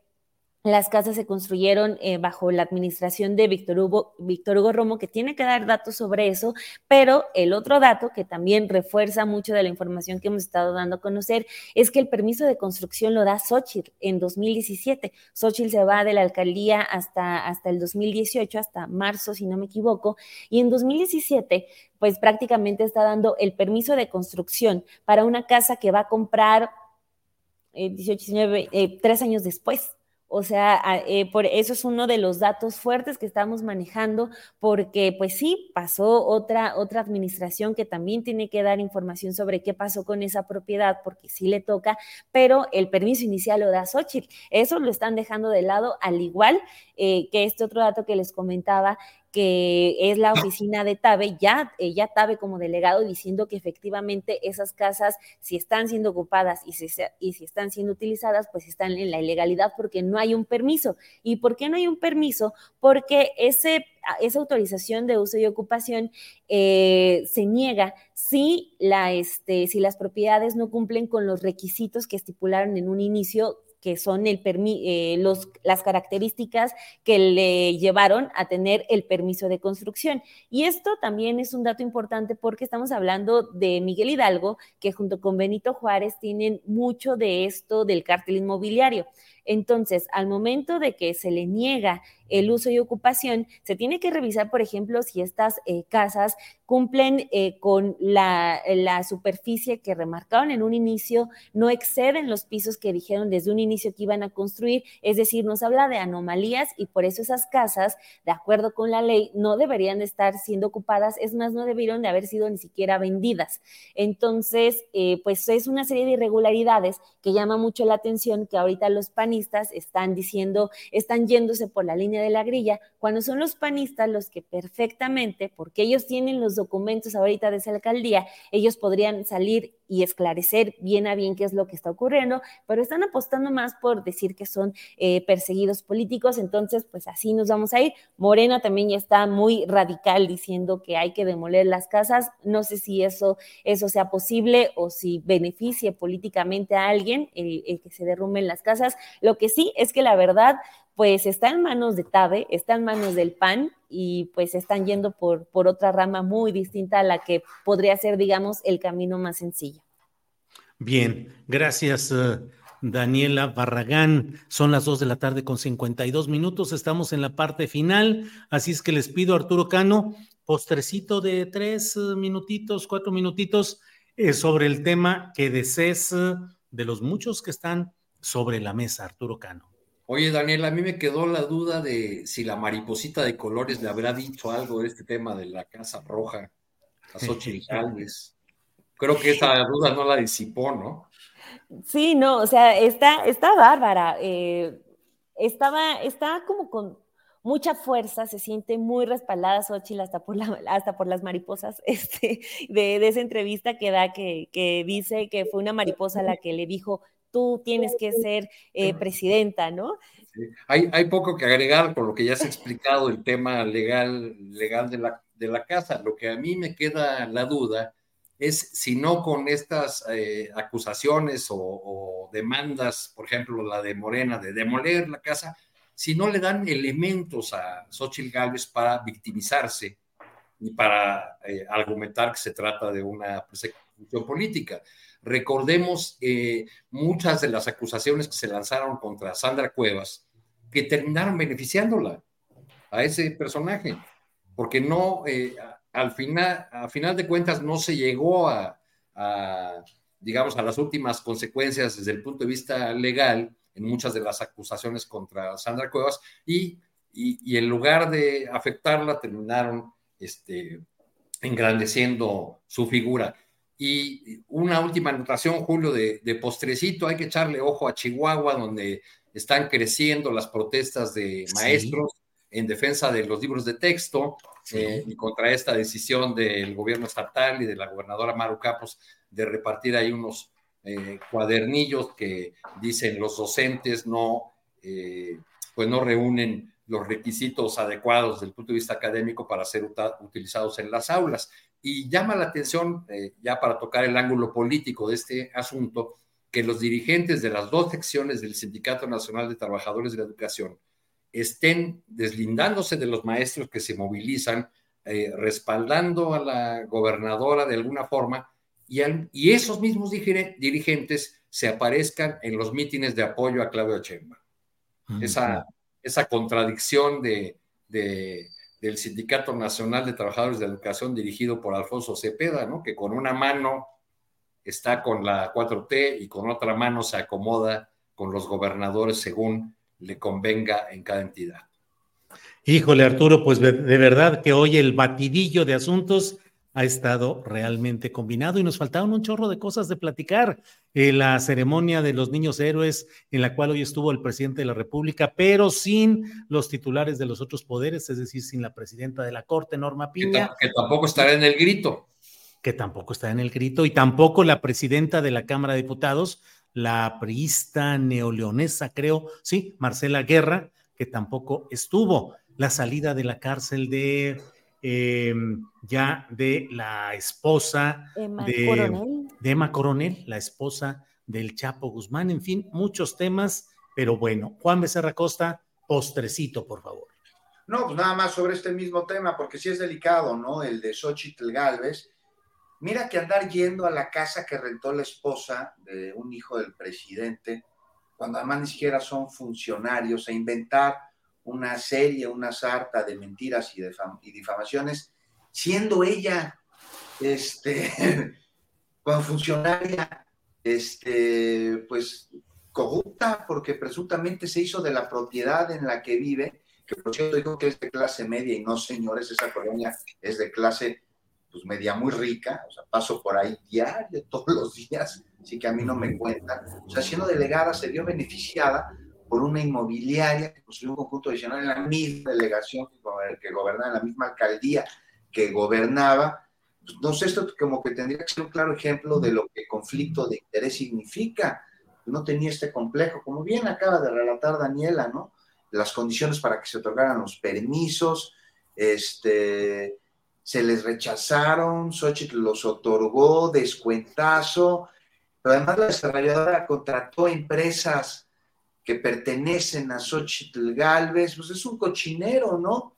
las casas se construyeron eh, bajo la administración de Víctor Hugo, Víctor Hugo Romo, que tiene que dar datos sobre eso, pero el otro dato que también refuerza mucho de la información que hemos estado dando a conocer es que el permiso de construcción lo da Xochitl en 2017. Xochitl se va de la alcaldía hasta, hasta el 2018, hasta marzo, si no me equivoco, y en 2017 pues prácticamente está dando el permiso de construcción para una casa que va a comprar 18, eh, 19, eh, tres años después. O sea, eh, por eso es uno de los datos fuertes que estamos manejando, porque pues sí, pasó otra, otra administración que también tiene que dar información sobre qué pasó con esa propiedad, porque sí le toca, pero el permiso inicial lo da Xochitl. Eso lo están dejando de lado, al igual eh, que este otro dato que les comentaba, que es la oficina de TABE, ya, ya TABE como delegado diciendo que efectivamente esas casas, si están siendo ocupadas y si, y si están siendo utilizadas, pues están en la ilegalidad porque no hay un permiso. ¿Y por qué no hay un permiso? Porque ese, esa autorización de uso y ocupación eh, se niega si, la, este, si las propiedades no cumplen con los requisitos que estipularon en un inicio que son el eh, los, las características que le llevaron a tener el permiso de construcción. Y esto también es un dato importante porque estamos hablando de Miguel Hidalgo, que junto con Benito Juárez tienen mucho de esto del cártel inmobiliario. Entonces, al momento de que se le niega el uso y ocupación, se tiene que revisar, por ejemplo, si estas eh, casas cumplen eh, con la, superficie que remarcaron en un inicio, no exceden los pisos que dijeron desde un inicio que iban a construir, es decir, nos habla de anomalías y por eso esas casas, de acuerdo con la ley, no deberían de estar siendo ocupadas, es más, no debieron de haber sido ni siquiera vendidas. Entonces, eh, pues es una serie de irregularidades que llama mucho la atención que ahorita los panistas están diciendo, están yéndose por la línea de la grilla, cuando son los panistas los que perfectamente, porque ellos tienen los documentos ahorita de esa alcaldía, ellos podrían salir y esclarecer bien a bien qué es lo que está ocurriendo, pero están apostando más por decir que son eh, perseguidos políticos, entonces pues así nos vamos a ir. Morena también ya está muy radical diciendo que hay que demoler las casas, no sé si eso, eso sea posible o si beneficie políticamente a alguien el, el que se derrumben las casas. Lo que sí es que la verdad pues está en manos de TABE, está en manos del PAN y pues están yendo por, por otra rama muy distinta a la que podría ser, digamos, el camino más sencillo. Bien, gracias. Eh, Daniela Barragán. Son las dos de la tarde con 52 minutos. Estamos en la parte final. Así es que les pido, Arturo Cano, postrecito de tres eh, minutitos, cuatro minutitos eh, sobre el tema que desees de los muchos que están sobre la mesa, Arturo Cano. Oye, Daniel, a mí me quedó la duda de si la mariposita de colores le habrá dicho algo de este tema de la Casa Roja a Xochitl (laughs) Gálvez. Creo que esa duda no la disipó, ¿no? Sí, no, o sea, está, está bárbara. Eh, estaba, está como con mucha fuerza, se siente muy respaldada Xochitl hasta por, la, hasta por las mariposas (laughs) este, de, de esa entrevista que da, que, que dice que fue una mariposa la que le dijo, tú tienes que ser eh, presidenta, ¿no? Hay, hay, poco que agregar por lo que ya se ha explicado el tema legal, legal de, la, de la casa. Lo que a mí me queda la duda es si no con estas eh, acusaciones o, demandas, por ejemplo, la de Morena de demoler la casa, si no le dan elementos a Xochitl Gálvez para victimizarse y para eh, argumentar que se trata de una persecución política. Recordemos eh, muchas de las acusaciones que se lanzaron contra Sandra Cuevas, que terminaron beneficiándola a ese personaje, porque no, eh, al final, a final de cuentas, no se llegó a, digamos, a las últimas consecuencias desde el punto de vista legal en muchas de las acusaciones contra Sandra Cuevas y, y, en lugar de afectarla terminaron este, engrandeciendo su figura. Y una última anotación, Julio, de, postrecito, hay que echarle ojo a Chihuahua, donde están creciendo las protestas de maestros en defensa de los libros de texto eh, y contra esta decisión del gobierno estatal y de la gobernadora Maru Capos de repartir ahí unos eh, cuadernillos que dicen los docentes no, eh, pues no reúnen los requisitos adecuados desde el punto de vista académico para ser utilizados en las aulas. Y llama la atención, eh, ya para tocar el ángulo político de este asunto, que los dirigentes de las dos secciones del Sindicato Nacional de Trabajadores de la Educación estén deslindándose de los maestros que se movilizan, eh, respaldando a la gobernadora de alguna forma, y, y esos mismos dirigentes se aparezcan en los mítines de apoyo a Claudia Chemba. esa, esa contradicción de, de del Sindicato Nacional de Trabajadores de Educación dirigido por Alfonso Cepeda, ¿no? que con una mano está con la 4T y con otra mano se acomoda con los gobernadores según le convenga en cada entidad. Híjole, Arturo, pues de, verdad que hoy el batidillo de asuntos ha estado realmente combinado y nos faltaron un chorro de cosas de platicar. Eh, la ceremonia de los niños héroes en la cual hoy estuvo el presidente de la República, pero sin los titulares de los otros poderes, es decir, sin la presidenta de la Corte, Norma Piña. Que, tampoco estará en el grito. Que tampoco está en el grito y tampoco la presidenta de la Cámara de Diputados, la priista neoleonesa, creo, sí, Marcela Guerra, que tampoco estuvo. La salida de la cárcel de Em, ya de la esposa de, Emma Coronel, la esposa del Chapo Guzmán, en fin, muchos temas, pero bueno, Juan Becerra Costa, postrecito, por favor. No, pues nada más sobre este mismo tema, porque sí es delicado, ¿no? El de Xochitl Galvez. Mira que andar yendo a la casa que rentó la esposa de un hijo del presidente, cuando además ni siquiera son funcionarios, a inventar una serie, una sarta de mentiras y, y difamaciones, siendo ella, este, (laughs) como funcionaria, este, pues corrupta, porque presuntamente se hizo de la propiedad en la que vive, que por cierto digo que es de clase media y no señores, esa colonia es de clase pues media muy rica, o sea, paso por ahí diario, (laughs) todos los días, así que a mí no me cuentan. O sea, siendo delegada se vio beneficiada por una inmobiliaria que construyó un conjunto adicional en la misma delegación que, gobernaba, en la misma alcaldía que gobernaba, pues, no sé, esto como que tendría que ser un claro ejemplo de lo que conflicto de interés significa. No tenía este complejo, como bien acaba de relatar Daniela, ¿no? Las condiciones para que se otorgaran los permisos, este, se les rechazaron, Xochitl los otorgó, descuentazo, pero además la desarrolladora contrató empresas que pertenecen a Xochitl Galvez, pues es un cochinero, ¿no?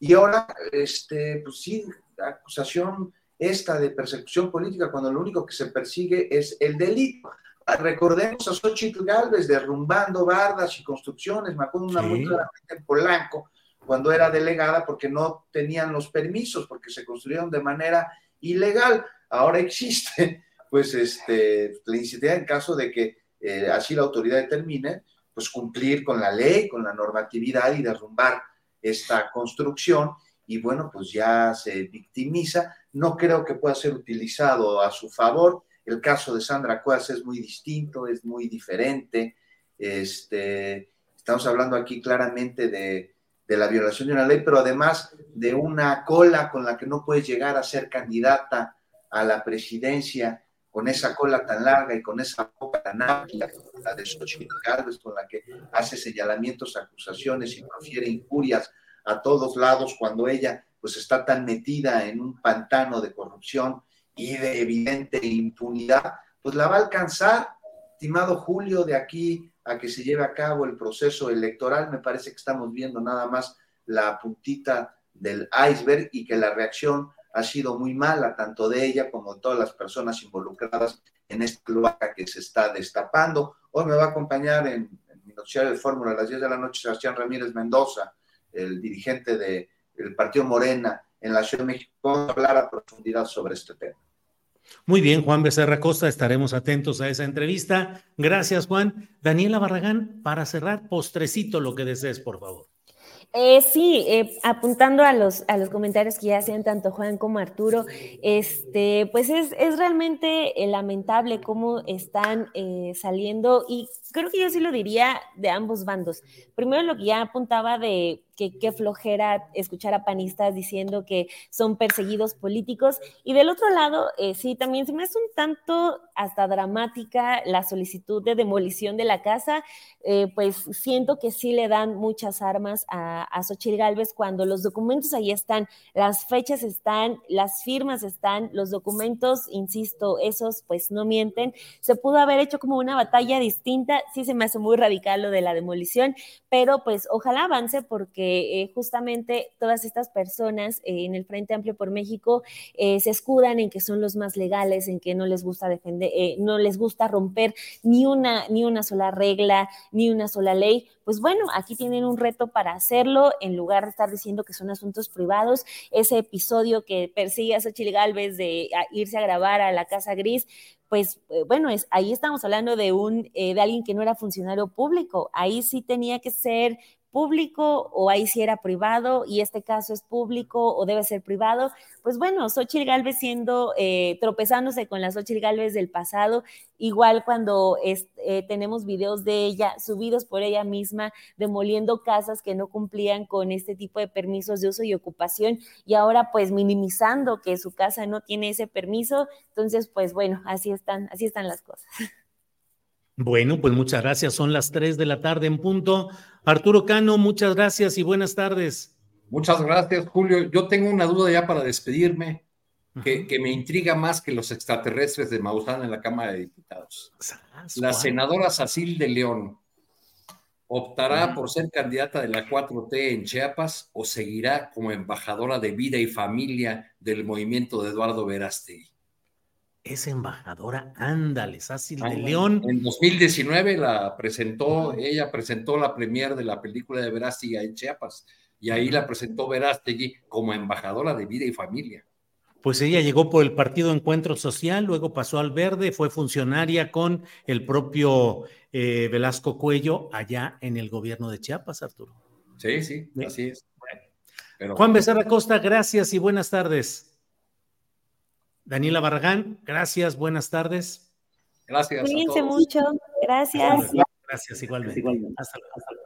Y ahora, este, pues sí, la acusación esta de persecución política, cuando lo único que se persigue es el delito. Recordemos a Xochitl Galvez derrumbando bardas y construcciones, me acuerdo una muy claramente en Polanco, cuando era delegada, porque no tenían los permisos, porque se construyeron de manera ilegal. Ahora existe, pues, este, la iniciativa en caso de que eh, así la autoridad determine, pues cumplir con la ley, con la normatividad y derrumbar esta construcción y bueno, pues ya se victimiza. No creo que pueda ser utilizado a su favor. El caso de Sandra Cuevas es muy distinto, es muy diferente. Este, estamos hablando aquí claramente de, de la violación de una ley, pero además de una cola con la que no puedes llegar a ser candidata a la presidencia con esa cola tan larga y con esa boca tan amplia, la de Xochitl Gálvez, con la que hace señalamientos, acusaciones y profiere injurias a todos lados cuando ella pues está tan metida en un pantano de corrupción y de evidente impunidad, pues la va a alcanzar, estimado Julio, de aquí a que se lleve a cabo el proceso electoral. Me parece que estamos viendo nada más la puntita del iceberg y que la reacción ha sido muy mala, tanto de ella como de todas las personas involucradas en esta cloaca que se está destapando. Hoy me va a acompañar en, mi noticiario de Fórmula a las 10 de la noche Sebastián Ramírez Mendoza, el dirigente del Partido Morena en la Ciudad de México, a hablar a profundidad sobre este tema. Muy bien, Juan Becerra Costa, estaremos atentos a esa entrevista. Gracias, Juan. Daniela Barragán, para cerrar, postrecito lo que desees, por favor. Eh, sí, eh, apuntando a los, a los comentarios que ya hacían tanto Juan como Arturo, este, pues es, es realmente eh, lamentable cómo están saliendo, y creo que yo sí lo diría de ambos bandos. Primero lo que ya apuntaba de que qué flojera escuchar a panistas diciendo que son perseguidos políticos. Y del otro lado, eh, sí, también se me hace un tanto hasta dramática la solicitud de demolición de la casa, eh, pues siento que sí le dan muchas armas a, a Xochitl Gálvez cuando los documentos ahí están, las fechas están, las firmas están, los documentos, insisto, esos pues no mienten. Se pudo haber hecho como una batalla distinta, sí se me hace muy radical lo de la demolición, pero pues ojalá avance porque eh, justamente todas estas personas eh, en el Frente Amplio por México eh, se escudan en que son los más legales, en que no les gusta defender, no les gusta romper ni una, ni una sola regla, ni una sola ley. Pues bueno, aquí tienen un reto para hacerlo en lugar de estar diciendo que son asuntos privados. Ese episodio que persigue a Xochitl Galvez de irse a grabar a la Casa Gris, pues bueno, es, ahí estamos hablando de un de alguien que no era funcionario público. Ahí sí tenía que ser público o ahí si era privado y este caso es público o debe ser privado. Pues bueno, Xochitl Galvez siendo, eh, tropezándose con las Xochitl del pasado, igual cuando eh, tenemos videos de ella subidos por ella misma, demoliendo casas que no cumplían con este tipo de permisos de uso y ocupación y ahora pues minimizando que su casa no tiene ese permiso. Entonces, pues bueno, así están, así están las cosas. (laughs) Bueno, pues muchas gracias. Son las 3 de la tarde en punto. Arturo Cano, muchas gracias y buenas tardes. Muchas gracias, Julio. Yo tengo una duda ya para despedirme, que, me intriga más que los extraterrestres de Maussan en la Cámara de Diputados. La senadora Sacil de León, ¿optará por ser candidata de la 4T en Chiapas o seguirá como embajadora de vida y familia del movimiento de Eduardo Verástegui? Es embajadora, ándale, Sácil de León. En 2019 la presentó, ella presentó la premier de la película de Verástegui en Chiapas, y ahí la presentó Verástegui como embajadora de vida y familia. Pues ella llegó por el Partido Encuentro Social, luego pasó al Verde, fue funcionaria con el propio eh, Velasco Cuello allá en el gobierno de Chiapas, Arturo. Sí, sí, así es. Juan Becerra Costa, gracias y buenas tardes. Daniela Barragán, gracias, buenas tardes. Gracias. Cuídense mucho, gracias. Gracias, igualmente. Hasta luego.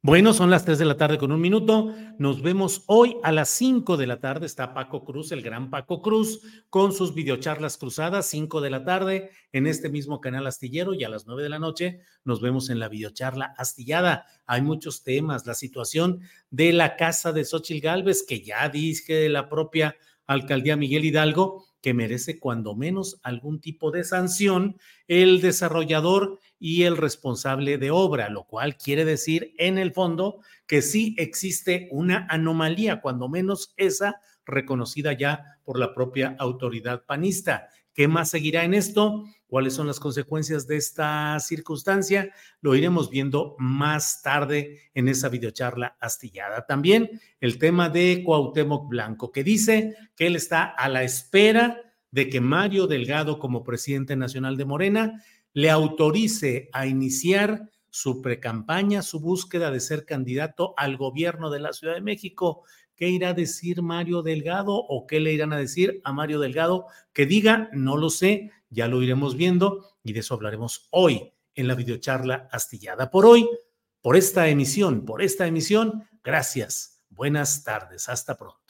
Bueno, son las 3 de la tarde con un minuto. Nos vemos hoy a las 5 de la tarde. Está Paco Cruz, el gran Paco Cruz, con sus videocharlas cruzadas, 5 de la tarde en este mismo canal astillero y a las 9 de la noche nos vemos en la videocharla astillada. Hay muchos temas, la situación de la casa de Xochil Gálvez, que ya dije de la propia alcaldía Miguel Hidalgo, que merece cuando menos algún tipo de sanción el desarrollador y el responsable de obra, lo cual quiere decir en el fondo que sí existe una anomalía, cuando menos esa reconocida ya por la propia autoridad panista. ¿Qué más seguirá en esto? ¿Cuáles son las consecuencias de esta circunstancia? Lo iremos viendo más tarde en esa videocharla astillada. También el tema de Cuauhtémoc Blanco, que dice que él está a la espera de que Mario Delgado, como presidente nacional de Morena, le autorice a iniciar su precampaña, su búsqueda de ser candidato al gobierno de la Ciudad de México. ¿Qué irá a decir Mario Delgado o qué le irán a decir a Mario Delgado? Que diga, no lo sé, ya lo iremos viendo y de eso hablaremos hoy en la videocharla astillada. Por hoy, por esta emisión, por esta emisión, gracias. Buenas tardes. Hasta pronto.